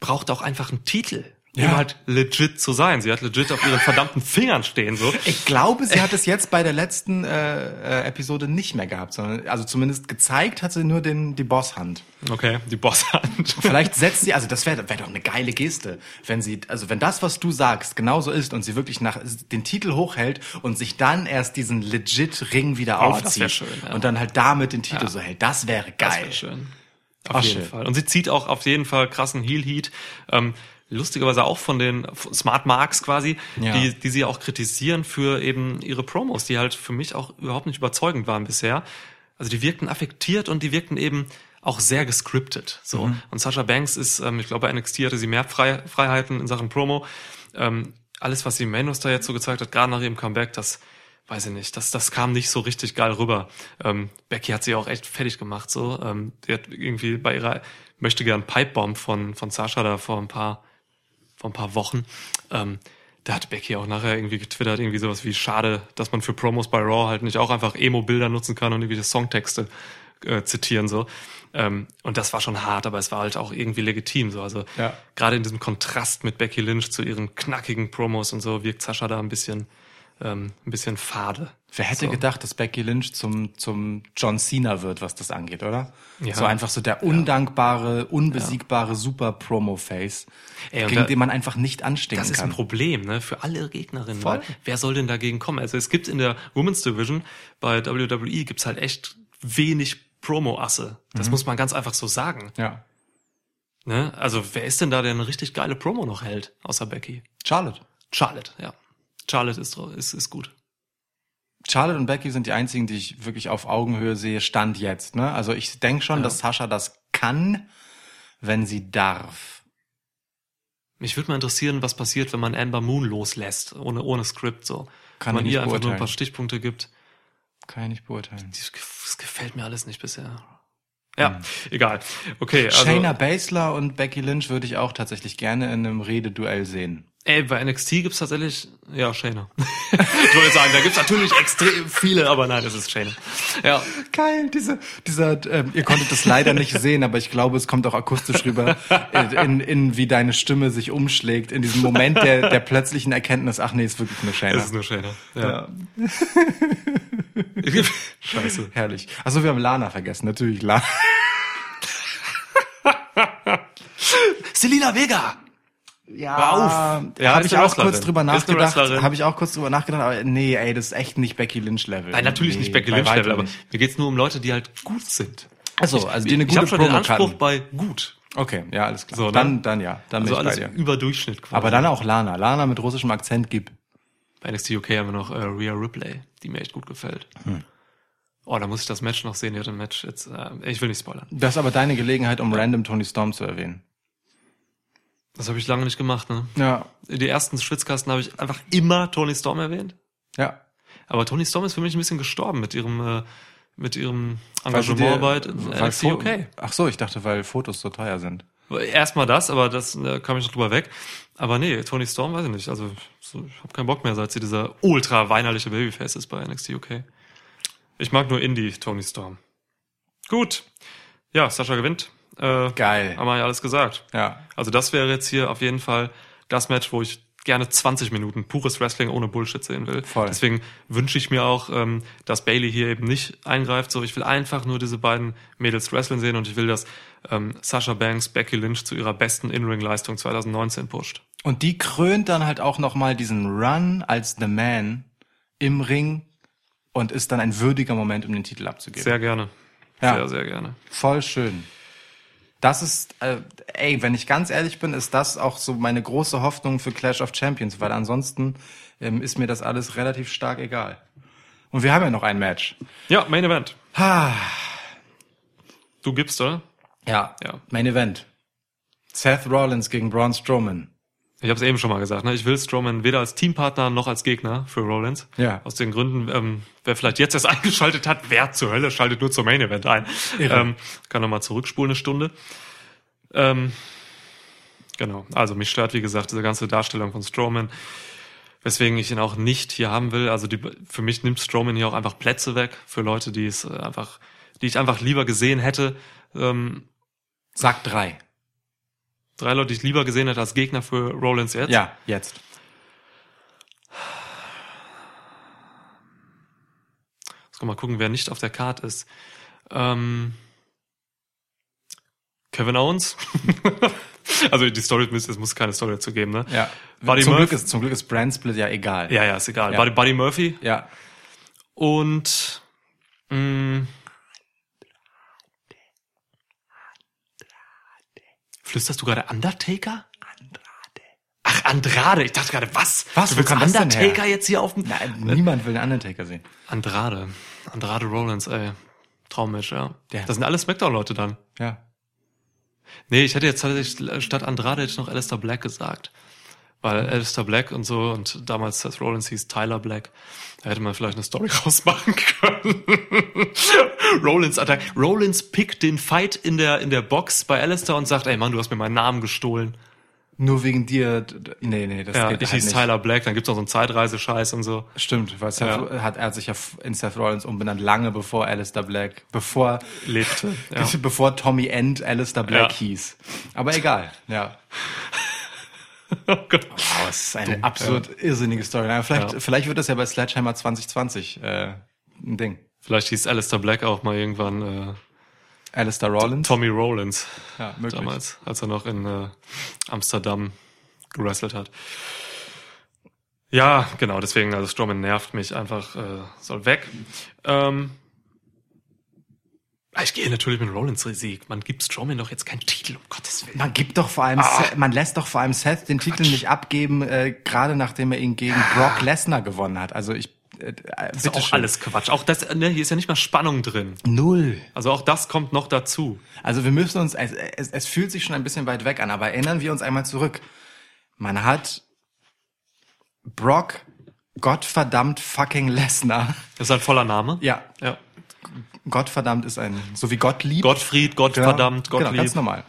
braucht auch einfach einen Titel, um Ja. halt legit zu sein. Sie hat legit auf ihren verdammten Fingern stehen, so. Ich glaube, sie hat es jetzt bei der letzten äh, äh, Episode nicht mehr gehabt, sondern also zumindest gezeigt hat sie nur den die Bosshand. Okay, die Bosshand. Vielleicht setzt sie, also das wäre wär doch eine geile Geste, wenn sie, also wenn das, was du sagst, genauso ist und sie wirklich nach den Titel hochhält und sich dann erst diesen legit Ring wieder Oh, das aufzieht wär schön, ja. und dann halt damit den Titel so hält. Das wäre Das geil. wär schön. Auf Ach, jeden schön. Fall. Und sie zieht auch auf jeden Fall krassen Heel Heat. Ähm, lustigerweise auch von den Smart Marks quasi, Ja. die, die sie auch kritisieren für eben ihre Promos, die halt für mich auch überhaupt nicht überzeugend waren bisher. Also die wirkten affektiert und die wirkten eben auch sehr gescriptet. So. Mhm. Und Sasha Banks ist, ähm, ich glaube, bei NXT hatte sie mehr Frei Freiheiten in Sachen Promo. Ähm, alles, was sie im Main Roster jetzt so gezeigt hat, gerade nach ihrem Comeback, das weiß ich nicht, das, das kam nicht so richtig geil rüber. Ähm, Becky hat sie auch echt fertig gemacht, so. Ähm, die hat irgendwie bei ihrer möchte gern Pipebomb von, von Sasha da vor ein paar, vor ein paar Wochen, ähm, da hat Becky auch nachher irgendwie getwittert, irgendwie sowas wie schade, dass man für Promos bei Raw halt nicht auch einfach Emo-Bilder nutzen kann und irgendwelche Songtexte äh, zitieren, so. Ähm, und das war schon hart, aber es war halt auch irgendwie legitim, so. Also, Ja. gerade in diesem Kontrast mit Becky Lynch zu ihren knackigen Promos und so wirkt Sascha da ein bisschen, ähm, ein bisschen fade. Wer hätte So. gedacht, dass Becky Lynch zum, zum John Cena wird, was das angeht, oder? Ja. So einfach so der undankbare, unbesiegbare Super-Promo-Face, Ey, und gegen da- den man einfach nicht anstinken Das ist kann. ein Problem, ne, für alle Gegnerinnen. Voll. Weil wer soll denn dagegen kommen? Also es gibt in der Women's Division bei WWE gibt's halt echt wenig Promo-Asse. Das Mhm. muss man ganz einfach so sagen. Ja. Ne? Also wer ist denn da, der eine richtig geile Promo noch hält, außer Becky? Charlotte. Charlotte, ja. Charlotte ist, ist, ist gut. Charlotte und Becky sind die einzigen, die ich wirklich auf Augenhöhe sehe, Stand jetzt. Ne? Also ich denke schon, dass Sascha das kann, wenn sie darf. Mich würde mal interessieren, was passiert, wenn man Amber Moon loslässt, ohne, ohne Skript, so. Kann wenn man ihr einfach nur ein paar Stichpunkte gibt. Kann ich nicht beurteilen. Das gefällt mir alles nicht bisher. Ja, egal. Okay, also, Shayna Baszler und Becky Lynch würde ich auch tatsächlich gerne in einem Rededuell sehen. Ey, bei NXT gibt's tatsächlich, ja, Shayna. ich wollte sagen, da gibt's natürlich extrem viele, aber nein, es ist Shayna. Ja, Geil, diese, dieser, ähm, ihr konntet das leider nicht sehen, aber ich glaube, es kommt auch akustisch rüber, in, in, in wie deine Stimme sich umschlägt, in diesem Moment der, der plötzlichen Erkenntnis, ach nee, ist wirklich nur Shayna. es ist nur Shayna. Ja. Scheiße. Herrlich. Achso, wir haben Lana vergessen, natürlich Lana. Selina Vega! Ja. Ja, Ja, habe ich auch kurz Wrestlerin. drüber Ist eine nachgedacht. Habe ich auch kurz drüber nachgedacht, aber nee, ey, das ist echt nicht Becky Lynch Level. Nein, natürlich nee, nicht Becky Lynch Level, aber mir geht's nur um Leute, die halt gut sind. Achso, also die eine ich gute habe schon den Anspruch bei gut. Okay, ja, alles klar. So, ne? Dann, dann ja, dann Also bin alles ich bei dir. über Durchschnitt quasi. Aber dann auch Lana. Lana mit russischem Akzent gib. Bei NXT UK haben wir noch äh, Rhea Ripley, die mir echt gut gefällt. Hm. Oh, da muss ich das Match noch sehen. Hat ein Match jetzt, äh, ich will nicht spoilern. Das ist aber deine Gelegenheit, um random Tony Storm zu erwähnen. Das habe ich lange nicht gemacht, ne? Ja. Die ersten Schwitzkasten habe ich einfach immer Tony Storm erwähnt. Ja. Aber Tony Storm ist für mich ein bisschen gestorben mit ihrem, äh, mit ihrem Engagement bei NXT UK. Ach so, ich dachte, weil Fotos so teuer sind. Erstmal das, aber das äh, kam ich noch drüber weg. Aber nee, Tony Storm weiß ich nicht. Also so, ich habe keinen Bock mehr, seit sie dieser ultra weinerliche Babyface ist bei NXT UK. Ich mag nur Indie Tony Storm. Gut. Ja, Sascha gewinnt. Äh, Geil. Haben wir ja alles gesagt. Ja. Also das wäre jetzt hier auf jeden Fall das Match, wo ich gerne 20 Minuten pures Wrestling ohne Bullshit sehen will. Voll. Deswegen wünsche ich mir auch, ähm, dass Bailey hier eben nicht eingreift. So, ich will einfach nur diese beiden Mädels wrestlen sehen und ich will, dass ähm, Sasha Banks, Becky Lynch zu ihrer besten In-Ring-Leistung 2019 pusht. Und die krönt dann halt auch nochmal diesen Run als The Man im Ring und ist dann ein würdiger Moment, um den Titel abzugeben. Sehr gerne. Ja. Sehr, sehr gerne. Voll schön. Das ist, äh, ey, wenn ich ganz ehrlich bin, ist das auch so meine große Hoffnung für Clash of Champions, weil ansonsten ähm, ist mir das alles relativ stark egal. Und wir haben ja noch ein Match. Ja, Main Event. Ha, Du gibst, oder? ja, Ja. Main Event. Seth Rollins gegen Braun Strowman. Ich habe es eben schon mal gesagt, ne? ich will Strowman weder als Teampartner noch als Gegner für Rollins. Ja. Aus den Gründen, ähm, wer vielleicht jetzt erst eingeschaltet hat, wer zur Hölle schaltet nur zum Main Event ein. Irre. Ähm, kann nochmal zurückspulen eine Stunde. Ähm, genau, also mich stört, wie gesagt, diese ganze Darstellung von Strowman, weswegen ich ihn auch nicht hier haben will. Also die, für mich nimmt Strowman hier auch einfach Plätze weg für Leute, die es äh, einfach, die ich einfach lieber gesehen hätte. Ähm, Sag drei. Drei Leute, die ich lieber gesehen hätte als Gegner für Rollins jetzt. Ja, jetzt. Muss mal gucken, wer nicht auf der Card ist. Ähm, Kevin Owens. also die Story, es muss keine Story dazu geben, ne? Ja. Buddy zum, Glück ist, zum Glück ist Brand Split ja egal. Ja, ja, ist egal. Ja. Buddy, Buddy Murphy Ja. und mh, Flüsterst du gerade Undertaker? Andrade. Ach, Andrade. Ich dachte gerade, was? Was? Du willst Undertaker jetzt hier auf dem... Nein, niemand will den Undertaker sehen. Andrade. Andrade Rollins, ey. Traummatch, ja. Ja. Das sind alles Smackdown-Leute dann. Ja. Nee, ich hätte jetzt tatsächlich statt Andrade hätte ich noch Alistair Black gesagt. Weil Alistair Black und so und damals Seth Rollins hieß Tyler Black. Da hätte man vielleicht eine Story rausmachen können. Rollins Attack. Rollins pickt den Fight in der, in der Box bei Alistair und sagt, ey Mann, du hast mir meinen Namen gestohlen. Nur wegen dir. Nee, nee, das Ja, geht ich halt hieß nicht. Tyler Black, dann gibt's noch so einen Zeitreisescheiß und so. Stimmt, weil Seth, Ja. hat er sich ja in Seth Rollins umbenannt, lange bevor Alistair Black, bevor, Lebte. Ja. bevor Tommy End Alistair Black Ja. hieß. Aber egal, ja. Oh Gott. Aber es ist eine absolut irrsinnige Story. Na, vielleicht, Ja. vielleicht wird das ja bei Sledgehammer 2020 äh, ein Ding. Vielleicht hieß Alistair Black auch mal irgendwann äh, Alistair Rollins. Tommy Rollins. ja, möglich. damals, als er noch in äh, Amsterdam gewrestelt hat. Ja, genau, deswegen, also Strowman nervt mich einfach, äh, soll weg. Ähm, ich gehe natürlich mit Rollins Sieg. Man gibt Strowman doch jetzt keinen Titel, um Gottes Willen. Man gibt doch vor allem, Seth, man lässt doch vor allem Seth den Titel nicht abgeben, äh, gerade nachdem er ihn gegen Brock Lesnar gewonnen hat. Also ich, äh, äh, Das ist auch schön. alles Quatsch. Auch das, ne, hier ist ja nicht mal Spannung drin. null. Also auch das kommt noch dazu. Also wir müssen uns, es, es, es fühlt sich schon ein bisschen weit weg an, aber erinnern wir uns einmal zurück. Man hat Brock Gottverdammt fucking Lesnar. Das ist ein voller Name. Ja, Ja. Gottverdammt ist ein, so wie Gottlieb. Gottfried, Gottverdammt, Genau, Gottlieb, ganz normal.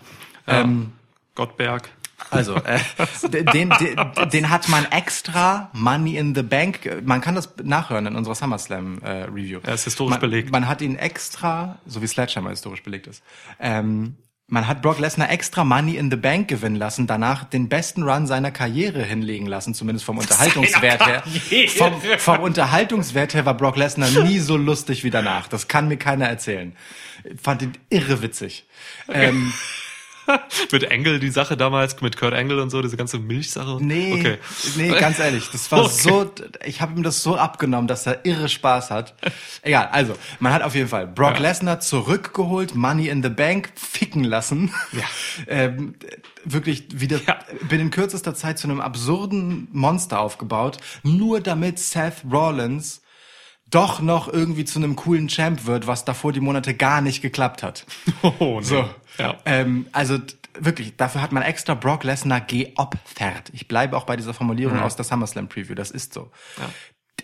Ja. Ähm, Gottberg. Also, äh, den, den, den hat man extra Money in the Bank. Man kann das nachhören in unserer SummerSlam äh, Review. Er ist historisch man, belegt. Man hat ihn extra, so wie Sledgehammer historisch belegt ist. Ähm, man hat Brock Lesnar extra Money in the Bank gewinnen lassen, danach den besten Run seiner Karriere hinlegen lassen, zumindest vom Unterhaltungswert her. Vom, vom Unterhaltungswert her war Brock Lesnar nie so lustig wie danach. Das kann mir keiner erzählen. Ich fand ihn irre witzig. Ähm, mit Engel die Sache damals, mit Kurt Engel und so, diese ganze Milchsache. Nee, Okay. nee, ganz ehrlich, das war Okay. so, ich habe ihm das so abgenommen, dass er irre Spaß hat. Egal, also, man hat auf jeden Fall Brock Ja. Lesnar zurückgeholt, Money in the Bank ficken lassen. Ja. ähm, wirklich wieder Ja. binnen kürzester Zeit zu einem absurden Monster aufgebaut, nur damit Seth Rollins doch noch irgendwie zu einem coolen Champ wird, was davor die Monate gar nicht geklappt hat. Oh, nee. So. Ja. Ähm, also wirklich, dafür hat man extra Brock Lesnar geopfert. Ich bleibe auch bei dieser Formulierung aus der SummerSlam Preview. Das ist so.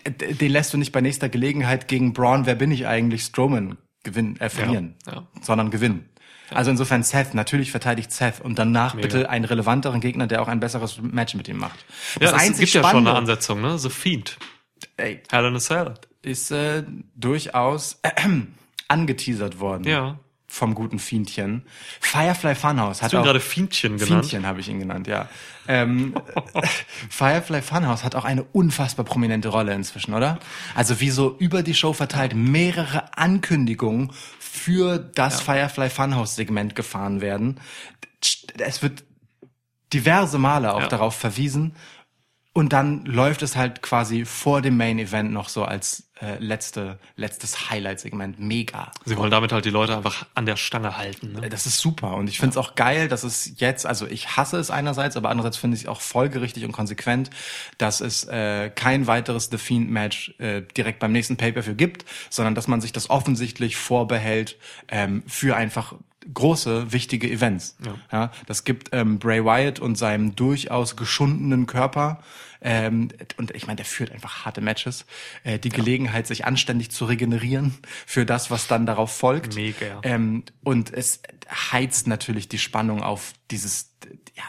D- Den lässt du nicht bei nächster Gelegenheit gegen Braun, wer bin ich eigentlich, Strowman gewinnen, äh, verlieren, Ja, ja. sondern gewinnen. Also insofern Seth, natürlich verteidigt Seth und danach Mega. bitte einen relevanteren Gegner, der auch ein besseres Match mit ihm macht. Ja, es gibt ja schon eine Ansetzung, ne? The Fiend. ey, Hell in a Cell. Ist äh, durchaus äh, angeteasert worden. Ja. vom guten Fiendchen. Firefly Funhouse hat Hast du ihn auch gerade Fiendchen genannt? Fiendchen habe ich ihn genannt, ja. Ähm, Firefly Funhouse hat auch eine unfassbar prominente Rolle inzwischen, oder? Also wie so über die Show verteilt mehrere Ankündigungen für das Firefly Funhouse Segment gefahren werden. Es wird diverse Male auch Ja. darauf verwiesen. Und dann läuft es halt quasi vor dem Main Event noch so als äh, letzte, letztes Highlight-Segment. Mega. Sie wollen damit halt die Leute einfach an der Stange halten. Ne? Das ist super und ich finde es auch geil, dass es jetzt, also ich hasse es einerseits, aber andererseits finde ich es auch folgerichtig und konsequent, dass es äh, kein weiteres The Fiend Match äh, direkt beim nächsten Pay-per-View gibt, sondern dass man sich das offensichtlich vorbehält ähm, für einfach große, wichtige Events. Ja. das gibt ähm, Bray Wyatt und seinem durchaus geschundenen Körper ähm, und ich meine, der führt einfach harte Matches, äh, die Gelegenheit, sich anständig zu regenerieren für das, was dann darauf folgt. Mega. Ähm, und es heizt natürlich die Spannung auf dieses ja,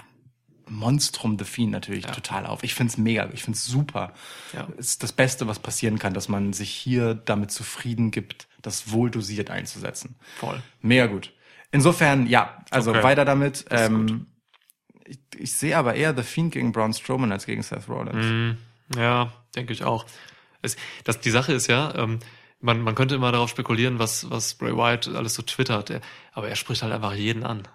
Monstrum The Fiend natürlich total auf. Ich find's mega, ich find's super. Ja. Es ist das Beste, was passieren kann, dass man sich hier damit zufrieden gibt, das wohl dosiert einzusetzen. Voll. Mega gut. Insofern, ja, also Okay. weiter damit. Ähm, ich, ich sehe aber eher The Fiend gegen Braun Strowman als gegen Seth Rollins. Ja, denke ich auch. Es, das, die Sache ist ja, ähm, man, man könnte immer darauf spekulieren, was, was Bray Wyatt alles so twittert, er, aber er spricht halt einfach jeden an.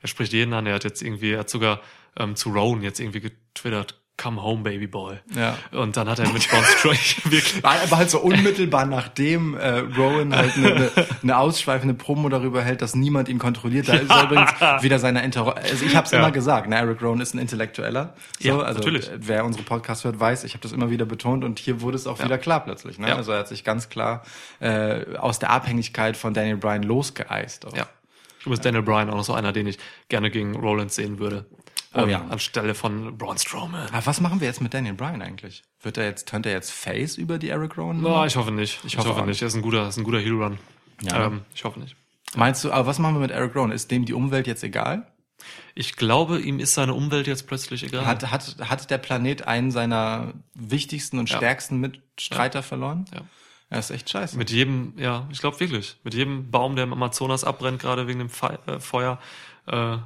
Er spricht jeden an, er hat jetzt irgendwie, er hat sogar ähm, zu Rowan jetzt irgendwie getwittert, come home, baby boy. Ja. Und dann hat er mit Braun Strowman wirklich, Aber halt so unmittelbar nachdem äh, Rowan halt eine, eine, eine ausschweifende Promo darüber hält, dass niemand ihn kontrolliert. Da ist er übrigens wieder seine Inter Also ich habe es Ja. immer gesagt, ne, Eric Rowan ist ein Intellektueller. So, Ja, also natürlich. äh, wer unsere Podcast hört, weiß, ich habe das immer wieder betont und hier wurde es auch wieder klar plötzlich. Ne? Ja. Also er hat sich ganz klar äh, aus der Abhängigkeit von Daniel Bryan losgeeist. Auch. ja. Bist Daniel Bryan auch noch so einer, den ich gerne gegen Rollins sehen würde. Oh ähm, ja. Anstelle von Braun Strowman. Aber was machen wir jetzt mit Daniel Bryan eigentlich? Wird er jetzt, turnt er jetzt Face über die Eric Rowan? Oh, ich hoffe nicht. Ich, hoffe hoffe, auch nicht. Er ist ein guter, ist ein guter Heel Run. Ja. Ähm, ich hoffe nicht. Meinst du, aber was machen wir mit Eric Rowan? Ist dem die Umwelt jetzt egal? Ich glaube, ihm ist seine Umwelt jetzt plötzlich egal. Hat, hat, hat der Planet einen seiner wichtigsten und Ja. stärksten Mitstreiter verloren? Ja. Das ist echt scheiße. Mit jedem, ja, ich glaube wirklich, mit jedem Baum, der im Amazonas abbrennt, gerade wegen dem Fe äh, Feuer, äh,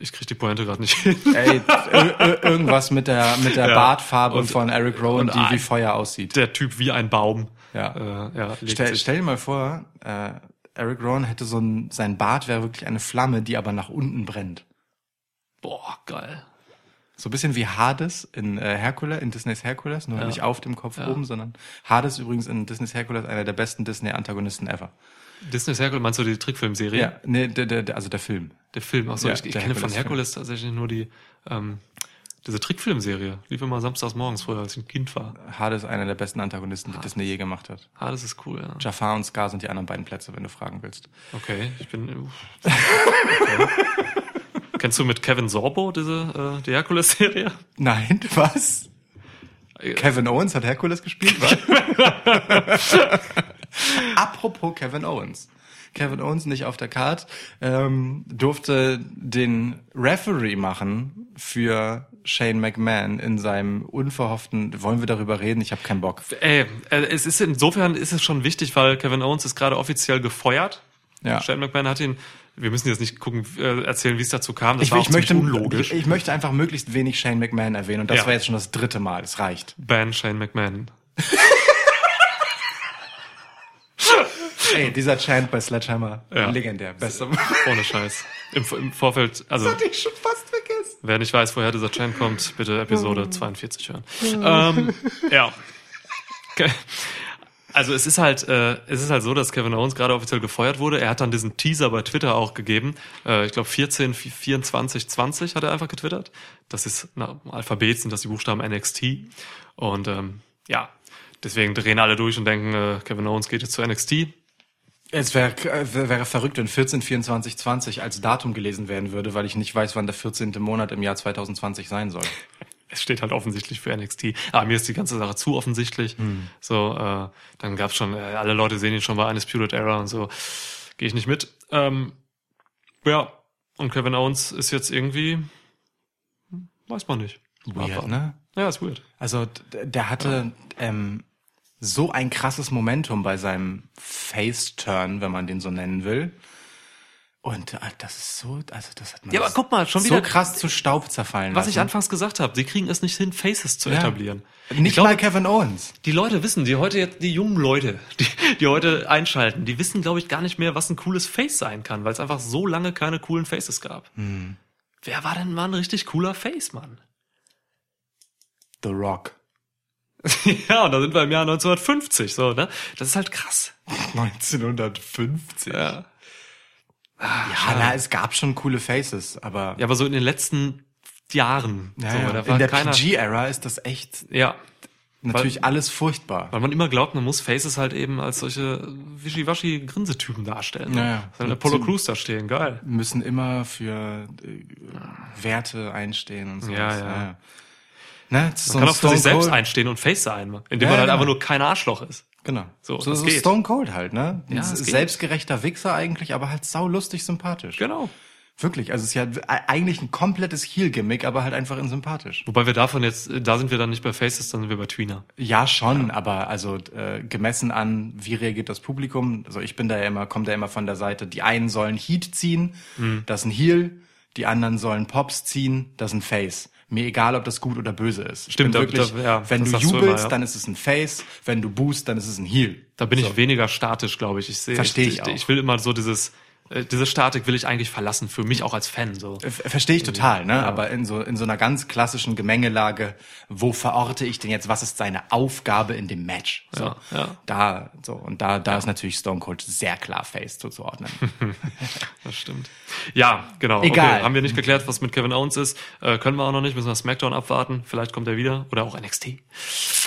ich krieg die Pointe gerade nicht hin. Ey, ir- ir- irgendwas mit der, mit der Ja. Bartfarbe Und- von Eric Rowan, die wie ein- Feuer aussieht. Der Typ wie ein Baum. Ja. Äh, ja Stell, stell dir mal vor, äh, Eric Rowan hätte so ein, sein Bart wäre wirklich eine Flamme, die aber nach unten brennt. Boah, geil. So ein bisschen wie Hades in äh, Hercules, in Disneys Hercules, nur Ja. nicht auf dem Kopf oben, sondern Hades übrigens in Disneys Hercules einer der besten Disney-Antagonisten ever. Disney's Hercules, meinst du die Trickfilmserie? Ja, nee, der, der, also der Film. Der Film, achso, Ja, ich, ich kenne von. Herkules tatsächlich nur die, ähm, diese Trickfilmserie. Lief immer samstags morgens früher, als ich ein Kind war. Hades einer der besten Antagonisten, die Disney je gemacht hat. Das ist cool, ja. Jafar und Scar sind die anderen beiden Plätze, wenn du fragen willst. Okay, ich bin. Okay. Kennst du mit Kevin Sorbo diese äh, die Herkules-Serie? Nein, was? Äh, Kevin Owens hat Herkules gespielt, was? Apropos Kevin Owens. Kevin Owens nicht auf der Card, ähm, durfte den Referee machen für Shane McMahon in seinem unverhofften, wollen wir darüber reden? Ich habe keinen Bock. Ey, äh, es ist insofern ist es schon wichtig, weil Kevin Owens ist gerade offiziell gefeuert. Ja. Shane McMahon hat ihn. Wir müssen jetzt nicht gucken, äh, erzählen, wie es dazu kam. Das Ich, war ich, möchte, unlogisch. ich, ich möchte einfach möglichst wenig Shane McMahon erwähnen und das Ja. war jetzt schon das dritte Mal. Es reicht. Ban Shane McMahon. Ey, dieser Chant bei Sledgehammer, Ja. legendär. Bester. Ohne Scheiß. Im, Im Vorfeld, also hatte ich schon fast vergessen. wer nicht weiß, woher dieser Chant kommt, bitte Episode 42 hören. ähm, ja. Okay. Also es ist halt, äh, es ist halt so, dass Kevin Owens gerade offiziell gefeuert wurde. Er hat dann diesen Teaser bei Twitter auch gegeben. Äh, ich glaube 14, 24, 20 hat er einfach getwittert. Das ist na, im Alphabet sind das die Buchstaben NXT. Und ähm, ja, deswegen drehen alle durch und denken, äh, Kevin Owens geht jetzt zu NXT. Es wäre äh, wäre verrückt, wenn 14, 24, 20 als Datum gelesen werden würde, weil ich nicht weiß, wann der 14. Monat im Jahr 2020 sein soll. es steht halt offensichtlich für NXT. Aber mir ist die ganze Sache zu offensichtlich. So, äh, dann gab's schon, äh, alle Leute sehen ihn schon bei Undisputed Era und so. Gehe ich nicht mit. Ähm, ja, und Kevin Owens ist jetzt irgendwie, hm, weiß man nicht. Weird, ne? Ja, ist weird. Also der hatte ähm, so ein krasses Momentum bei seinem Face-Turn, wenn man den so nennen will. Und äh, das ist so, also das hat man Ja, aber guck mal, schon so wieder- krass zu Staub zerfallen Was lassen. ich anfangs gesagt habe, sie kriegen es nicht hin, Faces zu Ja. etablieren. Nicht ich glaube, mal Kevin Owens. die Leute wissen, die heute jetzt, die jungen Leute, die, die heute einschalten, die wissen, glaube ich, gar nicht mehr, was ein cooles Face sein kann, weil es einfach so lange keine coolen Faces gab. Hm. Wer war denn mal ein richtig cooler Face, Mann? The Rock. ja, und da sind wir im Jahr 1950, so, ne? Das ist halt krass. 1950. Ja. Ja, na, es gab schon coole Faces, aber Ja, aber so in den letzten Jahren, Ja, so, ja. in der. PG-Ära ist das echt ja, natürlich alles furchtbar. weil man immer glaubt, man muss Faces halt eben als solche wischiwaschi Grinsetypen darstellen. Ja, ja. Soll Apollo Crews da stehen, geil. Müssen immer für äh, Werte einstehen und so. Ja, ja. Ne, so Man kann auch für sich selbst Cold- einstehen und Face sein, indem Ja, man halt ja. einfach nur kein Arschloch ist. Genau. So, So, so. Stone Cold halt, ne? Ja, selbstgerechter Wichser eigentlich, aber halt saulustig sympathisch. Genau. Wirklich, also es ist ja eigentlich ein komplettes Heel-Gimmick, aber halt einfach in sympathisch. Wobei wir davon jetzt, da sind wir dann nicht bei Faces, dann sind wir bei Tweener. Ja, schon, aber also äh, gemessen an, wie reagiert das Publikum, also ich bin da ja immer, komme da immer von der Seite, die einen sollen Heat ziehen, Mhm. das ist ein Heel, die anderen sollen Pops ziehen, das ist ein Face. Mir egal, ob das gut oder böse ist. Stimmt, da- wirklich, da- ja, wenn du sagst du jubelst, immer, ja. dann ist es ein Face, wenn du boost, dann ist es ein Heel. Da bin ich weniger statisch, glaube ich. Ich sehe, ich ich, auch. ich will immer so dieses, diese Statik will ich eigentlich verlassen, für mich auch als Fan, so. Äh, Verstehe ich total, ne? Aber in so in so einer ganz klassischen Gemengelage, wo verorte ich denn jetzt, was ist seine Aufgabe in dem Match? So, Ja, ja. Da so und da da ist natürlich Stone Cold sehr klar Face zuzuordnen. Das stimmt. Ja, genau. Egal. Okay, haben wir nicht geklärt, was mit Kevin Owens ist. Äh, können wir auch noch nicht, müssen wir SmackDown abwarten. Vielleicht kommt er wieder. Oder auch NXT.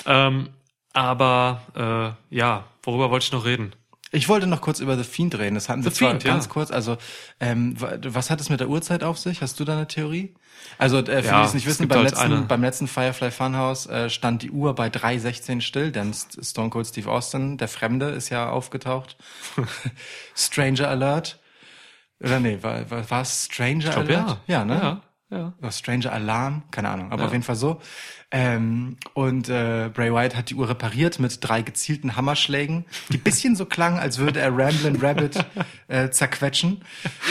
Ähm, aber äh, ja, worüber wollte ich noch reden? Ich wollte noch kurz über The Fiend reden. Das hatten wir The zwar Fiend, ganz ja. kurz. Also, ähm, wa- was hat es mit der Uhrzeit auf sich? Hast du da eine Theorie? Also, äh, für Ja, die, die es nicht wissen, beim, halt letzten, eine- beim letzten Firefly Funhouse äh, stand die Uhr bei 3.16 still, denn St- Stone Cold Steve Austin, der Fremde, ist ja aufgetaucht. Stranger Alert. Oder nee, war, war, war es Stranger Ich glaub, Alert? ja. Ja, ne? Ja, ja. Oder Stranger Alarm, keine Ahnung, aber Ja. auf jeden Fall so. Ähm, und äh, Bray Wyatt hat die Uhr repariert mit drei gezielten Hammerschlägen, die bisschen so klangen, als würde er Ramblin' Rabbit äh, zerquetschen.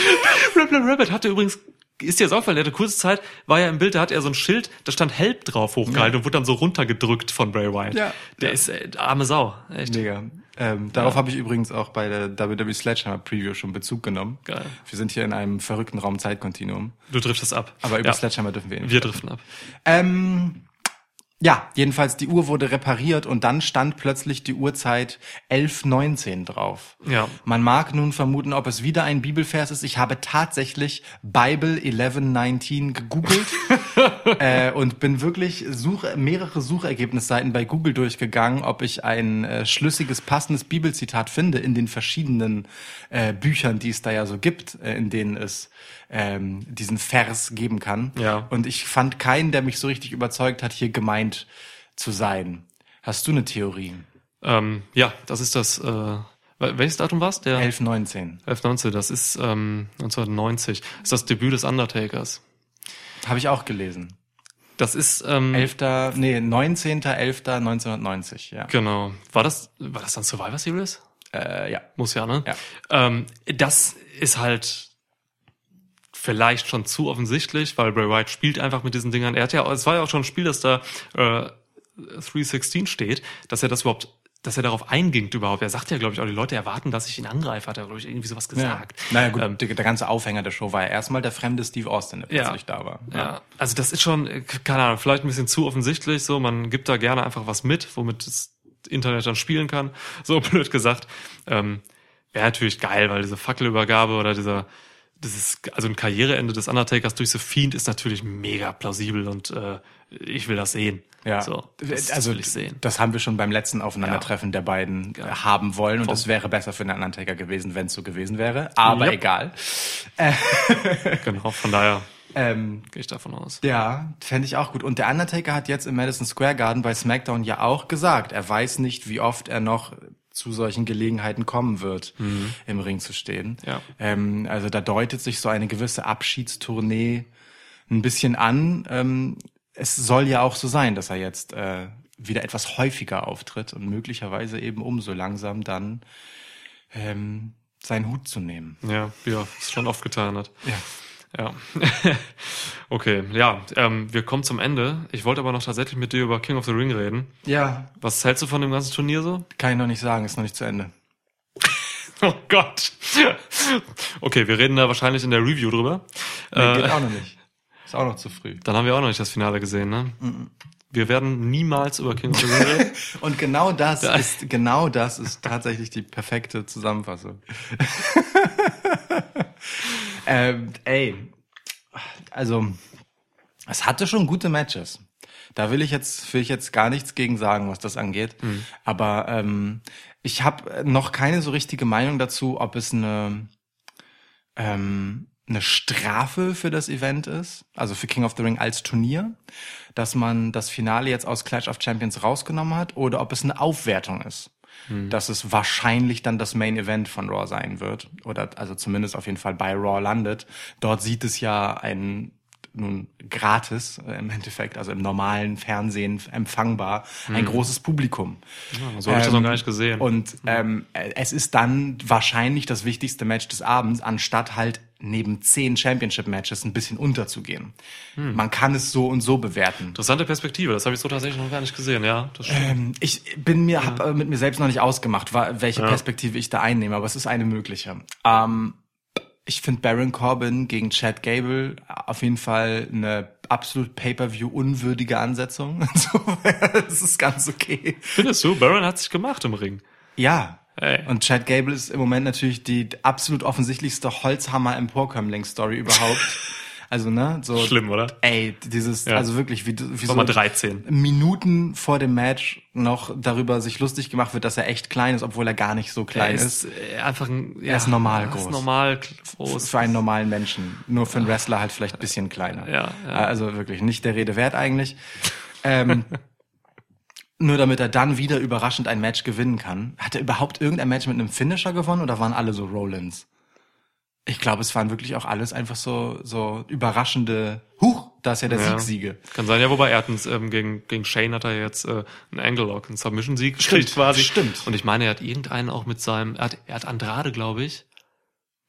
Ramblin' Rabbit hatte übrigens, ist dir jetzt aufgefallen, der hatte kurze Zeit, war ja im Bild, da hat er so ein Schild, da stand Help drauf hochgehalten und wurde dann so runtergedrückt von Bray Wyatt. Ja. Der ist äh, arme Sau. Echt. Mega. Ähm, darauf habe ich übrigens auch bei der WWE Sledgehammer Preview schon Bezug genommen. Geil. Wir sind hier in einem verrückten Raum Zeitkontinuum. Du driftest ab. Aber über ja. Sledgehammer dürfen wir eh nicht. Wir driften ab. Ähm, ja, jedenfalls die Uhr wurde repariert und dann stand plötzlich die Uhrzeit 11.19 drauf. Ja. Man mag nun vermuten, ob es wieder ein Bibelvers ist. Ich habe tatsächlich Bible 11.19 gegoogelt äh, und bin wirklich Such, mehrere Suchergebnisseiten bei Google durchgegangen, ob ich ein äh, schlüssiges, passendes Bibelzitat finde in den verschiedenen äh, Büchern, die es da ja so gibt, äh, in denen es ähm, diesen Vers geben kann. Ja. Und ich fand keinen, der mich so richtig überzeugt hat, hier gemeint zu sein. Hast du eine Theorie? Ähm, ja, das ist das, äh, wel- welches Datum war's? Der 11.19. 11.19, das ist ähm, 1990. Das ist das Debüt des Undertakers. Habe ich auch gelesen. Das ist, ähm, 11. Nee, 19.11.1990, ja. genau. War das, war das dann Survivor Series? Äh, ja. Muss ja, ne? Ja. Ähm, das ist halt vielleicht schon zu offensichtlich, weil Bray Wyatt spielt einfach mit diesen Dingern. Er hat ja, es war ja auch schon ein Spiel, dass da äh, 316 steht, dass er das überhaupt, dass er darauf eingingt überhaupt. Er sagt ja, glaube ich, auch die Leute erwarten, dass ich ihn angreife, hat er, glaube ich, irgendwie sowas gesagt. Ja. Naja gut, Ähm, der, der ganze Aufhänger der Show war ja erstmal der fremde Steve Austin, der Ja. plötzlich da war. Ja, also das ist schon, äh, keine Ahnung, vielleicht ein bisschen zu offensichtlich. So, man gibt da gerne einfach was mit, womit das Internet dann spielen kann. So blöd gesagt. Ähm, Wäre natürlich geil, weil diese Fackelübergabe oder dieser, dieses, also ein Karriereende des Undertakers durch The Fiend ist natürlich mega plausibel und äh, ich will das sehen. Ja, so, das, also das will ich sehen. das haben wir schon beim letzten Aufeinandertreffen der beiden Ja. äh, haben wollen und das wäre besser für den Undertaker gewesen, wenn es so gewesen wäre. Aber Ja. egal. Genau, von daher Ähm, gehe ich davon aus. Ja, fände ich auch gut. Und der Undertaker hat jetzt im Madison Square Garden bei SmackDown ja auch gesagt, er weiß nicht, wie oft er noch zu solchen Gelegenheiten kommen wird, im Ring zu stehen. Ja. Ähm, also da deutet sich so eine gewisse Abschiedstournee ein bisschen an. Ähm, es soll ja auch so sein, dass er jetzt äh, wieder etwas häufiger auftritt und möglicherweise eben umso langsam dann ähm, seinen Hut zu nehmen. Ja, wie er es schon oft getan hat. Ja. Ja. okay, ja, ähm, wir kommen zum Ende. Ich wollte aber noch tatsächlich mit dir über King of the Ring reden. Ja, Was hältst du von dem ganzen Turnier so? kann ich noch nicht sagen, ist noch nicht zu Ende. Oh Gott. Okay, wir reden da wahrscheinlich in der Review drüber. Nee, Äh, geht auch noch nicht. Ist auch noch zu früh. dann haben wir auch noch nicht das Finale gesehen, ne? Wir werden niemals über King of the Ring reden. Und genau das Da- ist, genau das ist tatsächlich die perfekte Zusammenfassung. Ähm, ey, also, es hatte schon gute Matches. Da will ich jetzt, will ich jetzt gar nichts gegen sagen, was das angeht. Aber ähm, ich habe noch keine so richtige Meinung dazu, ob es eine ähm, eine Strafe für das Event ist, also für King of the Ring als Turnier, dass man das Finale jetzt aus Clash of Champions rausgenommen hat, oder ob es eine Aufwertung ist. Dass es wahrscheinlich dann das Main Event von Raw sein wird. Oder also zumindest auf jeden Fall bei Raw landet. Dort sieht es ja ein nun gratis äh, im Endeffekt, also im normalen Fernsehen empfangbar, ein großes Publikum. so hab ich das noch gar nicht gesehen. Und ähm, äh, es ist dann wahrscheinlich das wichtigste Match des Abends, anstatt halt neben zehn Championship-Matches ein bisschen unterzugehen. Hm. Man kann es so und so bewerten. Interessante Perspektive, das habe ich so tatsächlich noch gar nicht gesehen, ja. Ähm, ich bin mir, hab äh, mit mir selbst noch nicht ausgemacht, welche Perspektive ich da einnehme, aber es ist eine mögliche. Ähm, ich finde Baron Corbin gegen Chad Gable auf jeden Fall eine absolut Pay-per-view unwürdige Ansetzung. Das ist ganz okay. Findest du, Baron hat sich gemacht im Ring. Ja. Ey. Und Chad Gable ist im Moment natürlich die absolut offensichtlichste Holzhammer-Emporkömmling-Story überhaupt. also, ne, so. Schlimm, oder? Ey, dieses, Ja. also wirklich, wie, wie War so mal 13. Minuten vor dem Match noch darüber sich lustig gemacht wird, dass er echt klein ist, obwohl er gar nicht so klein Er ist. ist äh, einfach ein, ja, Er ist normal er groß. Ist normal groß. Für einen normalen Menschen. Nur für einen Wrestler halt vielleicht ein bisschen kleiner. Ja, ja. Also wirklich nicht der Rede wert eigentlich. Ähm, nur damit er dann wieder überraschend ein Match gewinnen kann. Hat er überhaupt irgendein Match mit einem Finisher gewonnen oder waren alle so Rollins? Ich glaube, es waren wirklich auch alles einfach so, so überraschende, huch, da ist ja der Ja. Siegsiege. Kann sein, ja, wobei er hat einen, ähm, gegen, gegen Shane hat er jetzt äh, einen Angle Lock, einen Submission-Sieg gekriegt quasi. stimmt. Und ich meine, er hat irgendeinen auch mit seinem, er hat, er hat Andrade, glaube ich,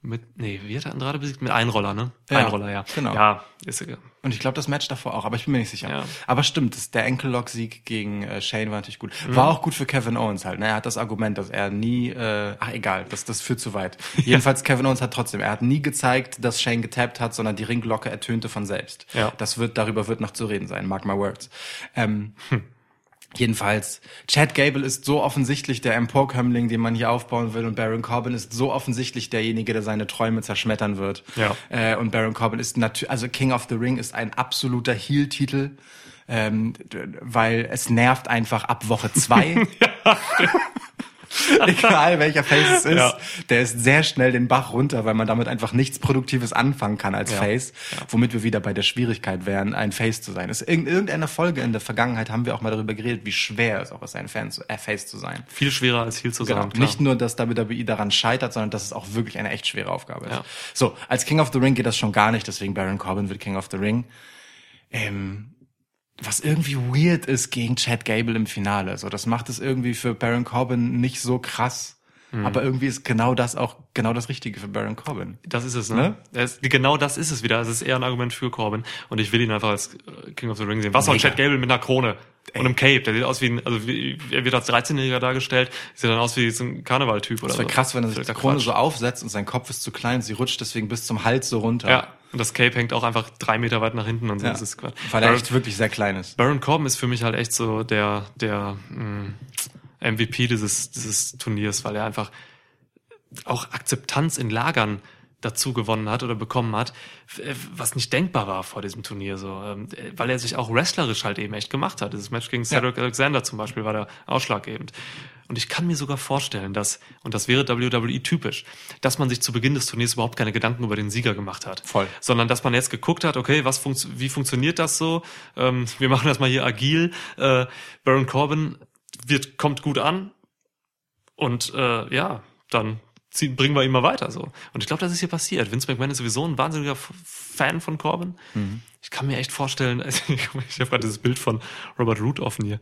mit, nee, wie hat er Andrade besiegt? Mit Einroller, ne? Ja, Einroller, ja. genau. Ja, ist egal. Und ich glaube, das Match davor auch, aber ich bin mir nicht sicher. Ja. Aber stimmt, das, der Enkellock-Sieg gegen äh, Shane war natürlich gut. Mhm. War auch gut für Kevin Owens halt. Ne? Er hat das Argument, dass er nie, äh, ach egal, das, das führt zu weit. Jedenfalls Kevin Owens hat trotzdem, er hat nie gezeigt, dass Shane getappt hat, sondern die Ringglocke ertönte von selbst. Ja. Das wird, darüber wird noch zu reden sein, mark my words. Ähm, Hm. Jedenfalls, Chad Gable ist so offensichtlich der Emporkömmling, den man hier aufbauen will, und Baron Corbin ist so offensichtlich derjenige, der seine Träume zerschmettern wird. Ja. Äh, und Baron Corbin ist natürlich, also King of the Ring ist ein absoluter Heel-Titel, ähm, weil es nervt einfach ab Woche zwei. Egal welcher Face es ist, Ja. der ist sehr schnell den Bach runter, weil man damit einfach nichts Produktives anfangen kann als Ja. Face, womit wir wieder bei der Schwierigkeit wären, ein Face zu sein. In irgendeiner Folge in der Vergangenheit haben wir auch mal darüber geredet, wie schwer es auch ist, ein Fan zu, äh, Face zu sein. Viel schwerer als Heel zu sein. Genau. klar. Nicht nur, dass WWE daran scheitert, sondern dass es auch wirklich eine echt schwere Aufgabe ist. Ja. So, als King of the Ring geht das schon gar nicht, deswegen Baron Corbin wird King of the Ring. Ähm, was irgendwie weird ist gegen Chad Gable im Finale. So, das macht es irgendwie für Baron Corbin nicht so krass. Mhm. Aber irgendwie ist genau das auch genau das Richtige für Baron Corbin. Das ist es, ne? Ne? Ist, genau das ist es wieder. Es ist eher ein Argument für Corbin. Und ich will ihn einfach als äh, King of the Ring sehen. Was soll. Chad Gable mit einer Krone? Und einem Cape. Der sieht aus wie ein, also wie, er wird als 13-Jähriger dargestellt. Sieht dann aus wie so ein Karnevaltyp oder Das wäre so. krass, wenn er sich die Krone Quatsch. so aufsetzt und sein Kopf ist zu klein, sie rutscht deswegen bis zum Hals so runter. Ja. Und das Cape hängt auch einfach drei Meter weit nach hinten und so. Ja. Ist Quatsch. Weil er Baron- echt wirklich sehr klein ist. Baron Corbin ist für mich halt echt so der, der mh, MVP dieses, dieses Turniers, weil er einfach auch Akzeptanz in Lagern dazu gewonnen hat oder bekommen hat, äh, was nicht denkbar war vor diesem Turnier so, ähm, äh, weil er sich auch wrestlerisch halt eben echt gemacht hat. Dieses Match gegen Cedric Alexander zum Beispiel war da ausschlaggebend. Und ich kann mir sogar vorstellen, dass, und das wäre WWE typisch, dass man sich zu Beginn des Turniers überhaupt keine Gedanken über den Sieger gemacht hat. Voll. Sondern dass man jetzt geguckt hat, okay, was funkt, wie funktioniert das so? Ähm, wir machen das mal hier agil. Äh, Baron Corbin wird, kommt gut an. Und äh, ja, dann ziehen, bringen wir ihn mal weiter so. Und ich glaube, das ist hier passiert. Vince McMahon ist sowieso ein wahnsinniger Fan von Corbin. Mhm. Ich kann mir echt vorstellen, ich habe gerade dieses Bild von Robert Root offen hier.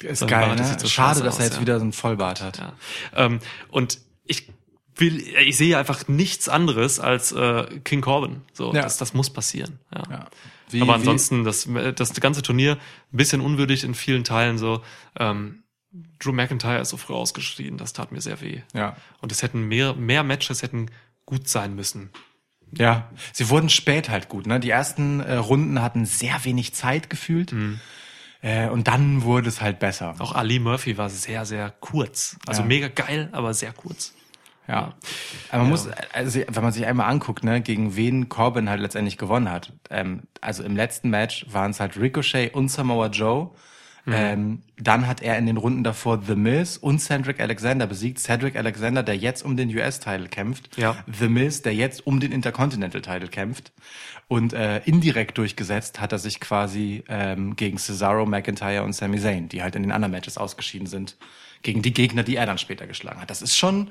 Ist Sein geil, Bart, das ne? so Schade, dass er aus, jetzt ja. wieder so einen Vollbart hat. Ja. Ähm, und ich will, ich sehe einfach nichts anderes als äh, King Corbin. So, Ja. das, das muss passieren. Ja. Ja. Wie, Aber wie- ansonsten, das, das ganze Turnier ein bisschen unwürdig in vielen Teilen so. Ähm, Drew McIntyre ist so früh ausgeschieden, das tat mir sehr weh. Ja. Und es hätten mehr, mehr Matches hätten gut sein müssen. Ja, sie wurden spät halt gut. Ne? Die ersten äh, Runden hatten sehr wenig Zeit gefühlt. Äh, und dann wurde es halt besser. Auch Ali Murphy war sehr, sehr kurz. Also Ja. mega geil, aber sehr kurz. Ja. Aber man muss, also wenn man sich einmal anguckt, ne, gegen wen Corbin halt letztendlich gewonnen hat. Ähm, also im letzten Match waren es halt Ricochet und Samoa Joe. Mhm. Ähm, dann hat er in den Runden davor The Miz und Cedric Alexander besiegt. Cedric Alexander, der jetzt um den US-Title kämpft. Ja. The Miz, der jetzt um den Intercontinental-Title kämpft. Und äh, indirekt durchgesetzt hat er sich quasi ähm, gegen Cesaro, McIntyre und Sami Zayn, die halt in den anderen Matches ausgeschieden sind, gegen die Gegner, die er dann später geschlagen hat. Das ist schon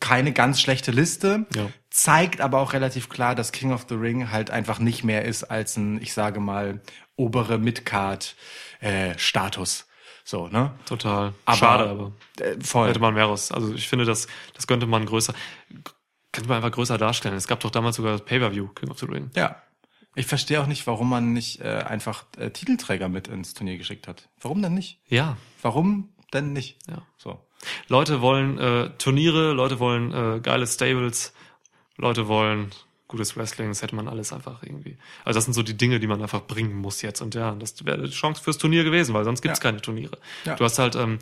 keine ganz schlechte Liste, Ja. zeigt aber auch relativ klar, dass King of the Ring halt einfach nicht mehr ist als ein, ich sage mal, obere Midcard äh, Status. So, ne? Total. Aber- Schade, aber Äh, voll. hätte man mehr raus. Also ich finde, das, das könnte man größer, könnte man einfach größer darstellen. Es gab doch damals sogar das Pay-Per-View, King of the Ring. Ja. Ich verstehe auch nicht, warum man nicht äh, einfach äh, Titelträger mit ins Turnier geschickt hat. Warum denn nicht? Ja, Warum denn nicht? ja. So. Leute wollen äh, Turniere, Leute wollen äh, geile Stables, Leute wollen gutes Wrestling, das hätte man alles einfach irgendwie. Also das sind so die Dinge, die man einfach bringen muss jetzt. Und ja, das wäre die Chance fürs Turnier gewesen, weil sonst gibt's Ja. keine Turniere. Ja. Du hast halt ähm,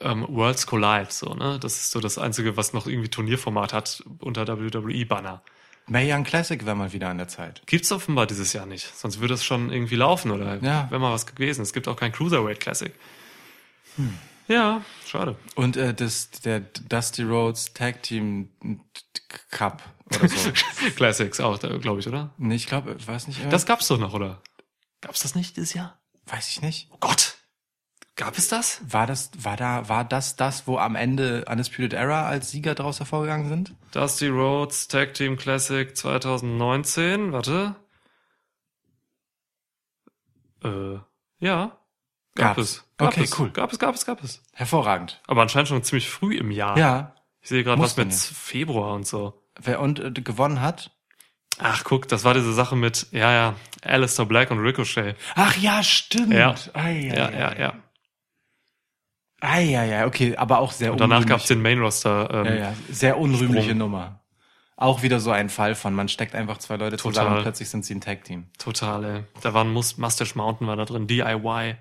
ähm, Worlds Collide, so, ne? Das ist so das Einzige, was noch irgendwie Turnierformat hat unter WWE-Banner. Mae Young Classic wäre mal wieder an der Zeit. Gibt's offenbar dieses Jahr nicht. Sonst würde es schon irgendwie laufen oder Ja. wäre mal was gewesen. Es gibt auch kein Cruiserweight Classic. Ja, schade. Und äh, das, der Dusty Rhodes Tag Team Cup oder so. Classics auch, glaube ich, oder? nee, ich glaube, weiß nicht. Äh, Das gab's doch noch, oder? Gab's das nicht dieses Jahr? weiß ich nicht. Oh Gott! Gab es das? War das, war da, war das das, wo am Ende Undisputed Era als Sieger daraus hervorgegangen sind? Dusty Rhodes Tag Team Classic 2019. Warte. Äh, ja. Gab Gab's. es. Gab Okay, es. cool. Gab es, gab es, gab es. Hervorragend. Aber anscheinend schon ziemlich früh im Jahr. Ja. Ich sehe gerade was mit ja. Februar und so. Wer und äh, gewonnen hat? Ach, guck, das war diese Sache mit, ja, ja, Alistair Black und Ricochet. Ach ja, stimmt. Ja. Ei, ei, Ja, ei, ja, ja. Ei, ei, ei, okay, aber auch sehr Und danach unrühmlich. gab's den Main Roster. Ähm, ja, ja, sehr unrühmliche Sprung. Nummer. Auch wieder so ein Fall von, man steckt einfach zwei Leute Total. zusammen und plötzlich sind sie ein Tag-Team. Total, ey. Da war ein Mus- Mustache Mountain war da drin, DIY.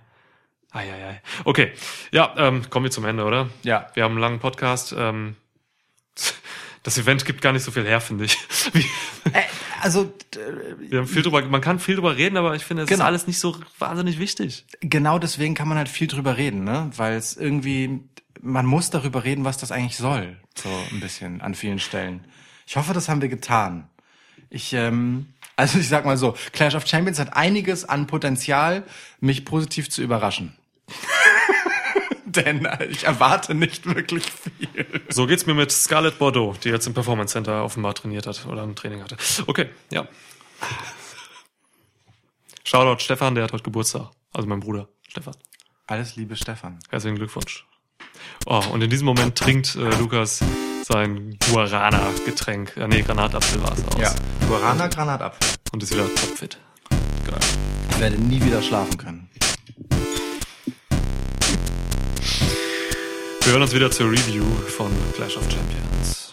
Eieiei. Okay, ja, ähm, kommen wir zum Ende, oder? Ja. Wir haben einen langen Podcast. Ähm, das Event gibt gar nicht so viel her, finde ich. Äh, also, äh, Wir haben viel drüber, man kann viel drüber reden, aber ich finde, es ist Genau. alles nicht so wahnsinnig wichtig. genau deswegen kann man halt viel drüber reden, ne? Weil es irgendwie, man muss darüber reden, was das eigentlich soll. So ein bisschen an vielen Stellen. Ich hoffe, das haben wir getan. Ich, ähm, also ich sag mal so, Clash of Champions hat einiges an Potenzial, mich positiv zu überraschen. Denn äh, ich erwarte nicht wirklich viel. So geht's mir mit Scarlett Bordeaux, die jetzt im Performance Center offenbar trainiert hat oder ein Training hatte. Okay, ja. Shoutout Stefan, der hat heute Geburtstag. Also mein Bruder Stefan. Alles Liebe, Stefan. Herzlichen Glückwunsch. Oh, und in diesem Moment trinkt äh, Lukas sein Guarana-Getränk. Ja, nee, Granatapfel war es aus. Ja, Guarana Granatapfel. Und ist wieder topfit. Geil. Ich werde nie wieder schlafen können. Wir hören uns wieder zur Review von Clash of Champions.